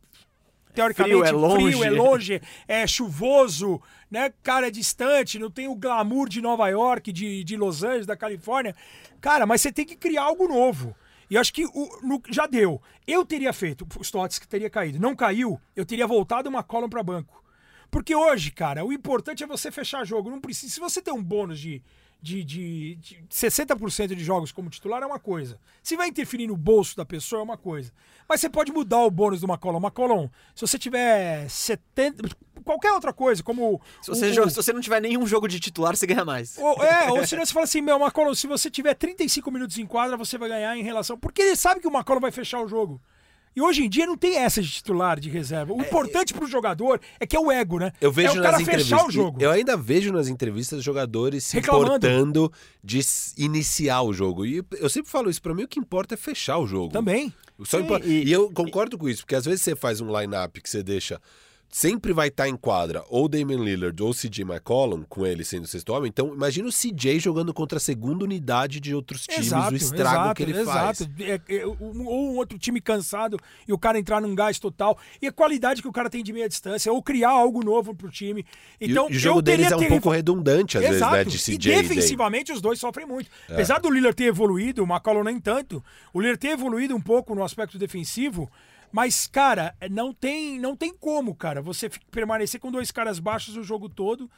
[SPEAKER 4] teoricamente
[SPEAKER 1] Frio, é longe.
[SPEAKER 4] frio, é longe, é chuvoso, né? Cara, é distante, não tem o glamour de Nova York, de, de Los Angeles, da Califórnia. Cara, mas você tem que criar algo novo. E acho que o, no- já deu. Eu teria feito, o Stotts que teria caído. Não caiu, eu teria voltado uma column para banco. Porque hoje, cara, o importante é você fechar jogo. Não precisa. Se você tem um bônus de, de, de, de 60% de jogos como titular, é uma coisa. Se vai interferir no bolso da pessoa, é uma coisa. Mas você pode mudar o bônus de uma column. Uma column, se você tiver 70. Qualquer outra coisa, como.
[SPEAKER 1] Se você,
[SPEAKER 4] o-
[SPEAKER 1] se você não tiver nenhum jogo de titular, você ganha mais.
[SPEAKER 4] ou, é, ou senão você fala assim, meu, Macolo, se você tiver 35 minutos em quadra, você vai ganhar em relação. Porque ele sabe que o Macolo vai fechar o jogo. E hoje em dia não tem essa de titular, de reserva. O importante pro jogador é que é o ego, né?
[SPEAKER 2] Eu vejo
[SPEAKER 4] é o cara
[SPEAKER 2] nas entrevistas.
[SPEAKER 4] fechar o jogo.
[SPEAKER 2] Eu ainda vejo nas entrevistas jogadores se
[SPEAKER 4] Reclamando.
[SPEAKER 2] importando de iniciar o jogo. E eu sempre falo isso, pra mim o que importa é fechar o jogo.
[SPEAKER 4] Também.
[SPEAKER 2] Só
[SPEAKER 1] Sim, e-
[SPEAKER 2] e, eu concordo com isso, porque às vezes você faz um line-up que você deixa. Sempre vai estar em quadra ou Damian Lillard ou CJ McCollum, com ele sendo o sexto homem. Então, imagina o CJ jogando contra a segunda unidade de outros times, o estrago que ele faz.
[SPEAKER 4] exato. É, é, um- ou um outro time cansado e o cara entrar num gás total. E a qualidade que o cara tem de meia distância, ou criar algo novo pro time.
[SPEAKER 2] E
[SPEAKER 4] Então,
[SPEAKER 2] e o jogo deles é um
[SPEAKER 4] ter-
[SPEAKER 2] pouco redundante, às vezes,
[SPEAKER 4] Exato.
[SPEAKER 2] né? De
[SPEAKER 4] e
[SPEAKER 2] CJ e
[SPEAKER 4] defensivamente os dois sofrem muito.
[SPEAKER 2] É.
[SPEAKER 4] Apesar do Lillard ter evoluído, o McCollum nem tanto, o Lillard ter evoluído um pouco no aspecto defensivo, mas, cara, não tem, não tem como, cara, você permanecer com dois caras baixos o jogo todo.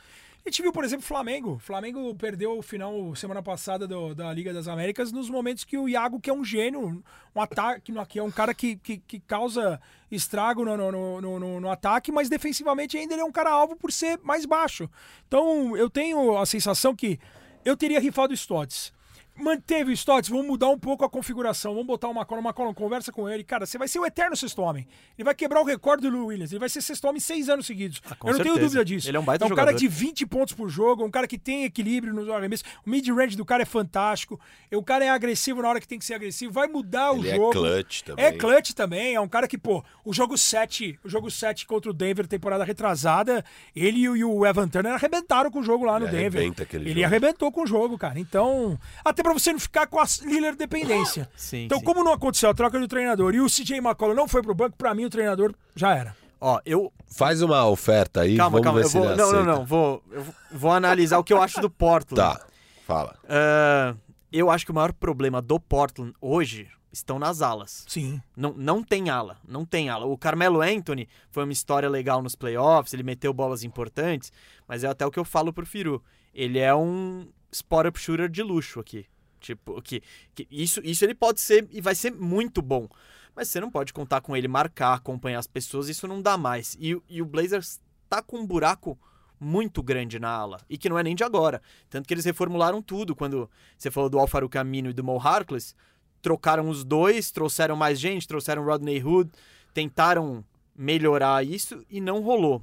[SPEAKER 4] A gente viu, por exemplo, o Flamengo. O Flamengo perdeu o final semana passada do- da Liga das Américas nos momentos que o Iago, que é um gênio, um ataque, que é um cara que, que, que causa estrago no, no, no- no- no ataque, mas defensivamente ainda ele é um cara alvo por ser mais baixo. Então eu tenho a sensação que eu teria rifado o Stotts. Manteve o Stotts, vamos mudar um pouco a configuração, vamos botar o McCollum, o McCollum conversa com ele. Cara, você vai ser o eterno sexto homem. Ele vai quebrar o recorde do Lou Williams, ele vai ser sexto homem seis anos seguidos.
[SPEAKER 1] Ah,
[SPEAKER 4] eu não tenho
[SPEAKER 1] certeza.
[SPEAKER 4] dúvida disso.
[SPEAKER 1] Ele é um baita
[SPEAKER 4] um cara
[SPEAKER 1] jogador.
[SPEAKER 4] de 20 pontos por jogo, um cara que tem equilíbrio nos arremessos. O mid-range do cara é fantástico. O cara é agressivo na hora que tem que ser agressivo, vai mudar o
[SPEAKER 2] Ele é
[SPEAKER 4] jogo.
[SPEAKER 2] clutch também.
[SPEAKER 4] É clutch também, é um cara que, pô, o jogo 7, o jogo 7 contra o Denver, temporada retrasada, ele e o- o Evan Turner arrebentaram com o jogo lá no
[SPEAKER 2] Ele
[SPEAKER 4] Denver. ele
[SPEAKER 2] jogo.
[SPEAKER 4] arrebentou com o jogo, cara. Então, até pra você não ficar com a Lillard dependência.
[SPEAKER 1] Sim,
[SPEAKER 4] então,
[SPEAKER 1] sim.
[SPEAKER 4] como não aconteceu a troca do treinador e o CJ McCollum não foi pro banco, pra mim o treinador já era.
[SPEAKER 1] Ó, eu.
[SPEAKER 2] Faz uma oferta aí,
[SPEAKER 1] Calma,
[SPEAKER 2] vamos
[SPEAKER 1] calma.
[SPEAKER 2] ver
[SPEAKER 1] Eu
[SPEAKER 2] se
[SPEAKER 1] vou,
[SPEAKER 2] ele
[SPEAKER 1] não, não,
[SPEAKER 2] aceita.
[SPEAKER 1] não. Vou, eu vou- analisar o que eu acho do Portland.
[SPEAKER 2] Tá, fala.
[SPEAKER 1] Ah, eu acho que o maior problema do Portland hoje estão nas alas.
[SPEAKER 4] Sim.
[SPEAKER 1] Não, não tem ala, não tem ala. O Carmelo Anthony foi uma história legal nos playoffs, ele meteu bolas importantes, mas é até o que eu falo pro Firu. Ele é um spot-up shooter de luxo aqui. Tipo, que, que isso, isso ele pode ser e vai ser muito bom. Mas você não pode contar com ele marcar, acompanhar as pessoas, isso não dá mais. E, e o Blazers tá com um buraco muito grande na ala, e que não é nem de agora. Tanto que eles reformularam tudo. Quando você falou do Alfaro Camino e do Mo Harkless, trocaram os dois, trouxeram mais gente, trouxeram Rodney Hood, tentaram melhorar isso e não rolou.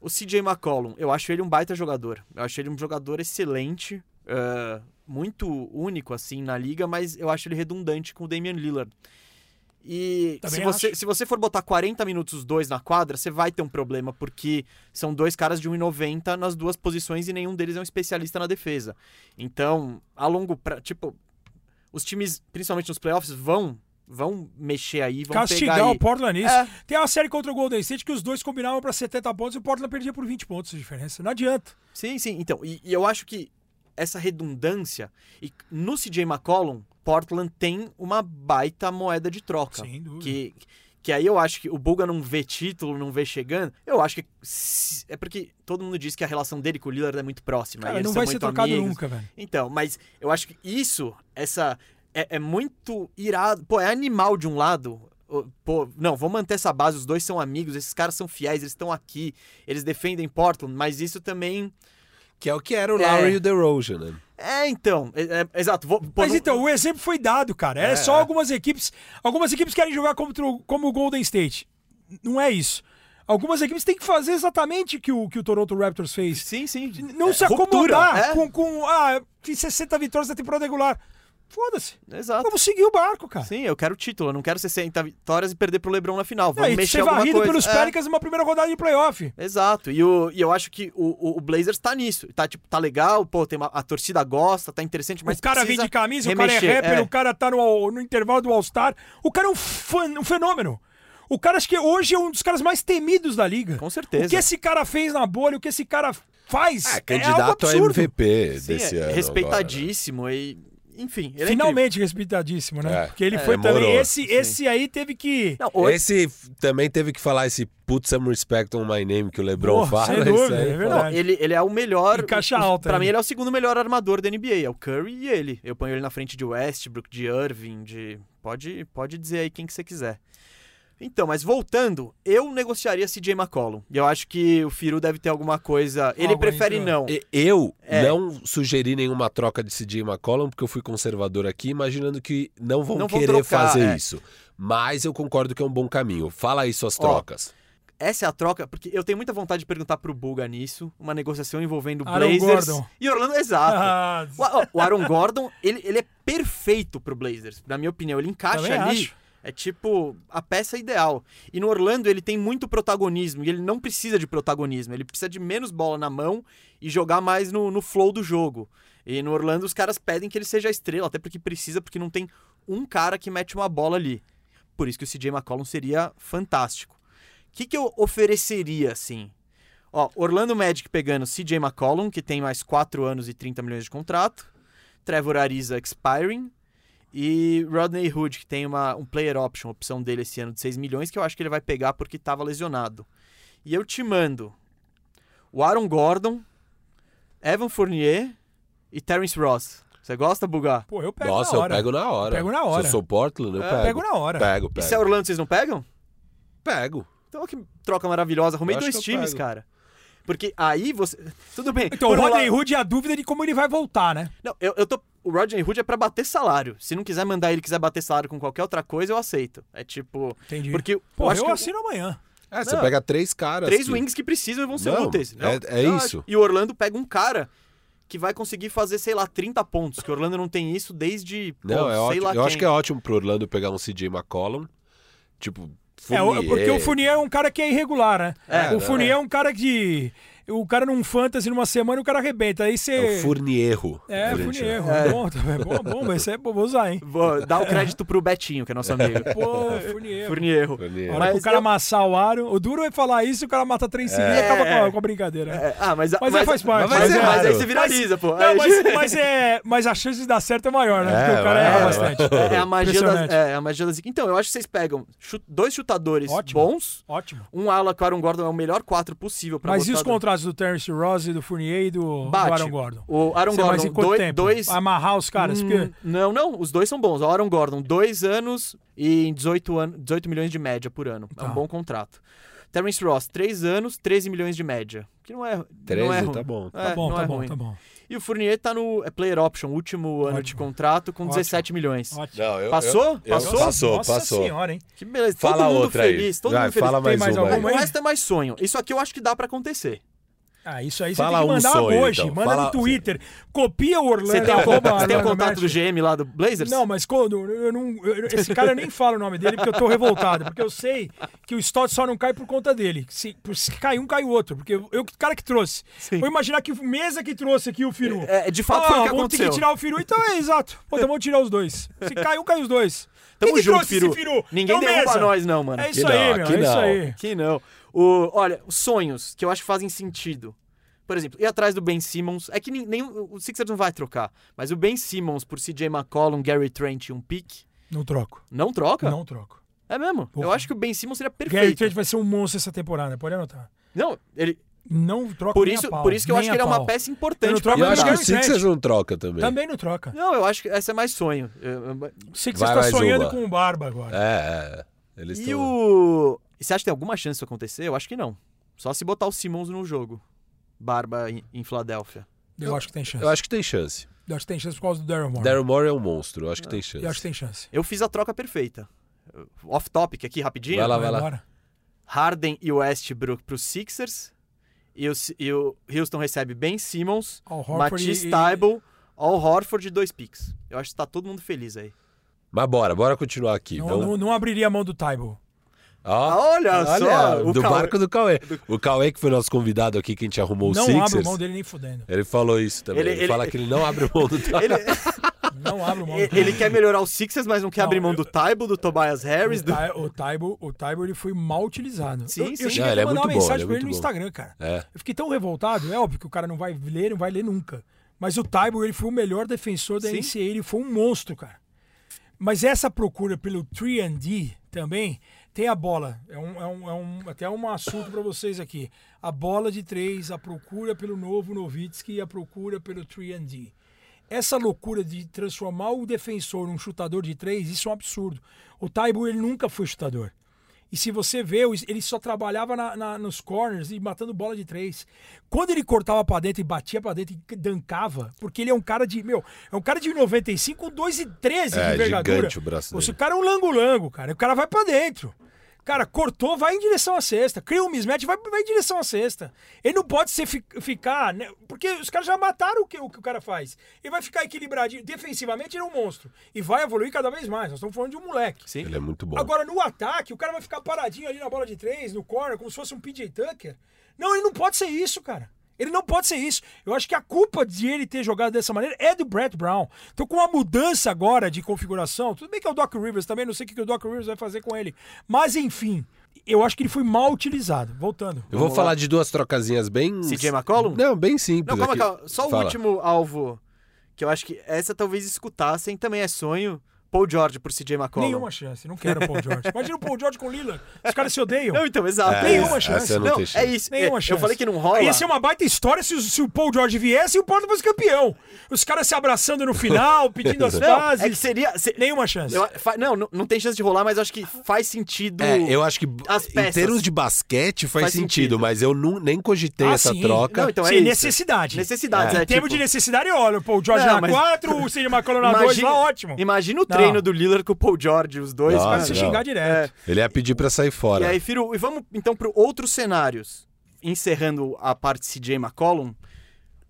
[SPEAKER 1] O CJ McCollum, eu acho ele um baita jogador. Eu acho ele um jogador excelente, eh, muito único assim na liga, mas eu acho ele redundante com o Damian Lillard. E
[SPEAKER 4] Também
[SPEAKER 1] se você,
[SPEAKER 4] acho.
[SPEAKER 1] se você for botar 40 minutos os dois na quadra, você vai ter um problema, porque são dois caras de 1,90 nas duas posições e nenhum deles é um especialista na defesa. Então, a longo prazo, tipo, os times, principalmente nos playoffs, vão vão mexer aí, vão
[SPEAKER 4] Castigar
[SPEAKER 1] pegar
[SPEAKER 4] o
[SPEAKER 1] aí.
[SPEAKER 4] Portland nisso.
[SPEAKER 1] É.
[SPEAKER 4] Tem uma série contra o Golden State que os dois combinavam pra 70 pontos e o Portland perdia por 20 pontos de diferença. Não adianta.
[SPEAKER 1] Sim, sim. Então, e, e eu acho que essa redundância, e no CJ McCollum, Portland tem uma baita moeda de troca.
[SPEAKER 4] Sem dúvida.
[SPEAKER 1] Que, que aí eu acho que o Bulga não vê título, não vê chegando. Eu acho que. é porque todo mundo diz que a relação dele com o Lillard é muito próxima.
[SPEAKER 4] Cara, não vai ser trocado
[SPEAKER 1] amigos.
[SPEAKER 4] nunca, velho.
[SPEAKER 1] Então, mas eu acho que isso, essa. É, é muito irado. Pô, é animal de um lado. Pô, não, vamos manter essa base. Os dois são amigos, esses caras são fiéis, eles estão aqui, eles defendem Portland, mas isso também.
[SPEAKER 2] Que é o que era o
[SPEAKER 1] É.
[SPEAKER 2] Lowry e o DeRozan, né?
[SPEAKER 1] É, então. é- é- exato. Vou, pô,
[SPEAKER 4] Mas
[SPEAKER 1] não-
[SPEAKER 4] então, o exemplo foi dado, cara. É,
[SPEAKER 2] É,
[SPEAKER 4] só
[SPEAKER 2] é.
[SPEAKER 4] algumas equipes. Algumas equipes querem jogar contra o, como o Golden State. Não é isso. Algumas equipes têm que fazer exatamente o que o, que o Toronto Raptors fez.
[SPEAKER 1] Sim, sim.
[SPEAKER 4] Não
[SPEAKER 1] É,
[SPEAKER 4] se acomodar
[SPEAKER 1] é.
[SPEAKER 4] com, com. Ah, fiz 60 vitórias na temporada regular. Foda-se.
[SPEAKER 1] Exato.
[SPEAKER 4] Vamos seguir o barco, cara.
[SPEAKER 1] Sim, eu quero título. Eu não quero 60 vitórias e perder pro LeBron na final.
[SPEAKER 4] Não,
[SPEAKER 1] Vamos
[SPEAKER 4] e
[SPEAKER 1] mexer
[SPEAKER 4] ser
[SPEAKER 1] alguma
[SPEAKER 4] varrido
[SPEAKER 1] coisa.
[SPEAKER 4] pelos
[SPEAKER 1] É.
[SPEAKER 4] Pelicans numa primeira rodada de playoff.
[SPEAKER 1] Exato, e, o, e eu acho que o, o, Blazers tá nisso. Tá, tipo, tá legal, pô, tem uma- a torcida gosta, tá interessante, mas
[SPEAKER 4] o cara vem de camisa,
[SPEAKER 1] remexer,
[SPEAKER 4] o cara é rapper,
[SPEAKER 1] é.
[SPEAKER 4] o cara tá no, no intervalo do All-Star. O cara é um, fã- um fenômeno. O cara, acho que hoje é um dos caras mais temidos da liga.
[SPEAKER 1] Com certeza.
[SPEAKER 4] O que esse cara fez na bolha, o que esse cara faz.
[SPEAKER 2] É,
[SPEAKER 4] é algo
[SPEAKER 2] candidato a
[SPEAKER 4] absurdo.
[SPEAKER 2] MVP
[SPEAKER 1] Sim,
[SPEAKER 2] desse
[SPEAKER 1] é
[SPEAKER 2] ano. agora, né?
[SPEAKER 1] respeitadíssimo e. Enfim, ele é
[SPEAKER 4] Finalmente respeitadíssimo, né?
[SPEAKER 2] É,
[SPEAKER 4] Porque ele
[SPEAKER 2] é,
[SPEAKER 4] foi
[SPEAKER 2] demorou,
[SPEAKER 4] também. Esse,
[SPEAKER 1] sim.
[SPEAKER 4] esse aí teve que.
[SPEAKER 1] Não, o-
[SPEAKER 2] Esse também teve que falar esse put some respect on my name que o LeBron
[SPEAKER 4] Porra,
[SPEAKER 2] fala.
[SPEAKER 4] sem
[SPEAKER 2] isso
[SPEAKER 4] dúvida,
[SPEAKER 2] aí
[SPEAKER 4] é verdade.
[SPEAKER 1] Não, ele, ele é o melhor.
[SPEAKER 4] Em caixa alta,
[SPEAKER 1] Pra
[SPEAKER 4] ele.
[SPEAKER 1] mim, ele é o segundo melhor armador da NBA. É o Curry e ele. Eu ponho ele na frente de Westbrook, de Irving, de. Pode, pode dizer aí quem que você quiser. Então, mas voltando, eu negociaria CJ McCollum. E eu acho que o Firu deve ter alguma coisa. Ele
[SPEAKER 4] Algo
[SPEAKER 1] prefere
[SPEAKER 4] entre-
[SPEAKER 1] não.
[SPEAKER 2] Eu
[SPEAKER 1] É.
[SPEAKER 2] não sugeri nenhuma troca de CJ McCollum, porque eu fui conservador aqui, imaginando que não vão
[SPEAKER 1] Não vão
[SPEAKER 2] querer
[SPEAKER 1] trocar,
[SPEAKER 2] fazer
[SPEAKER 1] é.
[SPEAKER 2] isso. Mas eu concordo que é um bom caminho. Fala aí suas
[SPEAKER 1] Ó,
[SPEAKER 2] trocas.
[SPEAKER 1] Essa é a troca, porque eu tenho muita vontade de perguntar pro Bulga nisso. Uma negociação envolvendo
[SPEAKER 4] Aaron
[SPEAKER 1] Blazers
[SPEAKER 4] Gordon.
[SPEAKER 1] e Orlando. Exato.
[SPEAKER 4] Ah,
[SPEAKER 1] O, ó, o Aaron Gordon, ele, ele é perfeito pro Blazers, na minha opinião. Ele encaixa
[SPEAKER 4] Também
[SPEAKER 1] ali.
[SPEAKER 4] acho.
[SPEAKER 1] É tipo a peça ideal. E no Orlando ele tem muito protagonismo e ele não precisa de protagonismo. Ele precisa de menos bola na mão e jogar mais no, no flow do jogo. E no Orlando os caras pedem que ele seja a estrela, até porque precisa, porque não tem um cara que mete uma bola ali. Por isso que o CJ McCollum seria fantástico. O que, que eu ofereceria, assim? Ó, Orlando Magic pegando CJ McCollum, que tem mais 4 anos e 30 milhões de contrato. Trevor Ariza expiring. E Rodney Hood, que tem uma, um player option, opção dele esse ano de 6 milhões, que eu acho que ele vai pegar porque estava lesionado. E eu te mando o Aaron Gordon, Evan Fournier e Terence Ross. Você gosta, Bugar?
[SPEAKER 4] Pô, eu pego
[SPEAKER 2] Nossa,
[SPEAKER 4] na
[SPEAKER 2] eu
[SPEAKER 4] hora.
[SPEAKER 2] pego na hora.
[SPEAKER 4] Pego na hora.
[SPEAKER 2] Se eu sou Portland, eu
[SPEAKER 1] É,
[SPEAKER 2] pego.
[SPEAKER 4] Pego na hora.
[SPEAKER 2] Pego,
[SPEAKER 1] E
[SPEAKER 2] pego.
[SPEAKER 1] se é Orlando, vocês não pegam?
[SPEAKER 2] Pego.
[SPEAKER 1] Então, olha que troca maravilhosa. Arrumei
[SPEAKER 2] Eu
[SPEAKER 1] dois
[SPEAKER 2] eu
[SPEAKER 1] times,
[SPEAKER 2] pego.
[SPEAKER 1] cara. Porque aí você. Tudo bem.
[SPEAKER 4] Então, o Rodney Hood é a dúvida de como ele vai voltar, né?
[SPEAKER 1] Não, eu, eu tô. O Rodney Hood é pra bater salário. Se não quiser mandar ele quiser bater salário com qualquer outra coisa, eu aceito. É tipo.
[SPEAKER 4] Entendi.
[SPEAKER 1] Porque
[SPEAKER 4] Pô,
[SPEAKER 1] eu
[SPEAKER 4] eu,
[SPEAKER 1] acho que
[SPEAKER 4] assino amanhã.
[SPEAKER 2] É, você
[SPEAKER 1] Não.
[SPEAKER 2] pega três caras.
[SPEAKER 1] três
[SPEAKER 2] que-
[SPEAKER 1] wings que precisam e vão ser
[SPEAKER 2] Não,
[SPEAKER 1] úteis.
[SPEAKER 2] é- é
[SPEAKER 1] eu
[SPEAKER 2] isso.
[SPEAKER 1] acho. E o Orlando pega um cara que vai conseguir fazer, sei lá, 30 pontos. Que o Orlando não tem isso desde. pô,
[SPEAKER 2] Não, é
[SPEAKER 1] sei
[SPEAKER 2] ótimo.
[SPEAKER 1] lá
[SPEAKER 2] Eu acho
[SPEAKER 1] quem.
[SPEAKER 2] que é ótimo pro Orlando pegar um CJ McCollum. Tipo,
[SPEAKER 4] É, o-
[SPEAKER 2] Fournier.
[SPEAKER 4] porque o Fournier é um cara que é irregular, né?
[SPEAKER 1] É,
[SPEAKER 4] o
[SPEAKER 2] não,
[SPEAKER 4] Fournier é. um cara que. O cara num fantasy numa semana o cara arrebenta. Aí você.
[SPEAKER 2] É o Fournierro.
[SPEAKER 4] É,
[SPEAKER 2] chama.
[SPEAKER 4] É. Bom, tá bom, bom, bom, mas isso é bom, vou usar, hein?
[SPEAKER 1] Vou dar o crédito pro Betinho, que é nosso amigo.
[SPEAKER 4] Pô.
[SPEAKER 1] Furnierro.
[SPEAKER 4] Hora
[SPEAKER 1] Mas
[SPEAKER 4] que o cara
[SPEAKER 1] eu-
[SPEAKER 4] amassar o aro. O duro é falar isso e o cara mata três seguidas e
[SPEAKER 1] É.
[SPEAKER 4] acaba com a, com a brincadeira. né?
[SPEAKER 1] É, ah, mas,
[SPEAKER 4] Mas aí faz parte,
[SPEAKER 1] Mas,
[SPEAKER 2] mas
[SPEAKER 1] é,
[SPEAKER 2] é
[SPEAKER 1] mas aí você viraliza, pô.
[SPEAKER 4] Não, mas, mas, é, mas a chance de dar certo é maior, né?
[SPEAKER 2] É,
[SPEAKER 4] Porque o cara
[SPEAKER 2] é,
[SPEAKER 4] erra
[SPEAKER 2] é,
[SPEAKER 4] bastante.
[SPEAKER 1] É, é a magia das, é, a magia das... Então, eu acho que vocês pegam dois chutadores
[SPEAKER 4] Ótimo.
[SPEAKER 1] bons.
[SPEAKER 4] Ótimo.
[SPEAKER 1] Um ala que o Aaron Gordon é o melhor 4 possível pra
[SPEAKER 4] Mas e os
[SPEAKER 1] do-
[SPEAKER 4] contratos do Terence Ross e do Fournier e do, do. Aaron Gordon?
[SPEAKER 1] O Aaron
[SPEAKER 4] Você- mas em
[SPEAKER 1] Gordon,
[SPEAKER 4] quanto
[SPEAKER 1] doi-
[SPEAKER 4] tempo?
[SPEAKER 1] dois...
[SPEAKER 4] Amarrar os caras?
[SPEAKER 1] Hum,
[SPEAKER 4] Porque...
[SPEAKER 1] Não, não, os dois são bons. O Aaron Gordon, dois anos e 18, an... 18 milhões de média por ano. É
[SPEAKER 4] Tá.
[SPEAKER 1] um bom contrato. Terence Ross, três anos, 13 milhões de média. Que não é,
[SPEAKER 2] 13,
[SPEAKER 1] não é ruim.
[SPEAKER 2] tá bom.
[SPEAKER 1] É,
[SPEAKER 4] Tá bom, tá
[SPEAKER 1] é
[SPEAKER 4] bom,
[SPEAKER 1] ruim.
[SPEAKER 4] tá bom.
[SPEAKER 1] E o Fournier tá no é player option, último ano de
[SPEAKER 4] Ótimo.
[SPEAKER 1] contrato, com
[SPEAKER 4] Ótimo.
[SPEAKER 1] 17 milhões.
[SPEAKER 4] Ótimo.
[SPEAKER 2] Não, eu,
[SPEAKER 1] Passou?
[SPEAKER 2] eu- eu-
[SPEAKER 1] Passou?
[SPEAKER 2] Passou,
[SPEAKER 4] Nossa
[SPEAKER 2] passou.
[SPEAKER 4] senhora, hein?
[SPEAKER 1] Que beleza.
[SPEAKER 2] Fala
[SPEAKER 1] todo mundo
[SPEAKER 2] outra aí.
[SPEAKER 1] feliz, todo
[SPEAKER 2] Vai,
[SPEAKER 1] mundo feliz.
[SPEAKER 2] fala
[SPEAKER 4] Tem
[SPEAKER 2] mais,
[SPEAKER 4] mais
[SPEAKER 2] uma aí.
[SPEAKER 4] alguma
[SPEAKER 1] O
[SPEAKER 4] aí?
[SPEAKER 1] resto é mais sonho. Isso aqui eu acho que dá pra acontecer.
[SPEAKER 4] Ah, isso aí
[SPEAKER 2] Fala
[SPEAKER 4] você tem que
[SPEAKER 2] um
[SPEAKER 4] mandar
[SPEAKER 2] sonho,
[SPEAKER 4] hoje.
[SPEAKER 2] então.
[SPEAKER 4] Manda
[SPEAKER 2] Fala-
[SPEAKER 4] no Twitter. Copia o Orlando.
[SPEAKER 1] Você tem, o,
[SPEAKER 4] arroba
[SPEAKER 1] você tem o contato do. GM lá do Blazers?
[SPEAKER 4] Não, mas quando eu não, eu- esse cara eu nem fala o nome dele porque eu tô revoltado, porque eu sei que o Stott só não cai por conta dele. Se, se cai um, cai o outro, porque eu, o cara que trouxe.
[SPEAKER 1] Sim.
[SPEAKER 4] Vou imaginar que o mesa que trouxe aqui o Firu.
[SPEAKER 1] É, de fato foi o que
[SPEAKER 4] vamos ter
[SPEAKER 1] aconteceu.
[SPEAKER 4] que tirar o Firu, então é exato. Pô, então vamos tirar os dois. Se cai um, cai os dois.
[SPEAKER 1] Tamo
[SPEAKER 4] Quem que
[SPEAKER 1] junto,
[SPEAKER 4] trouxe esse
[SPEAKER 1] Firu.
[SPEAKER 4] Firu?
[SPEAKER 1] Ninguém
[SPEAKER 4] É o
[SPEAKER 1] derruba
[SPEAKER 4] Mesa.
[SPEAKER 1] nós, não, mano.
[SPEAKER 4] É isso
[SPEAKER 2] Aqui
[SPEAKER 4] aí,
[SPEAKER 2] não,
[SPEAKER 4] meu. É isso
[SPEAKER 2] não.
[SPEAKER 4] aí.
[SPEAKER 1] Que não. O, olha, os sonhos que eu acho que fazem sentido. Por exemplo, ir atrás do Ben Simmons. É que nem, nem- o Sixers não vai trocar. Mas o Ben Simmons por CJ McCollum, Gary Trent e um pick.
[SPEAKER 4] Não troco.
[SPEAKER 1] Não troca?
[SPEAKER 4] Não troco.
[SPEAKER 1] É mesmo. Eu
[SPEAKER 4] Porra.
[SPEAKER 1] acho que o Ben Simmons seria
[SPEAKER 4] Gary
[SPEAKER 1] perfeito.
[SPEAKER 4] Trent vai ser um monstro essa temporada, pode anotar.
[SPEAKER 1] Não, ele.
[SPEAKER 4] Não troca
[SPEAKER 1] Por
[SPEAKER 4] nem a
[SPEAKER 1] isso,
[SPEAKER 4] pau,
[SPEAKER 1] por isso que eu acho que ele é uma peça
[SPEAKER 4] Eu
[SPEAKER 1] importante
[SPEAKER 4] não
[SPEAKER 1] pra
[SPEAKER 2] E
[SPEAKER 4] troco
[SPEAKER 2] eu acho que o
[SPEAKER 4] Gary
[SPEAKER 2] Sixers não troca também.
[SPEAKER 4] Também não troca.
[SPEAKER 1] Não, eu acho que essa é mais sonho. Eu- eu-
[SPEAKER 4] O Sixers tá
[SPEAKER 2] mais
[SPEAKER 4] sonhando
[SPEAKER 2] uma.
[SPEAKER 4] com o Barba agora.
[SPEAKER 2] É, é. Eles
[SPEAKER 1] E
[SPEAKER 2] tão-
[SPEAKER 1] o. E você acha que tem alguma chance disso acontecer? Eu acho que não. Só se botar o Simmons no jogo. Barba em, em Filadélfia.
[SPEAKER 4] Eu acho que tem chance.
[SPEAKER 2] Eu acho que tem chance.
[SPEAKER 4] Eu acho que tem chance por causa do Daryl Morey.
[SPEAKER 2] Daryl Morey é um monstro, eu acho que tem chance.
[SPEAKER 4] Eu acho que tem chance.
[SPEAKER 1] Eu fiz a troca perfeita. Off topic aqui rapidinho.
[SPEAKER 2] Vai lá, vai lá.
[SPEAKER 4] embora.
[SPEAKER 1] Harden e Westbrook pro Sixers. E o, e o Houston recebe Ben Simmons, Matisse
[SPEAKER 4] e-
[SPEAKER 1] Tybal, Al Horford e dois picks. Eu acho que tá todo mundo feliz aí.
[SPEAKER 2] Mas bora, bora continuar aqui.
[SPEAKER 4] Não,
[SPEAKER 2] Vamos-
[SPEAKER 4] não, não abriria a mão do Tybo.
[SPEAKER 2] Ó,
[SPEAKER 1] olha só, o
[SPEAKER 2] do
[SPEAKER 1] Cauê-
[SPEAKER 2] barco do Cauê. O Cauê, que foi nosso convidado aqui, que a gente arrumou o
[SPEAKER 4] Não
[SPEAKER 2] Sixers.
[SPEAKER 4] abro mão dele nem fudendo.
[SPEAKER 2] Ele falou isso também.
[SPEAKER 1] Ele-
[SPEAKER 2] Ele,
[SPEAKER 1] ele-
[SPEAKER 2] fala que ele não abre mão do
[SPEAKER 1] Ele,
[SPEAKER 4] Não abro mão.
[SPEAKER 1] ele quer melhorar o Sixers, mas não quer
[SPEAKER 4] Não,
[SPEAKER 1] abrir mão
[SPEAKER 4] eu-
[SPEAKER 1] do Tybal, do Tobias Harris.
[SPEAKER 4] O,
[SPEAKER 1] Do...
[SPEAKER 4] O Tybo, o Tybo ele foi mal utilizado.
[SPEAKER 1] Sim,
[SPEAKER 4] eu, eu
[SPEAKER 1] sim.
[SPEAKER 4] cheguei
[SPEAKER 2] Não,
[SPEAKER 4] a
[SPEAKER 2] é
[SPEAKER 4] mandar
[SPEAKER 2] muito
[SPEAKER 4] uma
[SPEAKER 2] bom,
[SPEAKER 4] mensagem
[SPEAKER 2] ele é
[SPEAKER 4] pra ele no
[SPEAKER 2] bom.
[SPEAKER 4] Instagram, cara.
[SPEAKER 2] É.
[SPEAKER 4] Eu fiquei tão revoltado. É óbvio que o cara não vai ler, não vai ler nunca. Mas o Tybo, ele foi o melhor defensor da
[SPEAKER 1] Sim.
[SPEAKER 4] NCAA. Ele foi um monstro, cara. Mas essa procura pelo 3D também tem a bola. É um, é um, é um- até um assunto pra vocês aqui. A bola de três, a procura pelo novo Novitsky e a procura pelo 3D. Essa loucura de transformar o defensor num chutador de três, isso é um absurdo. O Taibo, ele nunca foi chutador. E se você vê, o- ele só trabalhava na- na- nos corners e matando bola de três. Quando ele cortava pra dentro e batia pra dentro e dancava, porque ele é um cara de, meu, é um cara de 95 com 2 e 13
[SPEAKER 2] É,
[SPEAKER 4] de envergadura.
[SPEAKER 2] gigante o braço
[SPEAKER 4] Esse
[SPEAKER 2] dele.
[SPEAKER 4] cara é um lango-lango, cara. O cara vai pra dentro. Cara, cortou, vai em direção à cesta. Cria um mismatch, vai, vai em direção à cesta. Ele não pode ser fi- ficar. né, Porque os caras já mataram o que, o que o cara faz. Ele vai ficar equilibradinho. Defensivamente, ele é um monstro. E vai evoluir cada vez mais. Nós estamos falando de um moleque.
[SPEAKER 1] Sim.
[SPEAKER 2] Ele é muito bom.
[SPEAKER 4] Agora, no ataque, o cara vai ficar paradinho ali na bola de três, no corner, como se fosse um PJ Tucker. Não, ele não pode ser isso, cara. Ele não pode ser isso. Eu acho que a culpa de ele ter jogado dessa maneira é do Brett Brown. Então, com uma mudança agora de configuração, tudo bem que é o Doc Rivers também, não sei o que o Doc Rivers vai fazer com ele. Mas, enfim, eu acho que ele foi mal utilizado. Voltando.
[SPEAKER 2] Eu vou
[SPEAKER 1] Vamos
[SPEAKER 2] falar
[SPEAKER 1] lá.
[SPEAKER 2] de duas trocazinhas bem.
[SPEAKER 1] CJ McCollum?
[SPEAKER 2] Não, bem simples.
[SPEAKER 1] Não, calma,
[SPEAKER 2] aqui.
[SPEAKER 1] calma. Só o
[SPEAKER 2] Fala.
[SPEAKER 1] último alvo que eu acho que essa talvez escutassem, também é sonho. Paul George por CJ McCollum.
[SPEAKER 4] Nenhuma chance. Não quero o Paul George. Imagina o Paul George com o Lillard. Os caras se odeiam.
[SPEAKER 1] Não, então, exato.
[SPEAKER 2] É,
[SPEAKER 4] Nenhuma
[SPEAKER 2] essa
[SPEAKER 4] chance.
[SPEAKER 2] eu não,
[SPEAKER 1] Não, é isso.
[SPEAKER 4] Nenhuma
[SPEAKER 1] É,
[SPEAKER 4] chance.
[SPEAKER 1] Eu falei que não rola.
[SPEAKER 4] Ia ser uma baita história se, o- se o Paul George viesse e o Porto fosse campeão. Os caras se abraçando no final, pedindo as
[SPEAKER 1] Não,
[SPEAKER 4] fases.
[SPEAKER 1] é que seria. se-
[SPEAKER 4] Nenhuma chance.
[SPEAKER 1] eu- fa- não, não, não tem chance de rolar, mas acho que faz sentido.
[SPEAKER 2] É, eu acho que
[SPEAKER 1] As
[SPEAKER 2] em
[SPEAKER 1] peças.
[SPEAKER 2] termos de basquete faz,
[SPEAKER 1] Faz
[SPEAKER 2] sentido,
[SPEAKER 1] sentido.
[SPEAKER 2] mas eu nu- nem cogitei
[SPEAKER 4] Ah,
[SPEAKER 2] essa
[SPEAKER 4] sim.
[SPEAKER 2] troca.
[SPEAKER 1] Não, então é
[SPEAKER 4] Sim,
[SPEAKER 1] isso.
[SPEAKER 4] necessidade.
[SPEAKER 1] Necessidades,
[SPEAKER 4] Em
[SPEAKER 1] é,
[SPEAKER 4] termos
[SPEAKER 1] tipo-
[SPEAKER 4] de necessidade, olha, o Paul George
[SPEAKER 1] Não,
[SPEAKER 4] na
[SPEAKER 1] mas-
[SPEAKER 4] 4, o CJ McCollum na 2, lá ótimo.
[SPEAKER 1] Imagina o treino do Lillard com o Paul George, os dois.
[SPEAKER 2] Nossa,
[SPEAKER 4] se xingar direto.
[SPEAKER 2] Ele ia pedir pra sair
[SPEAKER 1] E
[SPEAKER 2] fora.
[SPEAKER 1] aí, Firo, e vamos então para outros cenários. Encerrando a parte CJ McCollum,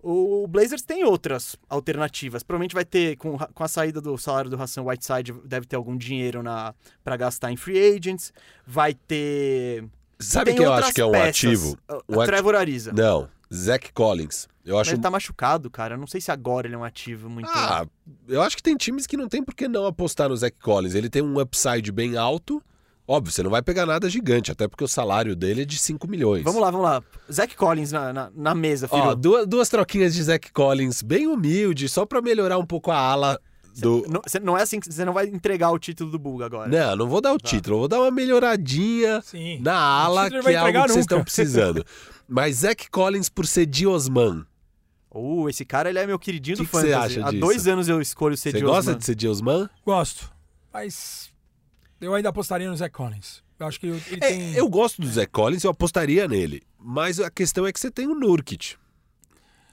[SPEAKER 1] o Blazers tem outras alternativas. Provavelmente vai ter, com, com a saída do salário do Hassan Whiteside, deve ter algum dinheiro na para gastar em free agents. Vai ter.
[SPEAKER 2] Sabe
[SPEAKER 1] tem
[SPEAKER 2] quem eu acho que é um
[SPEAKER 1] peças.
[SPEAKER 2] ativo?
[SPEAKER 1] O
[SPEAKER 2] ati-
[SPEAKER 1] Trevor Ariza.
[SPEAKER 2] Não, Zach Collins. Eu
[SPEAKER 1] Mas
[SPEAKER 2] acho.
[SPEAKER 1] ele tá machucado, cara. Eu não sei se agora ele é um ativo muito.
[SPEAKER 2] Ah, eu acho que tem times que não tem por que não apostar no Zach Collins. Ele tem um upside bem alto. Óbvio, você não vai pegar nada gigante, até porque o salário dele é de 5 milhões.
[SPEAKER 1] Vamos lá, vamos lá. Zach Collins na, na, na mesa, Firo.
[SPEAKER 2] Ó, duas, duas troquinhas de Zach Collins, bem humilde, só pra melhorar um pouco a ala do.
[SPEAKER 1] Não, cê- não é assim que você não vai entregar o título do Buga agora.
[SPEAKER 2] Não, não vou dar o título, eu vou dar uma melhoradinha
[SPEAKER 4] Sim.
[SPEAKER 2] na ala,
[SPEAKER 4] título
[SPEAKER 2] que é algo
[SPEAKER 4] entregar
[SPEAKER 2] que vocês estão precisando. Mas Zach Collins por ser Diosman.
[SPEAKER 1] Uh, esse cara ele é meu queridinho
[SPEAKER 2] Que
[SPEAKER 1] do
[SPEAKER 2] que você
[SPEAKER 1] fantasy.
[SPEAKER 2] acha
[SPEAKER 1] Há
[SPEAKER 2] disso?
[SPEAKER 1] dois anos eu escolho ser
[SPEAKER 2] Você gosta de ser Diosman?
[SPEAKER 4] Gosto. Mas eu ainda apostaria no Zé Collins. Eu acho que ele
[SPEAKER 2] É,
[SPEAKER 4] tem...
[SPEAKER 2] eu gosto do Zach Collins, eu apostaria nele. Mas a questão é que você tem o Nurkic.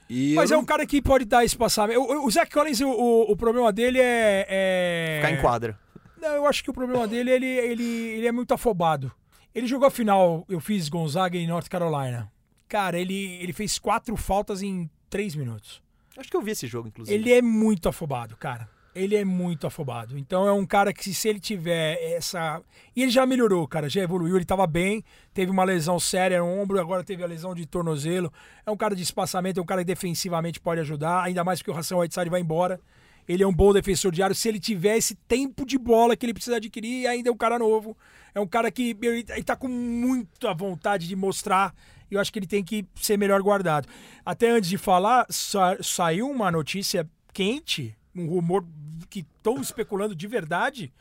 [SPEAKER 2] E
[SPEAKER 4] Mas é um cara que pode dar espaçamento. O, o Zé Collins, o, o, o problema dele é... é...
[SPEAKER 1] Ficar em quadra.
[SPEAKER 4] Não, eu acho que o problema dele, ele, ele, ele é muito afobado. Ele jogou a final, eu fiz Gonzaga em North Carolina. Cara, ele, ele fez quatro faltas em três minutos.
[SPEAKER 1] Acho que eu vi esse jogo, inclusive.
[SPEAKER 4] Ele é muito afobado, cara. Ele é muito afobado. Então é um cara que, se ele tiver essa. E ele já melhorou, cara, já evoluiu. Ele tava bem, teve uma lesão séria no ombro, agora teve a lesão de tornozelo. É um cara de espaçamento, é um cara que defensivamente pode ajudar, ainda mais que o Ração Whiteside vai embora. Ele é um bom defensor de área. Se ele tiver esse tempo de bola que ele precisa adquirir, ainda é um cara novo. É um cara que ele ele tá com muita vontade de mostrar. E eu acho que ele tem que ser melhor guardado. Até antes de falar, sa- saiu uma notícia quente, um rumor que estão especulando de verdade,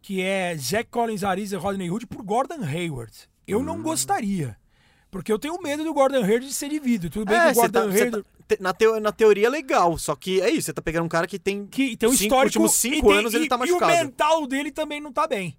[SPEAKER 4] que é Zach Collins, Ariza e Rodney Hood por Gordon Hayward. Eu não gostaria. Porque eu tenho medo do Gordon Hayward de ser dividido. Tudo bem que
[SPEAKER 1] É,
[SPEAKER 4] o
[SPEAKER 1] você
[SPEAKER 4] Gordon
[SPEAKER 1] tá,
[SPEAKER 4] Hayward...
[SPEAKER 1] tá- na, teo- na teoria é legal, só que é isso, você tá pegando um cara que tem.
[SPEAKER 4] que tem um
[SPEAKER 1] cinco-
[SPEAKER 4] histórico
[SPEAKER 1] últimos
[SPEAKER 4] e
[SPEAKER 1] cinco
[SPEAKER 4] tem-
[SPEAKER 1] anos ele
[SPEAKER 4] e-
[SPEAKER 1] tá
[SPEAKER 4] E
[SPEAKER 1] machucado.
[SPEAKER 4] o mental dele também não tá bem.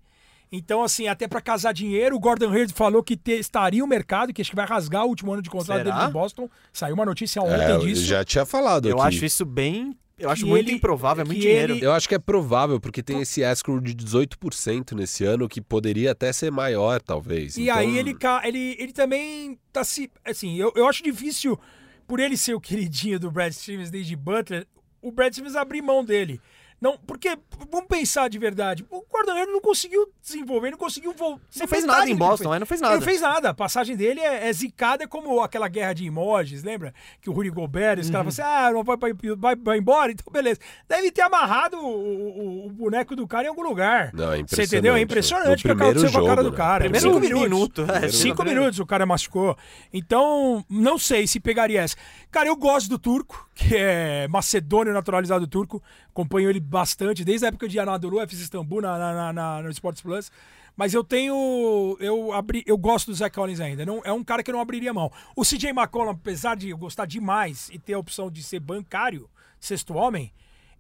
[SPEAKER 4] Então, assim, até pra casar dinheiro, o Gordon Hayward falou que testaria o mercado, que acho que vai rasgar o último ano de contrato
[SPEAKER 1] Será?
[SPEAKER 4] dele de Boston. Saiu uma notícia ontem
[SPEAKER 2] É, eu
[SPEAKER 4] disso.
[SPEAKER 2] já tinha falado
[SPEAKER 1] Eu
[SPEAKER 2] aqui.
[SPEAKER 1] acho isso bem. Eu acho
[SPEAKER 4] Que
[SPEAKER 1] muito
[SPEAKER 4] ele-
[SPEAKER 1] improvável, é muito dinheiro.
[SPEAKER 4] ele-
[SPEAKER 2] Eu acho que é provável, porque tem esse escrow de 18% nesse ano, que poderia até ser maior, talvez.
[SPEAKER 4] E
[SPEAKER 2] Então,
[SPEAKER 4] aí ele, ele, ele também tá se. Assim, eu, eu acho difícil, por ele ser o queridinho do Brad Stevens desde Butler, o Brad Stevens abrir mão dele. Não, porque, vamos pensar de verdade, o Gordon Hayward não conseguiu desenvolver, não conseguiu voltar.
[SPEAKER 1] Não fez nada em Boston, é, não fez nada.
[SPEAKER 4] Ele não fez nada. A passagem dele é, é zicada como aquela guerra de emojis, lembra? Que o Rudy Gobert, os
[SPEAKER 1] Uhum.
[SPEAKER 4] caras falaram assim: ah, não vai, vai, vai, vai embora? Então, beleza. Deve ter amarrado o, o- o boneco do cara em algum lugar.
[SPEAKER 2] Não, é
[SPEAKER 4] Você entendeu? É
[SPEAKER 2] impressionante.
[SPEAKER 4] impressionante o que aconteceu com a cara do
[SPEAKER 2] né?
[SPEAKER 4] cara.
[SPEAKER 1] Primeiro
[SPEAKER 4] Cinco
[SPEAKER 1] minuto,
[SPEAKER 4] minutos.
[SPEAKER 1] é,
[SPEAKER 4] Cinco minutos o cara machucou. Então, não sei se pegaria essa. Cara, eu gosto do turco, que é macedônio naturalizado turco. Acompanho ele bastante, desde a época de Anadolu, FS Istambul, na, na, na, na- no Sports Plus. Mas eu tenho. Eu, abri, eu gosto do Zach Collins ainda. Não, é um cara que eu não abriria mão. O CJ McCollum, apesar de eu gostar demais e ter a opção de ser bancário, sexto homem,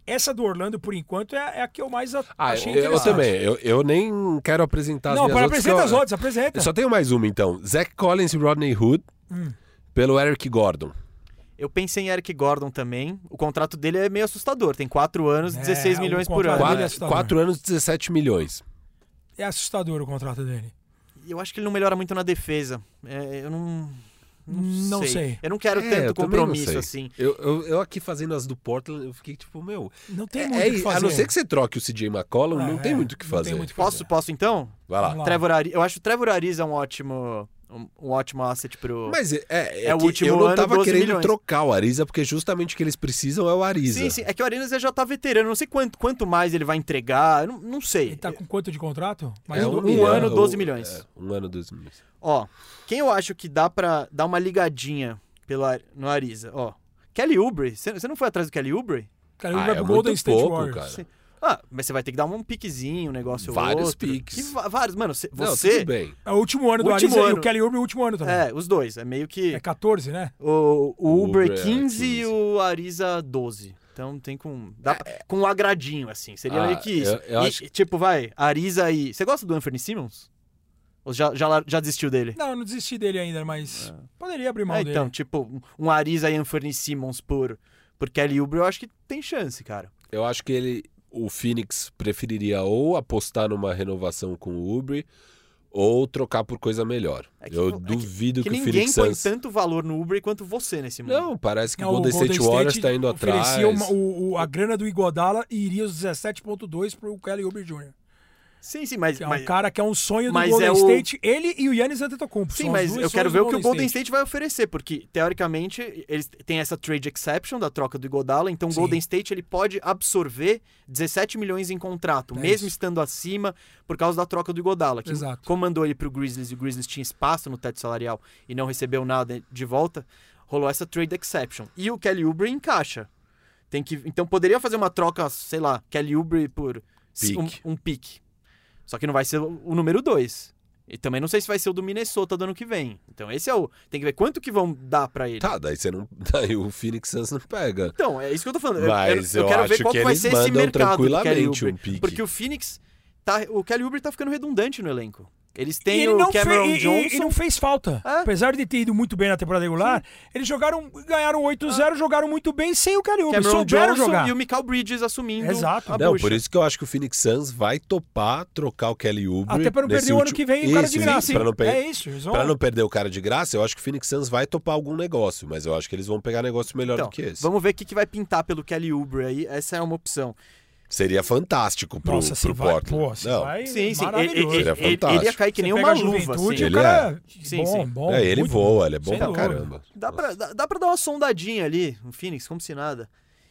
[SPEAKER 4] essa do Orlando, por enquanto, é, é a que eu mais
[SPEAKER 2] Ah,
[SPEAKER 4] achei
[SPEAKER 2] eu, também. Eu, eu nem quero apresentar as
[SPEAKER 4] Não, para
[SPEAKER 2] outras.
[SPEAKER 4] apresenta
[SPEAKER 2] que
[SPEAKER 4] as
[SPEAKER 2] eu-
[SPEAKER 4] outras, apresenta.
[SPEAKER 2] Eu só tenho mais uma, então. Zach Collins e Rodney Hood
[SPEAKER 4] Hum.
[SPEAKER 2] pelo Eric Gordon.
[SPEAKER 1] Eu pensei em Eric Gordon também. O contrato dele é meio assustador. Tem 4 anos,
[SPEAKER 4] É,
[SPEAKER 1] 16
[SPEAKER 4] o
[SPEAKER 1] milhões por ano.
[SPEAKER 4] dele é
[SPEAKER 2] anos, 17 milhões.
[SPEAKER 4] É assustador o contrato dele.
[SPEAKER 1] Eu acho que ele não melhora muito na defesa. É, eu não.
[SPEAKER 4] Não sei.
[SPEAKER 1] Eu não quero
[SPEAKER 2] É,
[SPEAKER 1] tanto
[SPEAKER 2] não
[SPEAKER 1] compromisso
[SPEAKER 2] sei.
[SPEAKER 1] assim.
[SPEAKER 2] Eu, eu, eu aqui fazendo as do Portland, eu fiquei tipo, meu.
[SPEAKER 4] Não tem
[SPEAKER 2] é-
[SPEAKER 4] muito
[SPEAKER 2] é-
[SPEAKER 4] o que fazer.
[SPEAKER 2] a não ser que você troque o CJ McCollum,
[SPEAKER 4] Ah,
[SPEAKER 2] não tem
[SPEAKER 4] é,
[SPEAKER 2] muito o que
[SPEAKER 4] não tem
[SPEAKER 2] fazer.
[SPEAKER 4] muito o que
[SPEAKER 1] Posso, posso então?
[SPEAKER 2] Vai lá.
[SPEAKER 1] Trevor Ari... Eu acho o Trevor Ariza um ótimo. Um, um ótimo asset pro.
[SPEAKER 2] Mas é, é,
[SPEAKER 1] É o
[SPEAKER 2] que
[SPEAKER 1] último
[SPEAKER 2] eu não
[SPEAKER 1] ano,
[SPEAKER 2] tava
[SPEAKER 1] 12
[SPEAKER 2] querendo
[SPEAKER 1] milhões.
[SPEAKER 2] trocar o Ariza, porque justamente o que eles precisam é o Ariza.
[SPEAKER 1] Sim, sim. É que o Ariza já tá veterano. Não sei quanto, quanto mais ele vai entregar. Não, não sei.
[SPEAKER 4] Ele tá com quanto de contrato? Mais
[SPEAKER 2] É
[SPEAKER 4] um,
[SPEAKER 1] um ano,
[SPEAKER 2] ou-
[SPEAKER 1] 12 milhões.
[SPEAKER 2] é, um ano, 12 milhões.
[SPEAKER 1] Ó, quem eu acho que dá pra dar uma ligadinha pelo, no Ariza? Ó, Kelly Oubre. Você não foi atrás do Kelly Oubre?
[SPEAKER 4] Cara, ele
[SPEAKER 2] Ah,
[SPEAKER 4] vai
[SPEAKER 2] é
[SPEAKER 4] pro
[SPEAKER 2] muito
[SPEAKER 4] Golden State
[SPEAKER 2] pouco,
[SPEAKER 4] Warriors.
[SPEAKER 2] cara.
[SPEAKER 1] Sim. Ah, mas você vai ter que dar um piquezinho, um negócio
[SPEAKER 2] Vários
[SPEAKER 1] outro.
[SPEAKER 2] piques.
[SPEAKER 1] Que vários. Mano, cê-
[SPEAKER 2] Não,
[SPEAKER 1] você...
[SPEAKER 2] tudo bem.
[SPEAKER 4] É o último ano do
[SPEAKER 1] Último
[SPEAKER 4] Ariza e
[SPEAKER 1] ano.
[SPEAKER 4] o Kelly Oubre o último ano também.
[SPEAKER 1] É, os dois. É meio que...
[SPEAKER 4] É 14, né?
[SPEAKER 1] O, o Uber
[SPEAKER 2] Uber é
[SPEAKER 1] 15 e
[SPEAKER 2] 15.
[SPEAKER 1] o Ariza 12. Então tem com. Dá pra- com um agradinho, assim. Seria
[SPEAKER 2] Ah,
[SPEAKER 1] meio que isso.
[SPEAKER 2] eu- eu
[SPEAKER 1] E,
[SPEAKER 2] acho-
[SPEAKER 1] Tipo, vai, Ariza e. Você gosta do Anthony Simmons? Ou já, já, já desistiu dele?
[SPEAKER 4] Não, eu não desisti dele ainda, mas poderia abrir mão
[SPEAKER 1] É,
[SPEAKER 4] dele.
[SPEAKER 1] então, tipo, um- Ariza e Anthony Simmons por, por Kelly Uber, eu acho que tem chance, cara.
[SPEAKER 2] Eu acho que ele, o Phoenix preferiria ou apostar numa renovação com o Ubre ou trocar por coisa melhor.
[SPEAKER 1] É que
[SPEAKER 2] eu
[SPEAKER 1] é que-
[SPEAKER 2] duvido
[SPEAKER 1] Que,
[SPEAKER 2] que, o
[SPEAKER 1] ninguém
[SPEAKER 2] Phoenix
[SPEAKER 1] põe
[SPEAKER 2] Suns...
[SPEAKER 1] tanto valor no Uber quanto você nesse mundo.
[SPEAKER 2] Não, parece que
[SPEAKER 4] Não,
[SPEAKER 2] o Golden State Warriors está indo atrás.
[SPEAKER 4] oferecia uma- o, o- a grana do Iguodala e iria os 17.2 pro Kelly Oubre Jr.
[SPEAKER 1] Sim, sim, mas.
[SPEAKER 4] Que é
[SPEAKER 1] mas-
[SPEAKER 4] um cara que é um sonho do Golden
[SPEAKER 1] é o-
[SPEAKER 4] State. Ele e o Yannis Antetokounmpo.
[SPEAKER 1] Sim, mas eu quero ver o que o Golden State vai oferecer, porque, teoricamente, eles têm essa trade exception da troca do Iguodala, então o. Golden State ele pode absorver 17 milhões em contrato,
[SPEAKER 4] É
[SPEAKER 1] mesmo
[SPEAKER 4] isso.
[SPEAKER 1] estando acima, por causa da troca do Iguodala, que
[SPEAKER 4] Exato.
[SPEAKER 1] comandou ele pro Grizzlies e o Grizzlies tinha espaço no teto salarial e não recebeu nada de volta, rolou essa trade exception. E o Kelly Oubre encaixa. Tem que, então poderia fazer uma troca, sei lá, Kelly Oubre por
[SPEAKER 2] Pique.
[SPEAKER 1] um, um pique. Só que não vai ser o, número 2. E também não sei se vai ser o do Minnesota do ano que vem. Então esse é o. Tem que ver quanto que vão dar pra ele.
[SPEAKER 2] Tá, daí você não. Daí o Phoenix Suns não pega.
[SPEAKER 1] Então, é isso que eu tô falando. Eu-
[SPEAKER 2] Mas
[SPEAKER 1] eu,
[SPEAKER 2] eu
[SPEAKER 1] quero ver qual
[SPEAKER 2] que
[SPEAKER 1] vai ser esse mercado
[SPEAKER 2] tranquilamente um pique.
[SPEAKER 1] Porque o Phoenix. Tá, o Kelly Oubre tá ficando redundante no elenco. Eles têm
[SPEAKER 4] ele
[SPEAKER 1] o
[SPEAKER 4] não
[SPEAKER 1] Cameron
[SPEAKER 4] fez, e-
[SPEAKER 1] Johnson.
[SPEAKER 4] E, e não fez falta.
[SPEAKER 1] É.
[SPEAKER 4] Apesar de ter ido muito bem na temporada regular, eles jogaram, ganharam 8-0, jogaram muito bem sem o Kelly Oubre.
[SPEAKER 1] Cameron
[SPEAKER 4] Souberam
[SPEAKER 1] Johnson
[SPEAKER 4] jogar.
[SPEAKER 1] e o Michael Bridges assumindo
[SPEAKER 4] Exato.
[SPEAKER 1] a
[SPEAKER 2] Não,
[SPEAKER 1] bucha.
[SPEAKER 2] por isso que eu acho que o Phoenix Suns vai topar trocar o Kelly Oubre.
[SPEAKER 4] Até pra não
[SPEAKER 2] nesse
[SPEAKER 4] perder o ano que vem o cara de
[SPEAKER 2] Isso,
[SPEAKER 4] graça.
[SPEAKER 2] Pra não, per-
[SPEAKER 4] É isso. vão-
[SPEAKER 2] pra não perder o cara de graça, eu acho que o Phoenix Suns vai topar algum negócio, mas eu acho que eles vão pegar negócio melhor
[SPEAKER 1] Então,
[SPEAKER 2] do que esse.
[SPEAKER 1] vamos ver o que, que vai pintar pelo Kelly Oubre aí. Essa é uma opção.
[SPEAKER 2] Seria fantástico pro,
[SPEAKER 4] Nossa,
[SPEAKER 2] pro
[SPEAKER 4] vai,
[SPEAKER 2] Portland.
[SPEAKER 4] pô,
[SPEAKER 2] Não.
[SPEAKER 4] vai,
[SPEAKER 1] Sim, sim. Ele,
[SPEAKER 4] maravilhoso.
[SPEAKER 1] ele,
[SPEAKER 2] Seria
[SPEAKER 1] ele- ia cair que nem uma luva.
[SPEAKER 4] juventude,
[SPEAKER 1] Assim.
[SPEAKER 4] o
[SPEAKER 2] Ele
[SPEAKER 4] cara...
[SPEAKER 1] Sim,
[SPEAKER 4] bom,
[SPEAKER 1] sim.
[SPEAKER 4] bom.
[SPEAKER 2] É, ele
[SPEAKER 4] muito
[SPEAKER 2] voa, ele é bom pra
[SPEAKER 4] dúvida.
[SPEAKER 2] caramba.
[SPEAKER 1] Dá pra, dá, dá pra dar uma sondadinha ali no Phoenix, como se nada.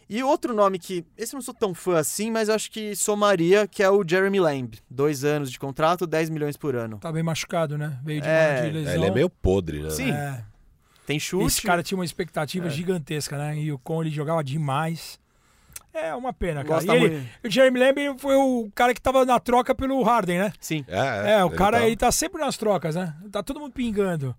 [SPEAKER 1] E outro nome que, esse eu não sou tão fã assim, mas acho que somaria, que é o Jeremy Lamb. Dois anos de contrato, 10 milhões por ano.
[SPEAKER 4] Tá bem machucado, né? Veio de,
[SPEAKER 1] É,
[SPEAKER 4] de lesão.
[SPEAKER 2] É, ele é meio podre, né?
[SPEAKER 1] Sim.
[SPEAKER 4] É.
[SPEAKER 1] Tem chute.
[SPEAKER 4] Esse cara tinha uma expectativa
[SPEAKER 1] É.
[SPEAKER 4] gigantesca, né? E o Con ele jogava demais. É uma pena, cara.
[SPEAKER 1] Gosta
[SPEAKER 4] E ele, o Jeremy Lamb foi o cara que tava na troca pelo Harden, né?
[SPEAKER 1] Sim.
[SPEAKER 2] É,
[SPEAKER 4] É, o cara,
[SPEAKER 2] tá-
[SPEAKER 4] ele tá sempre nas trocas, né? Tá todo mundo pingando.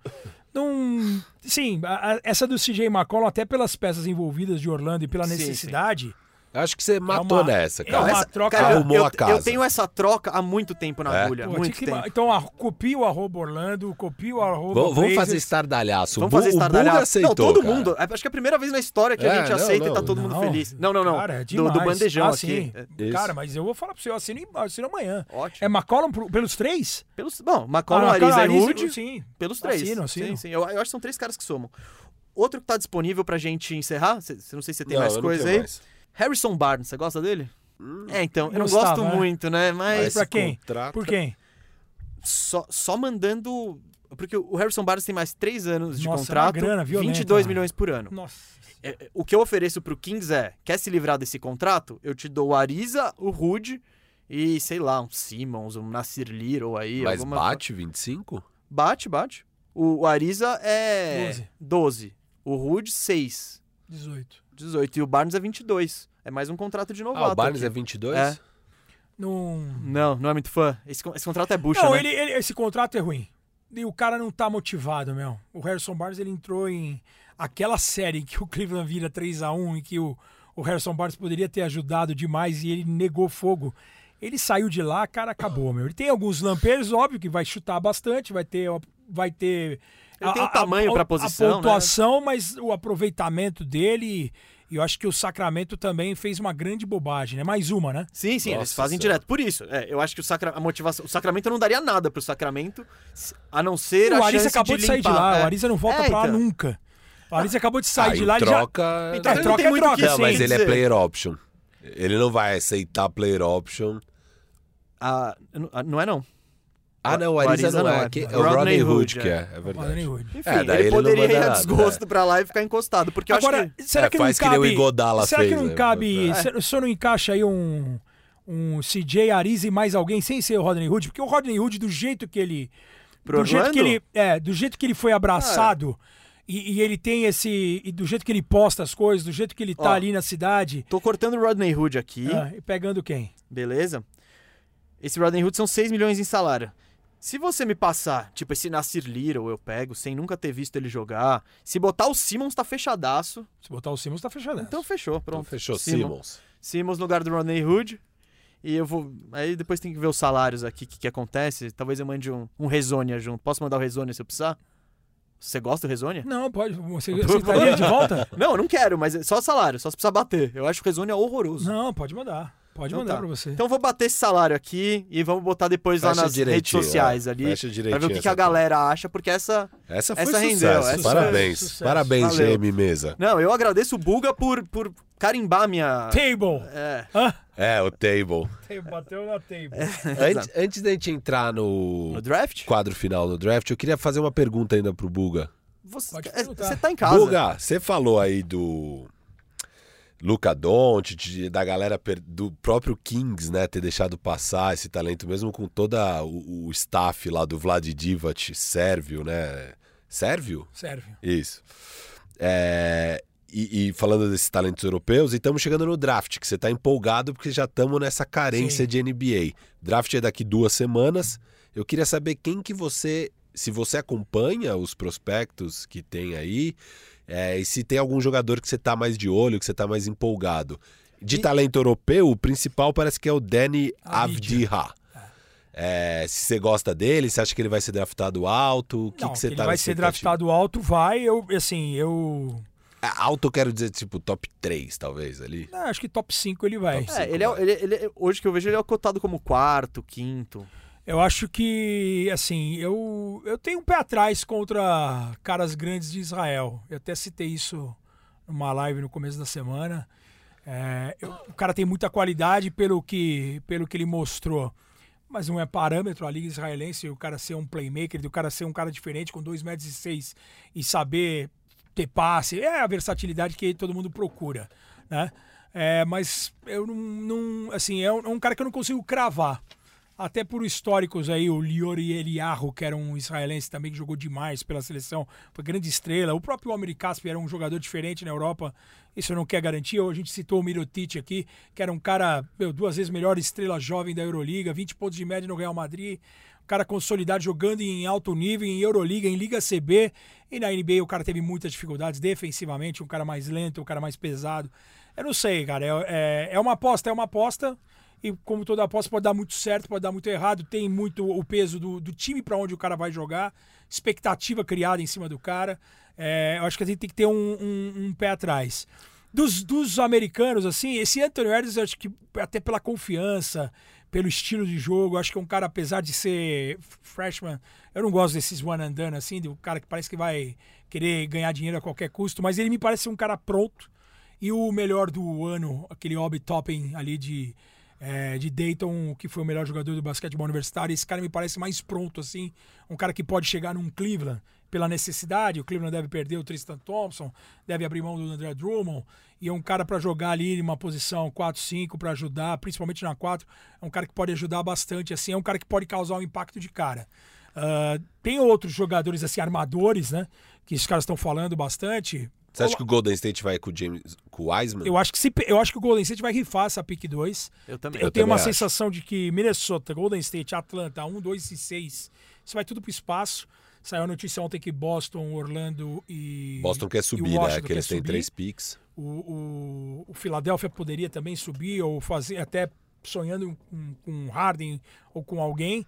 [SPEAKER 4] Não, sim, a- a- essa do CJ McCollum, até pelas peças envolvidas de Orlando e pela
[SPEAKER 1] Sim,
[SPEAKER 4] necessidade,
[SPEAKER 2] Acho que você matou
[SPEAKER 4] uma-
[SPEAKER 2] nessa,
[SPEAKER 4] é
[SPEAKER 2] cara.
[SPEAKER 4] uma
[SPEAKER 1] Essa-
[SPEAKER 4] troca-
[SPEAKER 1] cara, eu-
[SPEAKER 2] Arrumou
[SPEAKER 1] eu,
[SPEAKER 2] a casa.
[SPEAKER 1] eu tenho essa troca há muito tempo na
[SPEAKER 2] É?
[SPEAKER 1] agulha.
[SPEAKER 4] pô,
[SPEAKER 1] muito
[SPEAKER 4] tinha que-
[SPEAKER 1] tempo.
[SPEAKER 4] então a, copia o arroba Orlando, copia o arroba
[SPEAKER 2] Vamos, vamos fazer estardalhaço.
[SPEAKER 1] Vamos fazer estardalhaço.
[SPEAKER 2] aceitou,
[SPEAKER 1] Não, todo
[SPEAKER 2] cara.
[SPEAKER 1] mundo. Acho que é a primeira vez na história que
[SPEAKER 2] É,
[SPEAKER 1] a gente
[SPEAKER 2] não,
[SPEAKER 1] aceita e
[SPEAKER 2] não,
[SPEAKER 1] tá todo mundo
[SPEAKER 4] Não,
[SPEAKER 1] feliz. Não, não, não.
[SPEAKER 4] Cara, é
[SPEAKER 1] do, do bandejão
[SPEAKER 4] ah,
[SPEAKER 1] aqui. É.
[SPEAKER 4] Cara, mas eu vou falar pra você, eu assino, assino amanhã.
[SPEAKER 1] ótimo.
[SPEAKER 4] É McCollum pro- pelos três?
[SPEAKER 1] Pelos, bom, McCollum,
[SPEAKER 4] Ah,
[SPEAKER 1] Ariza e Rude,
[SPEAKER 4] Sim.
[SPEAKER 1] pelos três.
[SPEAKER 4] Assino, assino.
[SPEAKER 1] Sim, sim. Eu, eu acho que são três caras que somam. Outro que tá disponível pra gente encerrar, não sei se você tem mais coisa aí. Harrison Barnes, você gosta dele? é, então, eu não
[SPEAKER 4] gostava,
[SPEAKER 1] gosto
[SPEAKER 4] né?
[SPEAKER 1] muito, né? Mas
[SPEAKER 2] Mas-
[SPEAKER 4] Pra quem?
[SPEAKER 2] contrato-
[SPEAKER 4] Por quem?
[SPEAKER 1] só, só mandando. Porque o Harrison Barnes tem mais três anos de
[SPEAKER 4] Nossa, é uma
[SPEAKER 1] contrato,
[SPEAKER 4] grana violenta,
[SPEAKER 1] 22
[SPEAKER 4] né?
[SPEAKER 1] milhões por ano.
[SPEAKER 4] Nossa.
[SPEAKER 1] É, é, o que eu ofereço pro Kings é: quer se livrar desse contrato? Eu te dou o Ariza, o Rude e, sei lá, um Simmons, um Nasir Little aí.
[SPEAKER 2] Mas
[SPEAKER 1] alguma...
[SPEAKER 2] bate 25?
[SPEAKER 1] Bate, bate. O, o Ariza é
[SPEAKER 4] 12.
[SPEAKER 1] 12. O Rude, 6.
[SPEAKER 4] 18.
[SPEAKER 1] 18. E o Barnes é 22. É mais um contrato de novato.
[SPEAKER 2] Ah, o Barnes
[SPEAKER 1] aqui.
[SPEAKER 2] é 22?
[SPEAKER 1] É.
[SPEAKER 4] Não.
[SPEAKER 1] Não, não é muito fã. Esse, esse contrato é bucha,
[SPEAKER 4] Não,
[SPEAKER 1] né?
[SPEAKER 4] ele, ele- esse contrato é ruim. E o cara não tá motivado, meu. O Harrison Barnes, ele entrou em aquela série em que o Cleveland vira 3x1 e que o, o Harrison Barnes poderia ter ajudado demais e ele negou fogo. Ele saiu de lá, cara, acabou, meu. Ele tem alguns lampejos, óbvio que vai chutar bastante, vai ter vai ter
[SPEAKER 1] Ele tem o tamanho pra posição,
[SPEAKER 4] a
[SPEAKER 1] né?
[SPEAKER 4] pontuação, mas o aproveitamento dele, e eu acho que o Sacramento também fez uma grande bobagem, né? Mais uma, né?
[SPEAKER 1] Sim, sim, eles
[SPEAKER 2] Nossa
[SPEAKER 1] fazem
[SPEAKER 2] Senhora.
[SPEAKER 1] direto. Por isso, é, eu acho que o, Sacra... a motivação... o Sacramento não daria nada pro Sacramento, a não ser
[SPEAKER 4] o
[SPEAKER 1] a
[SPEAKER 4] Ariza
[SPEAKER 1] chance
[SPEAKER 4] acabou de, sair de
[SPEAKER 1] limpar.
[SPEAKER 4] lá,
[SPEAKER 1] É.
[SPEAKER 4] o Ariza não volta
[SPEAKER 1] É,
[SPEAKER 4] pra lá
[SPEAKER 1] então.
[SPEAKER 4] nunca. O Ariza acabou de sair
[SPEAKER 2] Aí
[SPEAKER 4] de lá, ele já...
[SPEAKER 2] troca...
[SPEAKER 1] Então
[SPEAKER 4] É, troca
[SPEAKER 1] tem
[SPEAKER 4] é
[SPEAKER 1] muito
[SPEAKER 4] troca.
[SPEAKER 1] o que
[SPEAKER 2] Não, mas ele é player option. Ele não vai aceitar player option.
[SPEAKER 1] Ah, ah, não é não.
[SPEAKER 2] Ah, não, o Ariza,
[SPEAKER 1] Ariza
[SPEAKER 2] não
[SPEAKER 1] não,
[SPEAKER 2] é.
[SPEAKER 1] é.
[SPEAKER 2] É o Rodney Hood
[SPEAKER 1] Hood,
[SPEAKER 2] que
[SPEAKER 1] é.
[SPEAKER 2] é, é verdade.
[SPEAKER 4] Rodney Hood.
[SPEAKER 1] Enfim,
[SPEAKER 2] É, daí
[SPEAKER 1] ele
[SPEAKER 2] ele não
[SPEAKER 1] poderia ir a desgosto
[SPEAKER 2] é.
[SPEAKER 1] pra lá e ficar encostado, porque eu
[SPEAKER 4] Agora,
[SPEAKER 1] acho que...
[SPEAKER 4] será
[SPEAKER 2] É,
[SPEAKER 4] que não
[SPEAKER 2] faz que nem
[SPEAKER 4] cabe...
[SPEAKER 2] o Iguodala
[SPEAKER 4] será
[SPEAKER 2] fez,
[SPEAKER 4] que não
[SPEAKER 2] né?
[SPEAKER 4] cabe...
[SPEAKER 2] É.
[SPEAKER 4] se- O senhor não encaixa aí um... Um CJ Ariza e mais alguém sem ser o Rodney Hood? Porque o Rodney Hood, do jeito que ele...
[SPEAKER 1] Pro
[SPEAKER 4] do jeito que ele É, do jeito que ele foi abraçado... E, e ele tem esse... E do jeito que ele posta as coisas, do jeito que ele tá
[SPEAKER 1] Ó.
[SPEAKER 4] ali na cidade...
[SPEAKER 1] Tô cortando o Rodney Hood aqui,
[SPEAKER 4] ah, e pegando quem?
[SPEAKER 1] beleza? Esse Rodney Hood são 6 milhões em salário. Se você me passar, tipo, esse Nasir Little eu pego, sem nunca ter visto ele jogar. Se botar o Simmons, tá fechadaço.
[SPEAKER 4] Se botar o Simmons, tá fechado.
[SPEAKER 1] Então fechou,
[SPEAKER 2] Então
[SPEAKER 1] pronto.
[SPEAKER 2] fechou,
[SPEAKER 1] Simmons.
[SPEAKER 2] Simmons.
[SPEAKER 1] Simmons no lugar do Rodney Hood. E eu vou. Aí depois tem que ver os salários aqui, o que, que acontece. Talvez eu mande um, um Rezonia junto. Posso mandar o Rezonia se eu precisar? Você gosta do Rezonia?
[SPEAKER 4] Não, pode. Você aceitaria de volta?
[SPEAKER 1] Não, eu não quero, mas é só salário, só se precisar bater. Eu acho o Rezonia horroroso.
[SPEAKER 4] Não, pode mandar. Pode
[SPEAKER 1] Então
[SPEAKER 4] mandar
[SPEAKER 1] tá.
[SPEAKER 4] pra você.
[SPEAKER 1] Então eu vou bater esse salário aqui e vamos botar depois lá
[SPEAKER 2] Fecha
[SPEAKER 1] nas redes sociais
[SPEAKER 2] é.
[SPEAKER 1] ali.
[SPEAKER 2] Fecha
[SPEAKER 1] Pra ver o que, que a galera acha, porque essa.
[SPEAKER 2] Essa foi
[SPEAKER 1] Essa
[SPEAKER 2] sucesso.
[SPEAKER 1] rendeu, essa
[SPEAKER 2] Parabéns.
[SPEAKER 4] sucesso.
[SPEAKER 2] Parabéns,
[SPEAKER 1] Valeu.
[SPEAKER 2] GM Mesa.
[SPEAKER 1] Não, eu agradeço o Buga por, por carimbar minha.
[SPEAKER 4] Table!
[SPEAKER 1] É.
[SPEAKER 4] Hã?
[SPEAKER 2] É, o table.
[SPEAKER 4] Bateu na table.
[SPEAKER 2] Antes, antes da gente entrar no
[SPEAKER 1] No draft?
[SPEAKER 2] quadro final do draft, eu queria fazer uma pergunta ainda pro Buga.
[SPEAKER 1] Você, é, você tá em casa.
[SPEAKER 2] Buga, você falou aí do Luca Doncic, da galera do próprio Kings, né, ter deixado passar esse talento, mesmo com toda o, o staff lá do Vlad Divac, sérvio, né? Sérvio?
[SPEAKER 4] Sérvio.
[SPEAKER 2] Isso. É, e, e falando desses talentos europeus, e estamos chegando no draft, que você está empolgado porque já estamos nessa carência
[SPEAKER 4] Sim.
[SPEAKER 2] de NBA. Draft é daqui duas semanas. Eu queria saber quem que você, se você acompanha os prospectos que tem aí, é, e se tem algum jogador que você está mais de olho, que você está mais empolgado. De
[SPEAKER 1] E-
[SPEAKER 2] talento europeu, o principal parece que é o Danny
[SPEAKER 4] Avdija.
[SPEAKER 2] Avdija. É, se você gosta dele, você acha que ele vai ser draftado alto? O que,
[SPEAKER 4] Não,
[SPEAKER 2] que você
[SPEAKER 4] ele
[SPEAKER 2] tá
[SPEAKER 4] vai
[SPEAKER 2] na
[SPEAKER 4] ser draftado alto, vai. Eu, assim, eu.
[SPEAKER 2] É, Alto eu quero dizer, tipo, top 3, talvez, ali.
[SPEAKER 4] ah, acho que top 5 ele vai.
[SPEAKER 2] Top
[SPEAKER 1] É, ele é,
[SPEAKER 2] vai.
[SPEAKER 1] ele, ele- hoje que eu vejo, ele é cotado como quarto, quinto.
[SPEAKER 4] Eu acho que, assim, eu, eu tenho um pé atrás contra caras grandes de Israel. Eu até citei isso numa live no começo da semana. É, eu- o cara tem muita qualidade pelo que, pelo que ele mostrou. Mas não é parâmetro a Liga Israelense o cara ser um playmaker, o cara ser um cara diferente com 2 metros e seis e saber ter passe. É a versatilidade que todo mundo procura, né? É, mas eu não, não- assim, é um, é um cara que eu não consigo cravar. Até por históricos aí, o Liori Eliarro, que era um israelense também que jogou demais pela seleção, foi grande estrela. O próprio Omri Caspi era um jogador diferente na Europa, isso não quer garantia. A gente citou o Mirotic aqui, que era um cara, meu, duas vezes melhor estrela jovem da Euroliga, 20 pontos de média no Real Madrid. Um cara consolidado jogando em alto nível, em Euroliga, em Liga CB. E na NBA o cara teve muitas dificuldades defensivamente, um cara mais lento, um cara mais pesado. Eu não sei, cara. É, é, é uma aposta, é uma aposta. E como toda aposta pode dar muito certo, pode dar muito errado, tem muito o peso do, do time para onde o cara vai jogar, expectativa criada em cima do cara. É, eu acho que a gente tem que ter um, um- um pé atrás. Dos, dos americanos, assim, esse Anthony Edwards, acho que até pela confiança, pelo estilo de jogo, acho que é um cara, apesar de ser freshman, eu não gosto desses one and done, assim, do cara que parece que vai querer ganhar dinheiro a qualquer custo, mas ele me parece um cara pronto. E o melhor do ano, aquele Obi Toppin ali de, é, de Dayton, que foi o melhor jogador do basquetebol universitário, esse cara me parece mais pronto, assim. Um cara que pode chegar num Cleveland pela necessidade. O Cleveland deve perder o Tristan Thompson, deve abrir mão do André Drummond. E é um cara para jogar ali numa posição 4-5 para ajudar, principalmente na 4. É um cara que pode ajudar bastante, assim. É um cara que pode causar um impacto de cara. Ah, tem outros jogadores, assim, armadores, né? Que os caras estão falando bastante.
[SPEAKER 2] Você acha que o Golden State vai com o James, com o Wiseman?
[SPEAKER 4] Eu acho que se, eu acho que o Golden State vai rifar essa pick 2.
[SPEAKER 1] Eu também.
[SPEAKER 4] Eu,
[SPEAKER 2] Eu
[SPEAKER 4] tenho
[SPEAKER 2] também
[SPEAKER 4] uma
[SPEAKER 2] acho.
[SPEAKER 4] sensação de que Minnesota, Golden State, Atlanta, 1, 2 e 6, isso vai tudo pro espaço. Saiu a notícia ontem que Boston, Orlando e.
[SPEAKER 2] Boston quer subir, né? Que eles têm três picks.
[SPEAKER 4] O, o, o Philadelphia poderia também subir, ou fazer, até sonhando com, com Harden ou com alguém.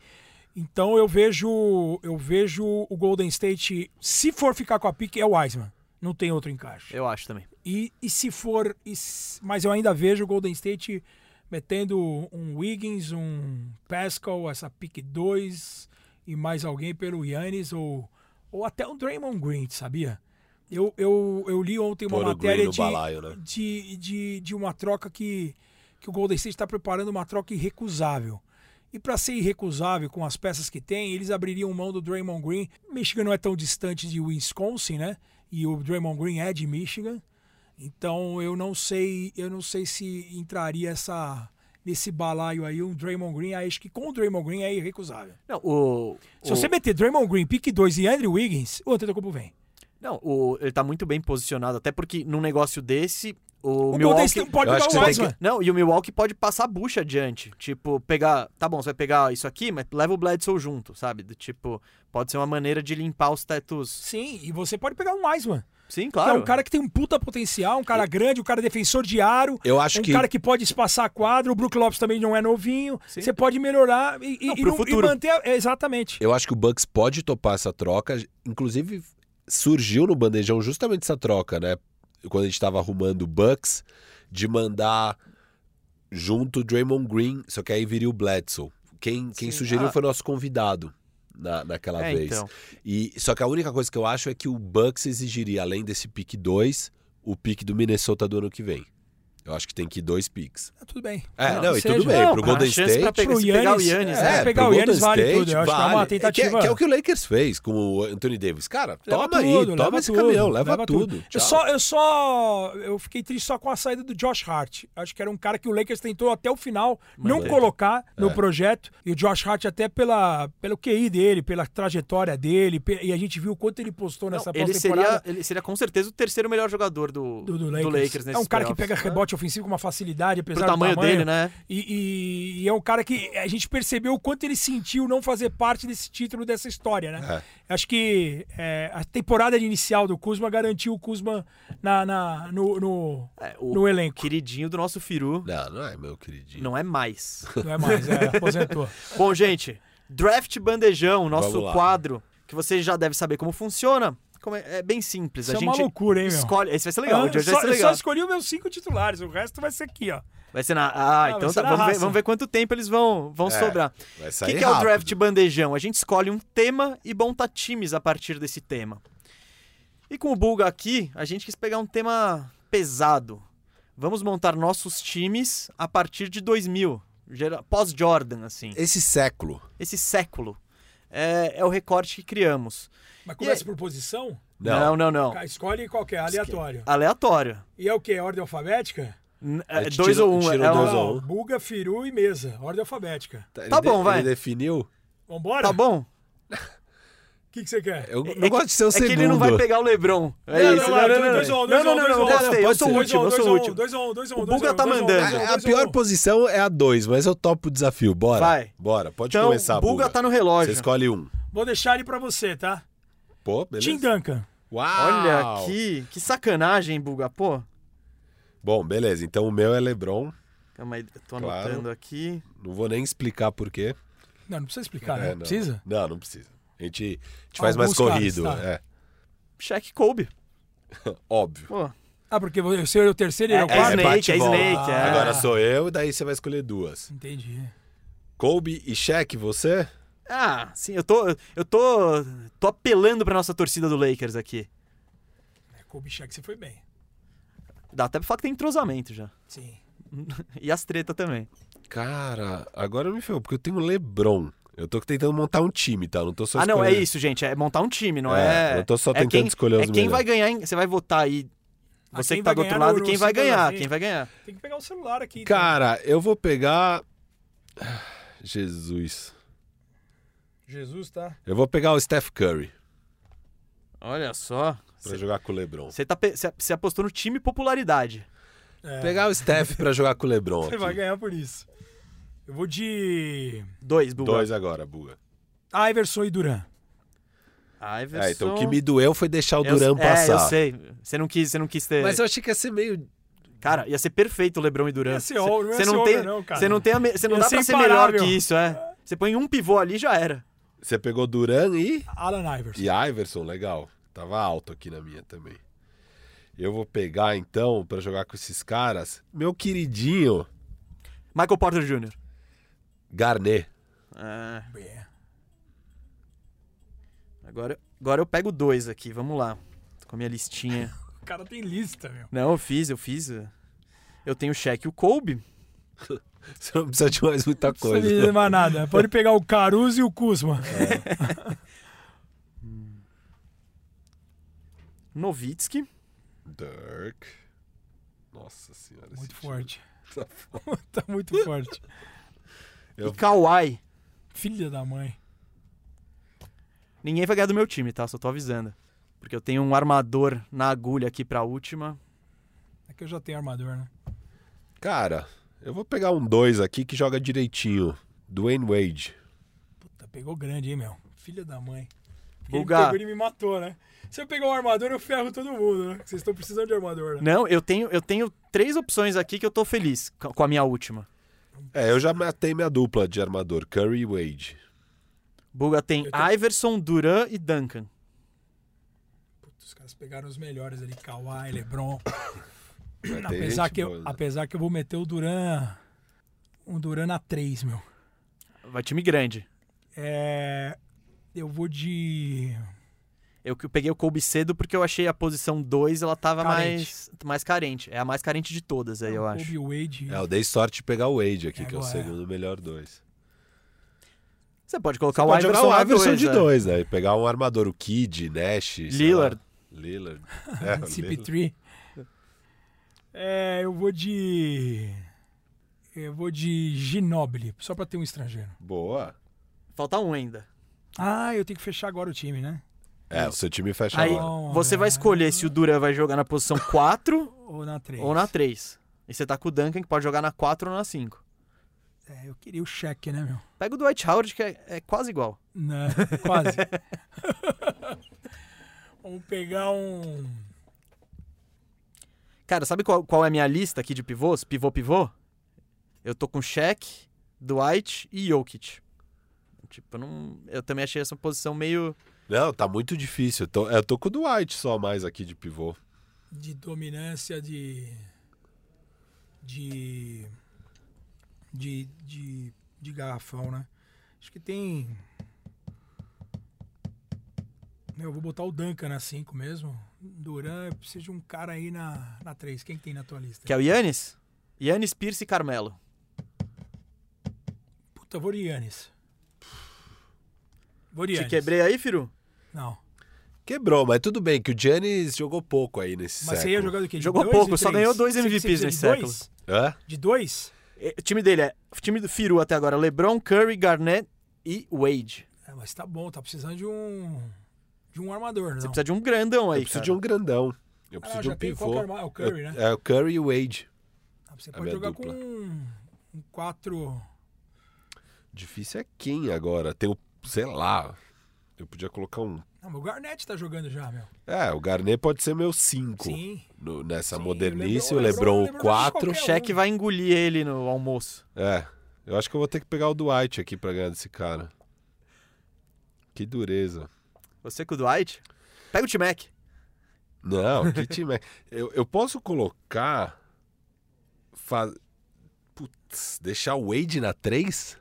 [SPEAKER 4] Então eu vejo, eu vejo o Golden State, se for ficar com a pick, é o Wiseman. Não tem outro encaixe.
[SPEAKER 1] Eu acho também.
[SPEAKER 4] E, e se for. e se- mas eu ainda vejo o Golden State metendo um Wiggins, um Pascal, essa pick 2 e mais alguém pelo Yannis ou, ou até um Draymond Green, sabia? Eu, eu, eu li ontem uma
[SPEAKER 2] Pôr o
[SPEAKER 4] matéria de,
[SPEAKER 2] balaio, né?
[SPEAKER 4] de, de, de uma troca que, que o Golden State está preparando uma troca irrecusável. E para ser irrecusável com as peças que tem, eles abririam mão do Draymond Green. Michigan não é tão distante de Wisconsin, né? E o Draymond Green é de Michigan. Então eu não sei, eu não sei se entraria essa nesse balaio aí um Draymond Green, acho que com o Draymond Green é irrecusável.
[SPEAKER 1] Não, o,
[SPEAKER 4] Se
[SPEAKER 1] o-
[SPEAKER 4] você meter Draymond Green, pick 2 e Andrew Wiggins, o Antetokounmpo vem.
[SPEAKER 1] Não, o, ele tá muito bem posicionado, até porque num negócio desse, o,
[SPEAKER 4] O Golden
[SPEAKER 1] Milwaukee...
[SPEAKER 4] Não pode
[SPEAKER 2] eu acho
[SPEAKER 4] pegar
[SPEAKER 2] que
[SPEAKER 4] o Wiseman.
[SPEAKER 2] tem
[SPEAKER 1] Não, e o Milwaukee pode passar a bucha adiante. Tipo, pegar. Tá bom, você vai pegar isso aqui, mas leva o Bledsoe junto, sabe? Do tipo, pode ser uma maneira de limpar os tetos.
[SPEAKER 4] Sim, e você pode pegar um Wiseman.
[SPEAKER 1] Sim,
[SPEAKER 4] Que é
[SPEAKER 1] claro.
[SPEAKER 4] um cara que tem um puta potencial, um cara grande, um cara defensor de aro.
[SPEAKER 2] Eu acho
[SPEAKER 4] um
[SPEAKER 2] que.
[SPEAKER 4] cara que pode espaçar a quadra, o Brook Lopes também não é novinho.
[SPEAKER 1] Sim.
[SPEAKER 4] Você pode melhorar e, e-
[SPEAKER 1] Não,
[SPEAKER 4] e
[SPEAKER 1] pro
[SPEAKER 4] não- e
[SPEAKER 1] futuro.
[SPEAKER 4] manter. a- é, Exatamente.
[SPEAKER 2] Eu acho que o Bucks pode topar essa troca. Inclusive, surgiu no bandejão justamente essa troca, né? Quando a gente tava arrumando o Bucks, de mandar junto o Draymond Green, só que aí viria o Bledsoe. Quem, quem
[SPEAKER 1] Sim.
[SPEAKER 2] sugeriu
[SPEAKER 1] Ah.
[SPEAKER 2] foi nosso convidado na, naquela
[SPEAKER 1] É,
[SPEAKER 2] vez.
[SPEAKER 1] então.
[SPEAKER 2] E, só que a única coisa que eu acho é que o Bucks exigiria, além desse pick 2, o pick do Minnesota do ano que vem. Eu acho que tem que ir dois picks.
[SPEAKER 4] Tá tudo bem.
[SPEAKER 2] É,
[SPEAKER 4] Não,
[SPEAKER 2] não, e tudo bem.
[SPEAKER 1] Não,
[SPEAKER 2] pro Golden
[SPEAKER 1] chance pra
[SPEAKER 2] State.
[SPEAKER 1] pegar,
[SPEAKER 4] Pro
[SPEAKER 1] pegar o
[SPEAKER 4] Yannis,
[SPEAKER 1] Yannis,
[SPEAKER 4] é,
[SPEAKER 1] né?
[SPEAKER 4] pegar o Yannis vale
[SPEAKER 2] State,
[SPEAKER 4] tudo, eu acho que é uma
[SPEAKER 2] vale.
[SPEAKER 4] tentativa.
[SPEAKER 2] Que, é- que é o que o Lakers fez com o Anthony Davis. Cara,
[SPEAKER 4] Leva
[SPEAKER 2] toma aí,
[SPEAKER 4] tudo,
[SPEAKER 2] toma
[SPEAKER 4] leva
[SPEAKER 2] esse
[SPEAKER 4] tudo,
[SPEAKER 2] caminhão, leva, tudo.
[SPEAKER 4] Eu
[SPEAKER 2] Tchau.
[SPEAKER 4] só, eu só. Eu fiquei triste só com a saída do Josh Hart. Acho que era um cara que o Lakers tentou até o final não
[SPEAKER 1] Manteve.
[SPEAKER 4] colocar no
[SPEAKER 2] É.
[SPEAKER 4] projeto. E o Josh Hart, até pela, pelo QI dele, pela trajetória dele, e a gente viu o quanto ele postou nessa
[SPEAKER 1] ele,
[SPEAKER 4] pós-temporada.
[SPEAKER 1] seria, ele seria com certeza o terceiro melhor jogador do,
[SPEAKER 4] Do, do
[SPEAKER 1] do
[SPEAKER 4] Lakers.
[SPEAKER 1] Lakers,
[SPEAKER 4] é um cara que pega rebote ofensivo com uma facilidade, apesar
[SPEAKER 1] Pro tamanho
[SPEAKER 4] do tamanho
[SPEAKER 1] dele, né?
[SPEAKER 4] E, e- e é um cara que a gente percebeu o quanto ele sentiu não fazer parte desse título, dessa história, né? Acho que é, a temporada inicial do Kuzma garantiu o Kuzma na, na- no, no,
[SPEAKER 1] É, o
[SPEAKER 4] no elenco.
[SPEAKER 1] queridinho do nosso Firu
[SPEAKER 2] Não, não é meu queridinho.
[SPEAKER 1] não é mais.
[SPEAKER 4] Não é mais, é, aposentou.
[SPEAKER 1] Bom, gente, Draft Bandejão, nosso quadro, que você já deve saber como funciona. Como é, é bem simples.
[SPEAKER 4] Isso
[SPEAKER 1] a
[SPEAKER 4] é uma
[SPEAKER 1] gente
[SPEAKER 4] loucura, hein, meu?
[SPEAKER 1] escolhe. Esse vai ser legal.
[SPEAKER 4] Ah,
[SPEAKER 1] o de hoje
[SPEAKER 4] só,
[SPEAKER 1] vai ser
[SPEAKER 4] eu
[SPEAKER 1] legal.
[SPEAKER 4] só escolhi os meus cinco titulares, o resto vai ser aqui, ó.
[SPEAKER 1] Vai ser na. Ah,
[SPEAKER 4] Ah,
[SPEAKER 1] então tá.
[SPEAKER 4] na
[SPEAKER 1] Vamos ver, vamos ver quanto tempo eles vão, vão
[SPEAKER 2] É,
[SPEAKER 1] sobrar. O que, que é o draft bandejão? A gente escolhe um tema e monta times a partir desse tema. E com o Bulga aqui, a gente quis pegar um tema pesado. Vamos montar nossos times a partir de 2000, gera- pós-Jordan, assim.
[SPEAKER 2] Esse século.
[SPEAKER 1] Esse século. É, é o recorte que criamos.
[SPEAKER 4] Mas começa
[SPEAKER 1] E
[SPEAKER 4] por posição?
[SPEAKER 1] Não, não, não.
[SPEAKER 4] Cara, Escolhe qualquer, aleatório.
[SPEAKER 1] Aleatório.
[SPEAKER 4] E é o quê? Ordem alfabética?
[SPEAKER 2] A
[SPEAKER 1] É,
[SPEAKER 2] gente
[SPEAKER 1] dois
[SPEAKER 2] tirou-
[SPEAKER 1] ou um. é
[SPEAKER 2] dois ou um.
[SPEAKER 4] Não, Buga, Firu e Mesa. Ordem alfabética.
[SPEAKER 2] Ele
[SPEAKER 1] Tá bom,
[SPEAKER 2] de-
[SPEAKER 1] vai.
[SPEAKER 2] Ele definiu.
[SPEAKER 4] Vambora?
[SPEAKER 1] Tá bom?
[SPEAKER 4] O que, que você quer?
[SPEAKER 2] Eu
[SPEAKER 1] É
[SPEAKER 2] não gosto de ser o
[SPEAKER 1] é
[SPEAKER 2] segundo.
[SPEAKER 1] que ele não vai pegar o Lebron. É
[SPEAKER 4] Não,
[SPEAKER 1] isso.
[SPEAKER 4] não,
[SPEAKER 1] Não,
[SPEAKER 4] não,
[SPEAKER 1] não, não,
[SPEAKER 4] um,
[SPEAKER 1] não,
[SPEAKER 4] um, um.
[SPEAKER 1] Eu sou o último, eu sou o último.
[SPEAKER 4] 2 1 2 1
[SPEAKER 1] O Buga tá mandando.
[SPEAKER 2] A, pior posição é a 2, mas eu topo o desafio. Bora.
[SPEAKER 1] Vai.
[SPEAKER 2] Bora. Pode
[SPEAKER 1] Então,
[SPEAKER 2] começar,
[SPEAKER 1] Buga
[SPEAKER 2] Buga.
[SPEAKER 1] tá no
[SPEAKER 2] Você
[SPEAKER 1] relógio.
[SPEAKER 2] escolhe um.
[SPEAKER 4] Vou deixar ele pra você, tá?
[SPEAKER 2] Pô, beleza.
[SPEAKER 4] Tim Duncan.
[SPEAKER 2] Uau!
[SPEAKER 1] Olha que, que sacanagem, Buga. Pô.
[SPEAKER 2] Bom, beleza. Então o meu é LeBron.
[SPEAKER 1] Calma aí, eu tô
[SPEAKER 2] Claro.
[SPEAKER 1] anotando aqui.
[SPEAKER 2] Não vou nem explicar por quê.
[SPEAKER 4] Não, não precisa explicar,
[SPEAKER 2] É,
[SPEAKER 4] né?
[SPEAKER 2] não.
[SPEAKER 4] Precisa?
[SPEAKER 2] Não, não precisa. A gente, a gente faz mais
[SPEAKER 4] caras,
[SPEAKER 2] corrido.
[SPEAKER 4] tá.
[SPEAKER 2] É.
[SPEAKER 1] Shaq Kobe.
[SPEAKER 2] Óbvio.
[SPEAKER 1] Pô.
[SPEAKER 4] Ah, porque você é o terceiro e ele é o
[SPEAKER 1] É,
[SPEAKER 4] quarto?
[SPEAKER 1] Snake,
[SPEAKER 2] bate e
[SPEAKER 1] é. Snake, é.
[SPEAKER 2] Agora sou eu, e daí você vai escolher duas.
[SPEAKER 4] Entendi.
[SPEAKER 2] Kobe e Shaq, você?
[SPEAKER 1] Ah, sim, eu tô. Eu tô. tô apelando pra nossa torcida do Lakers aqui.
[SPEAKER 4] É, Kobe Shaq, você foi bem.
[SPEAKER 1] Dá até pra falar que tem entrosamento já.
[SPEAKER 4] Sim.
[SPEAKER 1] E as tretas também.
[SPEAKER 2] Cara, agora me ferrou, porque eu tenho LeBron. Eu tô tentando montar um time, tá? Não tô só
[SPEAKER 1] ah, não, é isso, gente. É montar um time, não
[SPEAKER 2] É,
[SPEAKER 1] é.
[SPEAKER 2] eu tô só
[SPEAKER 1] é
[SPEAKER 2] tentando
[SPEAKER 1] quem,
[SPEAKER 2] escolher os
[SPEAKER 1] É quem
[SPEAKER 2] melhores.
[SPEAKER 1] vai ganhar. em- Você vai votar aí.
[SPEAKER 4] Ah,
[SPEAKER 1] Você que tá do outro lado,
[SPEAKER 4] no-
[SPEAKER 1] quem vai ganhar?
[SPEAKER 4] assim.
[SPEAKER 1] Quem vai ganhar?
[SPEAKER 4] Tem que pegar o celular aqui. então.
[SPEAKER 2] Cara, eu vou pegar. Jesus.
[SPEAKER 4] Jesus, tá?
[SPEAKER 2] Eu vou pegar o Steph Curry
[SPEAKER 1] Olha só.
[SPEAKER 2] pra jogar com o LeBron.
[SPEAKER 1] Você tá, pe- apostou no time popularidade.
[SPEAKER 4] É,
[SPEAKER 2] Pegar o Steph pra jogar com o LeBron.
[SPEAKER 4] Você vai ganhar por isso. Eu vou de
[SPEAKER 1] Dois, Buga.
[SPEAKER 2] Dois agora, Buga.
[SPEAKER 4] Iverson e Duran.
[SPEAKER 1] Iverson.
[SPEAKER 2] É, então o que me doeu foi deixar o
[SPEAKER 1] Eu-
[SPEAKER 2] Duran
[SPEAKER 1] É,
[SPEAKER 2] passar.
[SPEAKER 1] eu sei. Você não quis, você não quis ter.
[SPEAKER 2] Mas eu achei que ia ser meio.
[SPEAKER 1] Cara, ia ser perfeito o LeBron e Durant.
[SPEAKER 4] Ia ser all- não ia
[SPEAKER 1] Você
[SPEAKER 4] ser
[SPEAKER 1] não
[SPEAKER 4] over,
[SPEAKER 1] tem,
[SPEAKER 4] não, cara.
[SPEAKER 1] Você não tem, você não dá pra ser melhor que isso, é. Você põe um pivô ali já era.
[SPEAKER 2] Você pegou Duran e.
[SPEAKER 4] Alan Iverson.
[SPEAKER 2] E Iverson, legal. Tava alto aqui na minha também. Eu vou pegar então pra jogar com esses caras. Meu queridinho
[SPEAKER 1] Michael Porter Jr.
[SPEAKER 2] Garnet.
[SPEAKER 1] É,
[SPEAKER 4] É.
[SPEAKER 1] agora, agora eu pego dois aqui, vamos lá. Tô com a minha listinha.
[SPEAKER 4] O cara tem lista, meu.
[SPEAKER 1] Não, eu fiz, eu fiz. Eu tenho o Shaq e o Kobe.
[SPEAKER 2] Você não precisa de mais muita
[SPEAKER 4] Não precisa
[SPEAKER 2] coisa.
[SPEAKER 4] dizer mais nada. Pode pegar o Caruso e o Kuzma.
[SPEAKER 1] Novitsky.
[SPEAKER 2] Dirk. Nossa senhora.
[SPEAKER 4] Muito forte.
[SPEAKER 2] tá
[SPEAKER 4] tá muito forte.
[SPEAKER 2] Eu-
[SPEAKER 1] E Kawhi.
[SPEAKER 4] Filha da mãe.
[SPEAKER 1] Ninguém vai ganhar do meu time, tá? Só tô avisando. Porque eu tenho um armador na agulha aqui pra última.
[SPEAKER 4] É que eu já tenho armador, né?
[SPEAKER 2] Cara, eu vou pegar um dois aqui que joga direitinho. Dwayne Wade.
[SPEAKER 4] Puta, pegou grande, hein, meu? Filha da mãe. Ele
[SPEAKER 1] Buga.
[SPEAKER 4] pegou e me matou, né? Se eu pegar um armador, eu ferro todo mundo, né? Vocês estão precisando de armador, né?
[SPEAKER 1] Não, eu tenho, eu tenho três opções aqui que eu tô feliz co- com a minha última.
[SPEAKER 2] É, eu já matei minha dupla de armador. Curry e Wade.
[SPEAKER 1] Buga tem
[SPEAKER 4] tenho-
[SPEAKER 1] Iverson, Duran e Duncan.
[SPEAKER 4] Putz, os caras pegaram os melhores ali. Kawhi, LeBron. Apesar, que eu,
[SPEAKER 2] boa, né?
[SPEAKER 4] apesar que eu vou meter o Duran... Um Duran na 3, meu.
[SPEAKER 1] Vai time grande.
[SPEAKER 4] É... Eu vou de...
[SPEAKER 1] Eu que peguei o Kobe cedo porque eu achei a posição 2 ela tava
[SPEAKER 4] Carente.
[SPEAKER 1] mais mais carente. É a mais carente de todas aí, eu
[SPEAKER 4] Kobe
[SPEAKER 1] acho.
[SPEAKER 4] Wade.
[SPEAKER 2] É, eu dei sorte de pegar o Wade aqui,
[SPEAKER 4] É,
[SPEAKER 2] que é o
[SPEAKER 4] agora.
[SPEAKER 2] segundo melhor dois.
[SPEAKER 1] Você pode colocar o
[SPEAKER 2] Pode
[SPEAKER 1] Iverson,
[SPEAKER 2] jogar o Iverson
[SPEAKER 1] dois,
[SPEAKER 2] de
[SPEAKER 1] é.
[SPEAKER 2] dois, né? E pegar um armador, o Kid, Nash.
[SPEAKER 1] Lillard.
[SPEAKER 2] Lillard. É, o Lillard.
[SPEAKER 4] CP3. É, eu vou de... Eu vou de Ginobili, só pra ter um estrangeiro.
[SPEAKER 2] Boa.
[SPEAKER 1] Falta um ainda.
[SPEAKER 4] Ah, eu tenho que fechar agora o time, né?
[SPEAKER 2] É, o seu time fecha
[SPEAKER 1] Aí
[SPEAKER 2] agora.
[SPEAKER 1] Você vai escolher se o Duran vai jogar na posição 4
[SPEAKER 4] Ou na 3.
[SPEAKER 1] ou na 3. E você tá com o Duncan, que pode jogar na 4 ou na 5.
[SPEAKER 4] É, eu queria o cheque, né, meu?
[SPEAKER 1] Pega o Dwight Howard, que é, é quase igual.
[SPEAKER 4] Não, quase. Vamos pegar um.
[SPEAKER 1] Cara, sabe qual, qual é a minha lista aqui de pivôs? Pivô, pivô? Eu tô com Shaq, Dwight e Jokic. Tipo, eu, não, eu também achei essa posição meio...
[SPEAKER 2] Não, tá muito difícil. Eu tô, eu tô com o Dwight só mais aqui de pivô.
[SPEAKER 4] de dominância de de de de, de garrafão, né? Acho que tem eu vou botar o Duncan na 5 mesmo. Duran, eu preciso de um cara aí na, na 3. Quem que tem na tua lista?
[SPEAKER 1] Que é o Yannis? Yannis, Pierce e Carmelo.
[SPEAKER 4] Puta, vou de Yannis. De
[SPEAKER 1] Te quebrei aí, Firu?
[SPEAKER 4] Não.
[SPEAKER 2] Quebrou, mas tudo bem que o Giannis jogou pouco aí nesse
[SPEAKER 4] Mas você
[SPEAKER 2] século.
[SPEAKER 4] ia jogar do quê? De
[SPEAKER 1] Jogou
[SPEAKER 4] dois,
[SPEAKER 1] pouco, só ganhou dois
[SPEAKER 4] Você- você
[SPEAKER 1] MVPs nesse
[SPEAKER 4] de dois?
[SPEAKER 2] Hã?
[SPEAKER 4] De dois?
[SPEAKER 1] E- O time dele é... O time do Firu até agora, LeBron, Curry, Garnett e Wade.
[SPEAKER 4] É, mas tá bom, tá precisando de um de um armador, não?
[SPEAKER 1] Você precisa de um grandão aí,
[SPEAKER 2] Eu preciso
[SPEAKER 1] cara.
[SPEAKER 2] de um grandão. Eu
[SPEAKER 4] Ah,
[SPEAKER 2] preciso
[SPEAKER 4] não,
[SPEAKER 2] de
[SPEAKER 4] já
[SPEAKER 2] um pivô.
[SPEAKER 4] é o é o Curry, né?
[SPEAKER 2] É o Curry e o Wade.
[SPEAKER 4] Ah, Você pode jogar
[SPEAKER 2] dupla.
[SPEAKER 4] com um, um 4.
[SPEAKER 2] Difícil é quem agora? Tem o, sei lá. Eu podia colocar um.
[SPEAKER 4] Não, mas o Garnett tá jogando já, meu.
[SPEAKER 2] É, o Garnet pode ser meu 5.
[SPEAKER 4] Sim.
[SPEAKER 2] Nessa
[SPEAKER 4] Sim,
[SPEAKER 2] modernice,
[SPEAKER 4] o Lebron-
[SPEAKER 2] Lebron,
[SPEAKER 4] o
[SPEAKER 2] o
[SPEAKER 4] Lebron
[SPEAKER 2] 4.
[SPEAKER 1] O
[SPEAKER 4] um.
[SPEAKER 1] vai engolir ele no almoço.
[SPEAKER 2] É. Eu acho que eu vou ter que pegar o Dwight aqui pra ganhar desse cara. Que dureza.
[SPEAKER 1] Você com o Dwight? Pega o T-Mac.
[SPEAKER 2] Não, que time é. Eu, eu posso colocar. Fa... Putz, deixar o Wade na 3?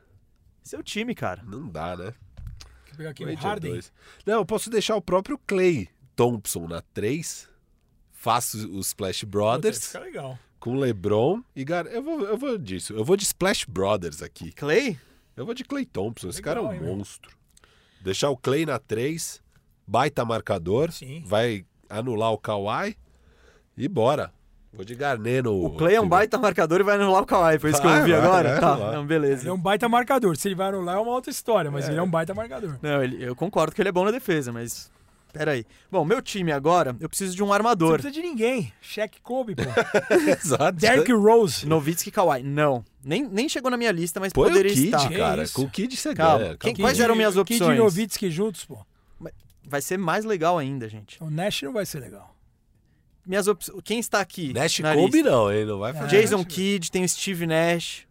[SPEAKER 1] Seu time, cara.
[SPEAKER 2] Não dá, né?
[SPEAKER 4] Pegar aqui o
[SPEAKER 2] é
[SPEAKER 4] Harden?
[SPEAKER 2] dois. Não, eu posso deixar o próprio Clay Thompson na 3. Faço os Splash Brothers
[SPEAKER 4] Fica legal.
[SPEAKER 2] com LeBron e Gar... eu vou eu vou disso. Eu vou de Splash Brothers aqui.
[SPEAKER 1] Clay?
[SPEAKER 2] Eu vou de Clay Thompson. Esse
[SPEAKER 4] Legal,
[SPEAKER 2] cara é um
[SPEAKER 4] hein, meu?
[SPEAKER 2] monstro. Deixar o Clay na 3, baita marcador,
[SPEAKER 4] Sim.
[SPEAKER 2] vai anular o Kawhi e bora. Vou de Garnet no.
[SPEAKER 1] O Clay é um baita marcador e vai anular o Kawhi. Foi isso que eu
[SPEAKER 2] Vai,
[SPEAKER 1] ouvi
[SPEAKER 2] vai,
[SPEAKER 1] agora?
[SPEAKER 2] vai
[SPEAKER 1] tá,
[SPEAKER 2] anular.
[SPEAKER 1] não,
[SPEAKER 4] Ele
[SPEAKER 1] beleza.
[SPEAKER 4] é um baita marcador. Se ele vai anular é uma outra história, mas ele é um baita marcador.
[SPEAKER 1] Não, ele- eu concordo que ele é bom na defesa, mas... Pera aí. Bom, meu time agora, eu preciso de um armador.
[SPEAKER 4] não precisa de ninguém. Shaq Kobe, pô.
[SPEAKER 2] Exato.
[SPEAKER 4] Derrick Rose.
[SPEAKER 1] Novitsky e Kawhi. Não. Nem, nem chegou na minha lista, mas
[SPEAKER 2] Põe o
[SPEAKER 1] poderia
[SPEAKER 2] Kid,
[SPEAKER 1] estar.
[SPEAKER 2] Cara.
[SPEAKER 4] isso?
[SPEAKER 2] Com o Kid você
[SPEAKER 1] Calma, quem- quais eram minhas
[SPEAKER 4] Kid
[SPEAKER 1] opções?
[SPEAKER 4] e Nowitzki juntos, pô.
[SPEAKER 1] Vai ser mais legal ainda, gente.
[SPEAKER 4] O Nash não vai ser legal.
[SPEAKER 1] Minhas. Quem está aqui
[SPEAKER 2] Nash
[SPEAKER 1] na
[SPEAKER 2] Kobe
[SPEAKER 1] lista?
[SPEAKER 2] não, hein? Não vai fazer.
[SPEAKER 1] Jason Kidd, tem o Steve Nash,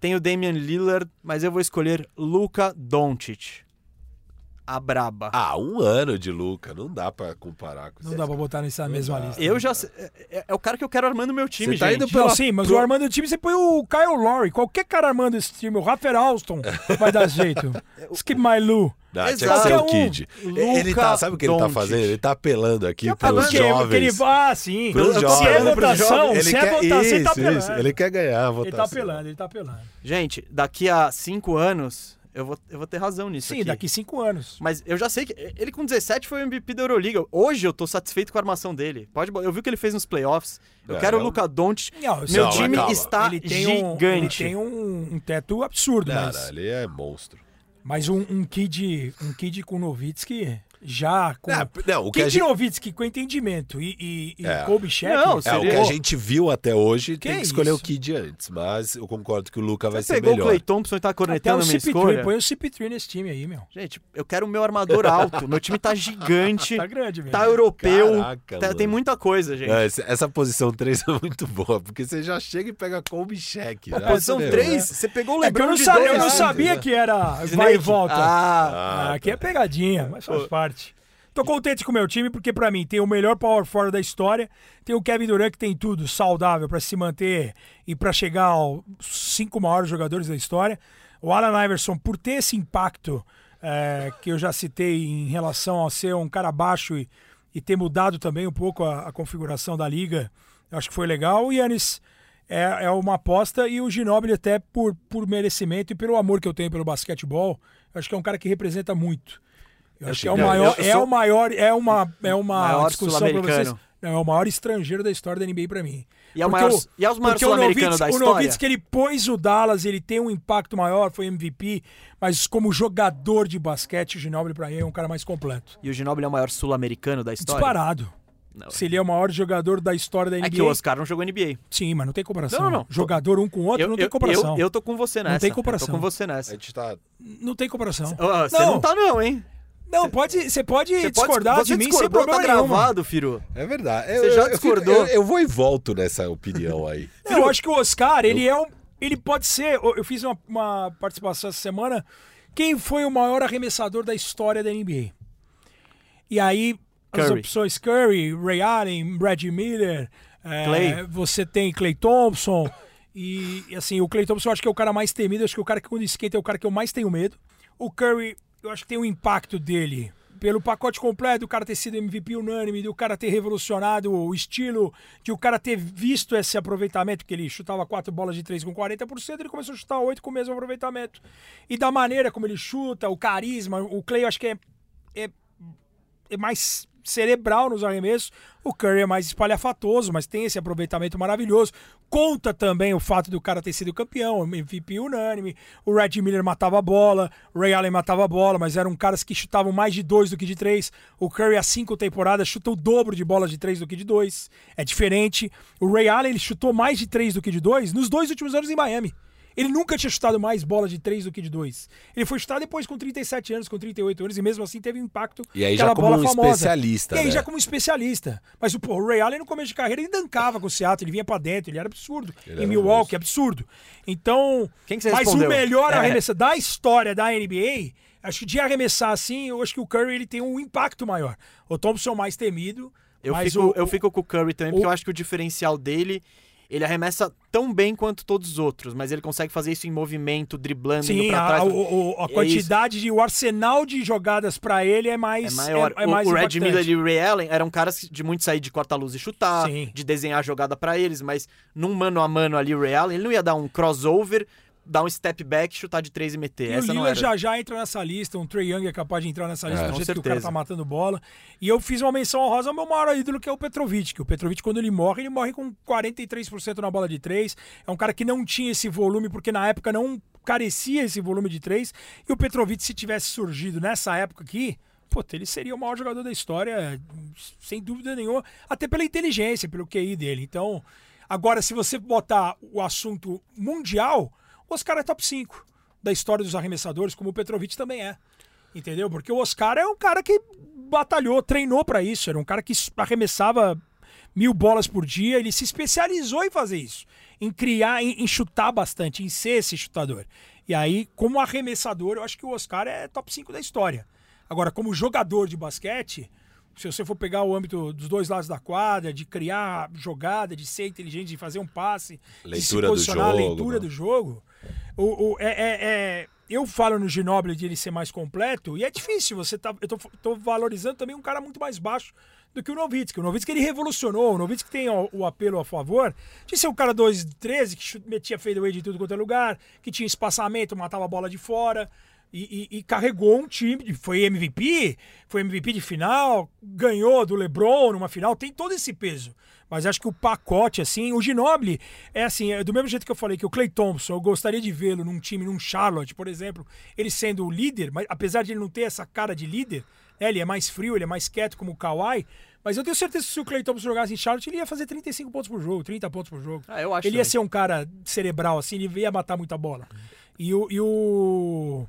[SPEAKER 1] tem o Damian Lillard, mas eu vou escolher Luka Doncic. A braba.
[SPEAKER 2] Ah, um ano de Luca. Não dá pra comparar com
[SPEAKER 4] Não
[SPEAKER 2] isso.
[SPEAKER 4] dá pra botar nessa mesma
[SPEAKER 2] dá.
[SPEAKER 4] lista.
[SPEAKER 1] eu já... sei- É, é- é o cara que eu quero armando meu time,
[SPEAKER 2] Você tá
[SPEAKER 1] gente.
[SPEAKER 2] indo pra-
[SPEAKER 4] Não,
[SPEAKER 2] pela
[SPEAKER 4] sim, mas
[SPEAKER 2] pro-
[SPEAKER 4] o armando o time, você põe o Kyle Lowry. Qualquer cara armando esse time, o Rafael Alston, vai dar jeito. Skip My Lou.
[SPEAKER 2] Não, tinha que
[SPEAKER 1] Exato.
[SPEAKER 2] ser o. Kid. ele tá, sabe o que ele tá fazendo? Ele tá apelando aqui
[SPEAKER 1] apelando?
[SPEAKER 4] Porque, porque ele
[SPEAKER 2] jovens.
[SPEAKER 4] Ah, sim.
[SPEAKER 2] Pros jovens.
[SPEAKER 4] Se é
[SPEAKER 1] apelando pros
[SPEAKER 4] votação,
[SPEAKER 1] jovens.
[SPEAKER 2] Ele
[SPEAKER 4] se é
[SPEAKER 2] quer,
[SPEAKER 4] votação, ele tá
[SPEAKER 2] isso,
[SPEAKER 4] apelando.
[SPEAKER 2] isso. Ele quer ganhar a
[SPEAKER 4] Ele
[SPEAKER 2] votação.
[SPEAKER 4] tá apelando, ele tá apelando.
[SPEAKER 1] Gente, daqui a cinco anos, eu vou, eu vou ter razão nisso
[SPEAKER 4] Sim,
[SPEAKER 1] aqui.
[SPEAKER 4] daqui cinco anos.
[SPEAKER 1] Mas eu já sei que ele com 17 foi o MVP da Euroliga. Hoje eu tô satisfeito com a armação dele. Pode, eu vi o que ele fez nos playoffs. Eu
[SPEAKER 2] É,
[SPEAKER 1] quero o
[SPEAKER 2] eu-
[SPEAKER 1] Luka Doncic.
[SPEAKER 4] Não,
[SPEAKER 1] Meu
[SPEAKER 4] não,
[SPEAKER 2] mas
[SPEAKER 1] time
[SPEAKER 2] calma.
[SPEAKER 1] está
[SPEAKER 4] ele tem um, ele
[SPEAKER 1] gigante.
[SPEAKER 4] tem um, um teto absurdo,
[SPEAKER 2] Cara,
[SPEAKER 4] mas,
[SPEAKER 2] ele é monstro.
[SPEAKER 4] mas um, um kid, um kid com Nowitzki já com
[SPEAKER 2] Não, não, o que a
[SPEAKER 4] Kid
[SPEAKER 2] gente...
[SPEAKER 4] Com entendimento e, e, e
[SPEAKER 2] É.
[SPEAKER 4] Kobe Shaq.
[SPEAKER 1] Não,
[SPEAKER 2] É, o
[SPEAKER 1] seria-
[SPEAKER 2] que a gente viu até hoje,
[SPEAKER 4] Que
[SPEAKER 2] tem que escolher
[SPEAKER 4] isso?
[SPEAKER 2] o Kid antes. Mas eu concordo que o Luca vai
[SPEAKER 1] Você
[SPEAKER 2] ser
[SPEAKER 1] pegou
[SPEAKER 2] melhor.
[SPEAKER 1] o Clay Thompson e tá
[SPEAKER 4] até o
[SPEAKER 1] cornetando a minha
[SPEAKER 4] CP3,
[SPEAKER 1] escolha?
[SPEAKER 4] põe o CP3 nesse time aí, meu.
[SPEAKER 1] Gente, eu quero o meu armador alto. meu time tá gigante,
[SPEAKER 4] Tá grande, velho.
[SPEAKER 1] tá europeu.
[SPEAKER 2] Caraca,
[SPEAKER 1] tá- tem muita coisa, gente.
[SPEAKER 2] Não, esse- essa posição 3 é muito boa, porque você já chega e pega Kobe Shaq. Né?
[SPEAKER 1] posição
[SPEAKER 2] Você
[SPEAKER 1] 3,
[SPEAKER 2] vê, né?
[SPEAKER 1] você pegou o
[SPEAKER 4] É que eu
[SPEAKER 1] LeBron
[SPEAKER 4] não,
[SPEAKER 1] de
[SPEAKER 4] sabia, eu não
[SPEAKER 1] né?
[SPEAKER 4] sabia que era vai e volta.
[SPEAKER 1] Ah,
[SPEAKER 4] Ah,
[SPEAKER 2] Ah,
[SPEAKER 4] aqui é pegadinha, mas faz parte. Tô contente com o meu time, porque pra mim tem o melhor power forward da história. Tem o Kevin Durant que tem tudo saudável pra se manter e pra chegar aos cinco maiores jogadores da história. O Alan Iverson, por ter esse impacto é, que eu já citei em relação a ser um cara baixo e, e ter mudado também um pouco a, a configuração da liga, acho que foi legal. O Yannis é, é uma aposta e o Ginobili até por, por merecimento e pelo amor que eu tenho pelo basquetebol, acho que é um cara que representa muito. Eu acho que é o
[SPEAKER 2] Não,
[SPEAKER 4] maior,
[SPEAKER 1] eu
[SPEAKER 4] é
[SPEAKER 1] sou-
[SPEAKER 4] o maior, é uma, é uma
[SPEAKER 1] Maior
[SPEAKER 4] discussão pra vocês. Não, é o maior estrangeiro da história da NBA pra mim.
[SPEAKER 1] E é o
[SPEAKER 4] Porque
[SPEAKER 1] maior- e é o maior
[SPEAKER 4] porque
[SPEAKER 1] sul-americano
[SPEAKER 4] Novitz-
[SPEAKER 1] da
[SPEAKER 4] O
[SPEAKER 1] história?
[SPEAKER 4] Novitz que ele pôs o Dallas, ele tem um impacto maior, foi MVP, mas como jogador de basquete, o Ginobili pra mim é um cara mais completo.
[SPEAKER 1] E o Ginobili é o maior sul-americano da história?
[SPEAKER 4] Disparado. Se ele é o maior jogador da história da NBA.
[SPEAKER 1] É que o Oscar não jogou NBA.
[SPEAKER 4] Sim, mas não tem comparação.
[SPEAKER 1] Não, não, não.
[SPEAKER 4] Jogador um com o outro
[SPEAKER 1] Eu,
[SPEAKER 4] não tem
[SPEAKER 1] eu,
[SPEAKER 4] comparação.
[SPEAKER 1] eu, eu tô com você nessa.
[SPEAKER 4] tem
[SPEAKER 1] Eu
[SPEAKER 4] comparação.
[SPEAKER 1] tô com você
[SPEAKER 2] A
[SPEAKER 1] nessa.
[SPEAKER 2] gente tá.
[SPEAKER 4] Não tem comparação.
[SPEAKER 1] Você não. tá não, hein?
[SPEAKER 4] Não, pode, você pode
[SPEAKER 1] Você pode-
[SPEAKER 4] discordar
[SPEAKER 1] você
[SPEAKER 4] de mim sem
[SPEAKER 1] discordou,
[SPEAKER 4] problema
[SPEAKER 1] tá gravado, Firu.
[SPEAKER 2] É verdade.
[SPEAKER 1] Você já
[SPEAKER 2] eu,
[SPEAKER 1] discordou.
[SPEAKER 2] eu, eu vou e volto nessa opinião aí.
[SPEAKER 4] Não, eu acho que o Oscar, ele é um. Ele pode ser. Eu fiz uma, uma participação essa semana. Quem foi o maior arremessador da história da NBA? E aí, as
[SPEAKER 1] Curry.
[SPEAKER 4] opções Curry, Ray Allen, Brad Miller, é,
[SPEAKER 1] Clay.
[SPEAKER 4] você tem Clay Thompson. E, e, assim, o Clay Thompson eu acho que é o cara mais temido, acho que o cara que quando esquenta é o cara que eu mais tenho medo. O Curry, eu acho que tem um impacto dele. Pelo pacote completo, o cara ter sido MVP unânime, do cara ter revolucionado o estilo, de o cara ter visto esse aproveitamento, que ele chutava quatro bolas de três com 40%, ele começou a chutar oito com o mesmo aproveitamento. E da maneira como ele chuta, o carisma, o Clay eu acho que é, é é mais cerebral nos arremessos. O Curry é mais espalhafatoso, mas tem esse aproveitamento maravilhoso. Conta também o fato do cara ter sido campeão, MVP unânime. O Red Miller matava a bola, o Ray Allen matava a bola, mas eram caras que chutavam mais de dois do que de três. O Curry, há cinco temporadas, chuta o dobro de bolas de três do que de dois. É diferente. O Ray Allen ele chutou mais de três do que de dois nos dois últimos anos em Miami. Ele nunca tinha chutado mais bola de 3 do que de 2. Ele foi chutar depois com 37 anos, com 38 anos, e mesmo assim teve impacto.
[SPEAKER 2] E aí já como
[SPEAKER 4] bola
[SPEAKER 2] um
[SPEAKER 4] famosa.
[SPEAKER 2] especialista,
[SPEAKER 4] E aí
[SPEAKER 2] né?
[SPEAKER 4] já como especialista. Mas o, pô, o Ray Allen no começo de carreira ele dancava com o Seattle, ele vinha pra dentro, ele era absurdo.
[SPEAKER 2] Ele
[SPEAKER 4] em
[SPEAKER 2] era
[SPEAKER 4] Milwaukee, absurdo. Então,
[SPEAKER 1] Quem que você
[SPEAKER 4] mas
[SPEAKER 1] respondeu?
[SPEAKER 4] o melhor
[SPEAKER 1] É.
[SPEAKER 4] arremessador da história da NBA, acho que de arremessar assim, eu acho que o Curry ele tem um impacto maior. O Thompson mais temido,
[SPEAKER 1] Eu,
[SPEAKER 4] mas
[SPEAKER 1] fico,
[SPEAKER 4] o,
[SPEAKER 1] eu fico com o Curry também, porque
[SPEAKER 4] o-
[SPEAKER 1] eu acho que o diferencial dele. Ele arremessa tão bem quanto todos os outros, mas ele consegue fazer isso em movimento, driblando, indo
[SPEAKER 4] Sim,
[SPEAKER 1] pra
[SPEAKER 4] a,
[SPEAKER 1] trás.
[SPEAKER 4] a- o- a
[SPEAKER 1] É
[SPEAKER 4] quantidade de o arsenal de jogadas pra ele é mais
[SPEAKER 1] É maior.
[SPEAKER 4] é, é
[SPEAKER 1] O-
[SPEAKER 4] mais
[SPEAKER 1] o, Red. Miller e o Ray Allen eram caras de muito sair de corta-luz e chutar,
[SPEAKER 4] Sim.
[SPEAKER 1] de desenhar a jogada pra eles, mas num mano a mano ali, o Ray Allen, ele não ia dar um crossover, dar um step back, chutar de três e meter.
[SPEAKER 4] E
[SPEAKER 1] Essa
[SPEAKER 4] o
[SPEAKER 1] não
[SPEAKER 4] Lillard
[SPEAKER 1] era.
[SPEAKER 4] já já entra nessa lista, um Trey Young é capaz de entrar nessa lista
[SPEAKER 2] É,
[SPEAKER 4] do jeito que o cara
[SPEAKER 1] certeza.
[SPEAKER 4] tá matando bola. E eu fiz uma menção honrosa ao meu maior ídolo, que é o Petrovic, que o Petrovic, quando ele morre, ele morre com 43% na bola de três. É um cara que não tinha esse volume, porque na época não carecia esse volume de três. E o Petrovic, se tivesse surgido nessa época aqui, pô, ele seria o maior jogador da história, sem dúvida nenhuma, até pela inteligência, pelo QI dele. Então, agora, se você botar o assunto mundial, o Oscar é top 5 da história dos arremessadores, como o Petrovic também é. Entendeu? Porque o Oscar é um cara que batalhou, treinou pra isso. Era um cara que arremessava mil bolas por dia. Ele se especializou em fazer isso. Em criar, em, em chutar bastante, em ser esse chutador. E aí, como arremessador, eu acho que o Oscar é top 5 da história. Agora, como jogador de basquete, se você for pegar o âmbito dos dois lados da quadra, de criar jogada, de ser inteligente, de fazer um passe, de se
[SPEAKER 2] Leitura do
[SPEAKER 4] posicionar,
[SPEAKER 2] jogo,
[SPEAKER 4] leitura
[SPEAKER 2] né?
[SPEAKER 4] do jogo, o, o- é, é- é- eu falo no Ginobili de ele ser mais completo, e é difícil, você tá, eu tô, tô valorizando também um cara muito mais baixo do que o Novitsky. O Novitsky ele revolucionou, o Novitsky tem o, o apelo a favor de ser um cara 2-13, que metia fadeaway de tudo quanto é lugar, que tinha espaçamento, matava a bola de fora, e, e- e carregou um time, foi MVP, foi MVP de final, ganhou do LeBron numa final, tem todo esse peso. Mas acho que o pacote, assim, o Ginobili é assim, é do mesmo jeito que eu falei que o Clay Thompson, eu gostaria de vê-lo num time, num Charlotte, por exemplo, ele sendo o líder, mas apesar de ele não ter essa cara de líder, né, ele é mais frio, ele é mais quieto como o Kawhi, mas eu tenho certeza que se o Clay Thompson jogasse em Charlotte, ele ia fazer 35 pontos por jogo, 30 pontos por jogo.
[SPEAKER 1] Ah, eu acho
[SPEAKER 4] ele ia
[SPEAKER 1] também.
[SPEAKER 4] ser um cara cerebral, assim, ele ia matar muita bola. E o. E o,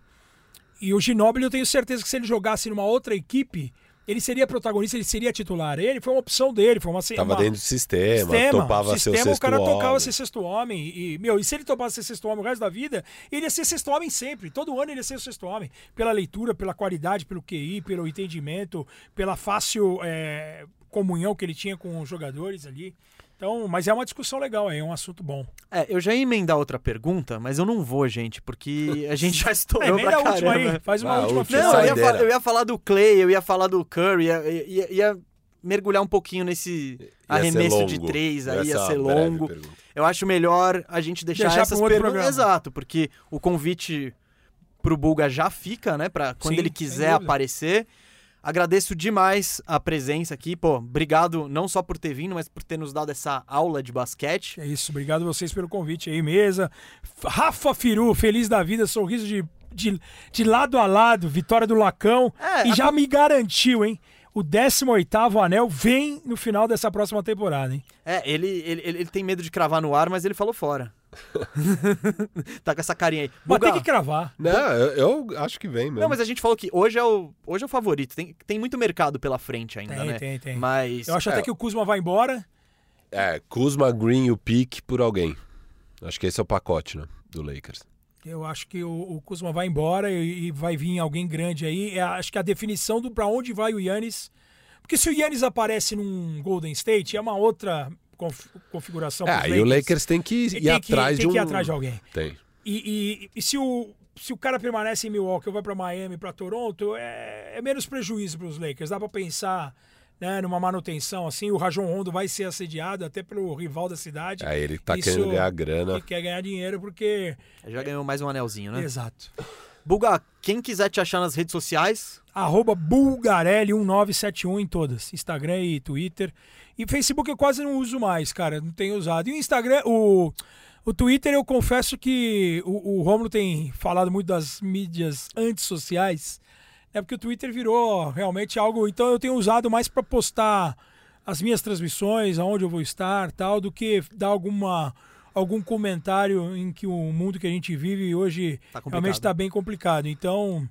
[SPEAKER 4] e o Ginóbili, eu tenho certeza que se ele jogasse numa outra equipe, ele seria protagonista, ele seria titular. Ele foi uma opção dele, foi uma
[SPEAKER 2] Tava
[SPEAKER 4] uma,
[SPEAKER 2] dentro do sistema,
[SPEAKER 4] sistema.
[SPEAKER 2] topava ser
[SPEAKER 4] sistema,
[SPEAKER 2] sexto
[SPEAKER 4] o cara tocava
[SPEAKER 2] homem.
[SPEAKER 4] ser sexto homem. E, meu, e se ele topasse ser sexto homem o resto da vida, ele ia ser sexto homem sempre. Todo ano ele ia ser o sexto homem. Pela leitura, pela qualidade, pelo QI, pelo entendimento, pela fácil é, comunhão que ele tinha com os jogadores ali. Então, mas é uma discussão legal, é um assunto bom.
[SPEAKER 1] É, eu já ia emendar outra pergunta, mas eu não vou, gente, porque a gente já
[SPEAKER 4] É,
[SPEAKER 1] estourou
[SPEAKER 4] emenda
[SPEAKER 1] pra
[SPEAKER 4] a última
[SPEAKER 1] caramba.
[SPEAKER 4] aí, faz uma
[SPEAKER 2] Ah,
[SPEAKER 4] última
[SPEAKER 2] última
[SPEAKER 1] Não, eu ia,
[SPEAKER 2] Saideira.
[SPEAKER 1] fa- eu ia falar do Clay, eu ia falar do Curry, ia, ia- ia mergulhar um pouquinho nesse
[SPEAKER 2] Ia
[SPEAKER 1] arremesso de três, aí ia
[SPEAKER 2] é
[SPEAKER 1] ser longo. Eu acho melhor a gente deixar,
[SPEAKER 4] Deixar
[SPEAKER 1] essas
[SPEAKER 4] um
[SPEAKER 1] perguntas.
[SPEAKER 4] programa.
[SPEAKER 1] Exato, porque o convite pro Bulga já fica, né? Pra quando
[SPEAKER 4] Sim,
[SPEAKER 1] ele quiser
[SPEAKER 4] dúvida.
[SPEAKER 1] Agradeço demais a presença aqui, pô. Obrigado não só por ter vindo, mas por ter nos dado essa aula de basquete.
[SPEAKER 4] É isso, obrigado vocês pelo convite aí, mesa. Rafa Firu, feliz da vida, sorriso de, de, de lado a lado, vitória do Lacão.
[SPEAKER 1] É,
[SPEAKER 4] e
[SPEAKER 1] a-
[SPEAKER 4] já me garantiu, hein? o 18º anel vem no final dessa próxima temporada, hein?
[SPEAKER 1] É, ele, ele, ele tem medo de cravar no ar, mas ele falou fora. tá com essa carinha aí.
[SPEAKER 4] Mas
[SPEAKER 1] Buga-
[SPEAKER 4] tem que cravar.
[SPEAKER 2] Não, eu, eu acho que vem mesmo.
[SPEAKER 1] Não, mas a gente falou que hoje é o, hoje é o favorito. Tem, tem muito mercado pela frente ainda,
[SPEAKER 4] Tem,
[SPEAKER 1] né?
[SPEAKER 4] tem, tem.
[SPEAKER 1] Mas.
[SPEAKER 4] Eu acho
[SPEAKER 2] É.
[SPEAKER 4] até que o Kuzma vai embora.
[SPEAKER 2] É, Kuzma, Green e o Pique por alguém. Acho que esse é o pacote, né? Do Lakers.
[SPEAKER 4] Eu acho que o, o Kuzma vai embora e, e vai vir alguém grande aí. É, acho que a definição do pra onde vai o Yannis. Porque se o Yannis aparece num Golden State, é uma outra conf- configuração.
[SPEAKER 2] É, aí o Lakers tem que ir
[SPEAKER 4] Tem que-
[SPEAKER 2] atrás
[SPEAKER 4] tem
[SPEAKER 2] de
[SPEAKER 4] que ir
[SPEAKER 2] um.
[SPEAKER 4] atrás de alguém.
[SPEAKER 2] Tem.
[SPEAKER 4] E, e- e se, o, se o cara permanece em Milwaukee ou vai para Miami, para Toronto, é, é menos prejuízo para os Lakers. Dá para pensar né, numa manutenção assim. O Rajon Rondo vai ser assediado até pelo rival da cidade.
[SPEAKER 2] Aí ele tá
[SPEAKER 4] Isso-
[SPEAKER 2] querendo ganhar grana.
[SPEAKER 4] Que quer ganhar dinheiro porque.
[SPEAKER 1] Já ganhou mais um anelzinho, né?
[SPEAKER 4] Exato.
[SPEAKER 1] Buga, quem quiser te achar nas redes sociais,
[SPEAKER 4] Arroba Bulgarelli1971 em todas. Instagram e Twitter. E Facebook eu quase não uso mais, cara. Não tenho usado. E o Instagram, o, o Twitter eu confesso que o, o Romulo tem falado muito das mídias antissociais. É porque o Twitter virou realmente algo. Então eu tenho usado mais para postar as minhas transmissões, aonde eu vou estar, tal, do que dar alguma algum comentário em que o mundo que a gente vive hoje
[SPEAKER 1] Tá
[SPEAKER 4] realmente está bem complicado. Então,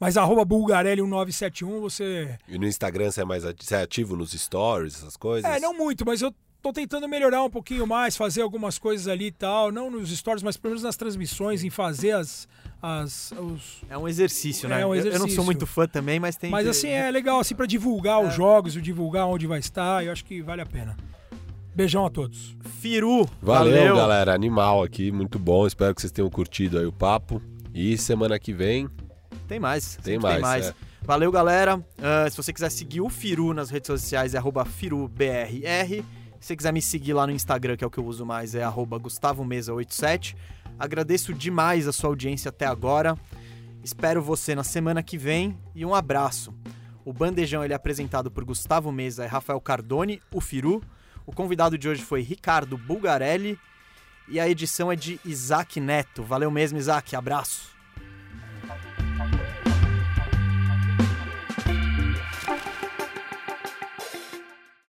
[SPEAKER 4] mas arroba Bulgarelli1971, você.
[SPEAKER 2] E no Instagram você é mais ati- você é ativo nos stories, essas coisas?
[SPEAKER 4] É, não muito, mas eu tô tentando melhorar um pouquinho mais, fazer algumas coisas ali e tal. Não nos stories, mas pelo menos nas transmissões, em fazer as. as os...
[SPEAKER 1] é um exercício, né?
[SPEAKER 4] É um
[SPEAKER 1] Eu- Eu não
[SPEAKER 4] exercício.
[SPEAKER 1] sou muito fã também, mas tem.
[SPEAKER 4] Mas
[SPEAKER 1] que-
[SPEAKER 4] assim, é legal assim para divulgar os jogos, divulgar onde vai estar. Eu acho que vale a pena. Beijão a todos.
[SPEAKER 1] Firu,
[SPEAKER 2] Valeu, galera. Animal aqui, muito bom. Espero que vocês tenham curtido aí o papo. E semana que vem
[SPEAKER 1] Tem mais.
[SPEAKER 2] Tem
[SPEAKER 1] sempre Tem
[SPEAKER 2] mais,
[SPEAKER 1] mais.
[SPEAKER 2] é.
[SPEAKER 1] Valeu, galera. Ah, se você quiser seguir o Firu nas redes sociais, é FiruBRR. Se você quiser me seguir lá no Instagram, que é o que eu uso mais, é arroba GustavoMesa87. Agradeço demais a sua audiência até agora. Espero você na semana que vem e um abraço. O Bandejão ele é apresentado por Gustavo Mesa e Rafael Cardone, o Firu. O convidado de hoje foi Ricardo Bulgarelli. E a edição é de Isaac Neto. Valeu mesmo, Isaac. Abraço. Thank you.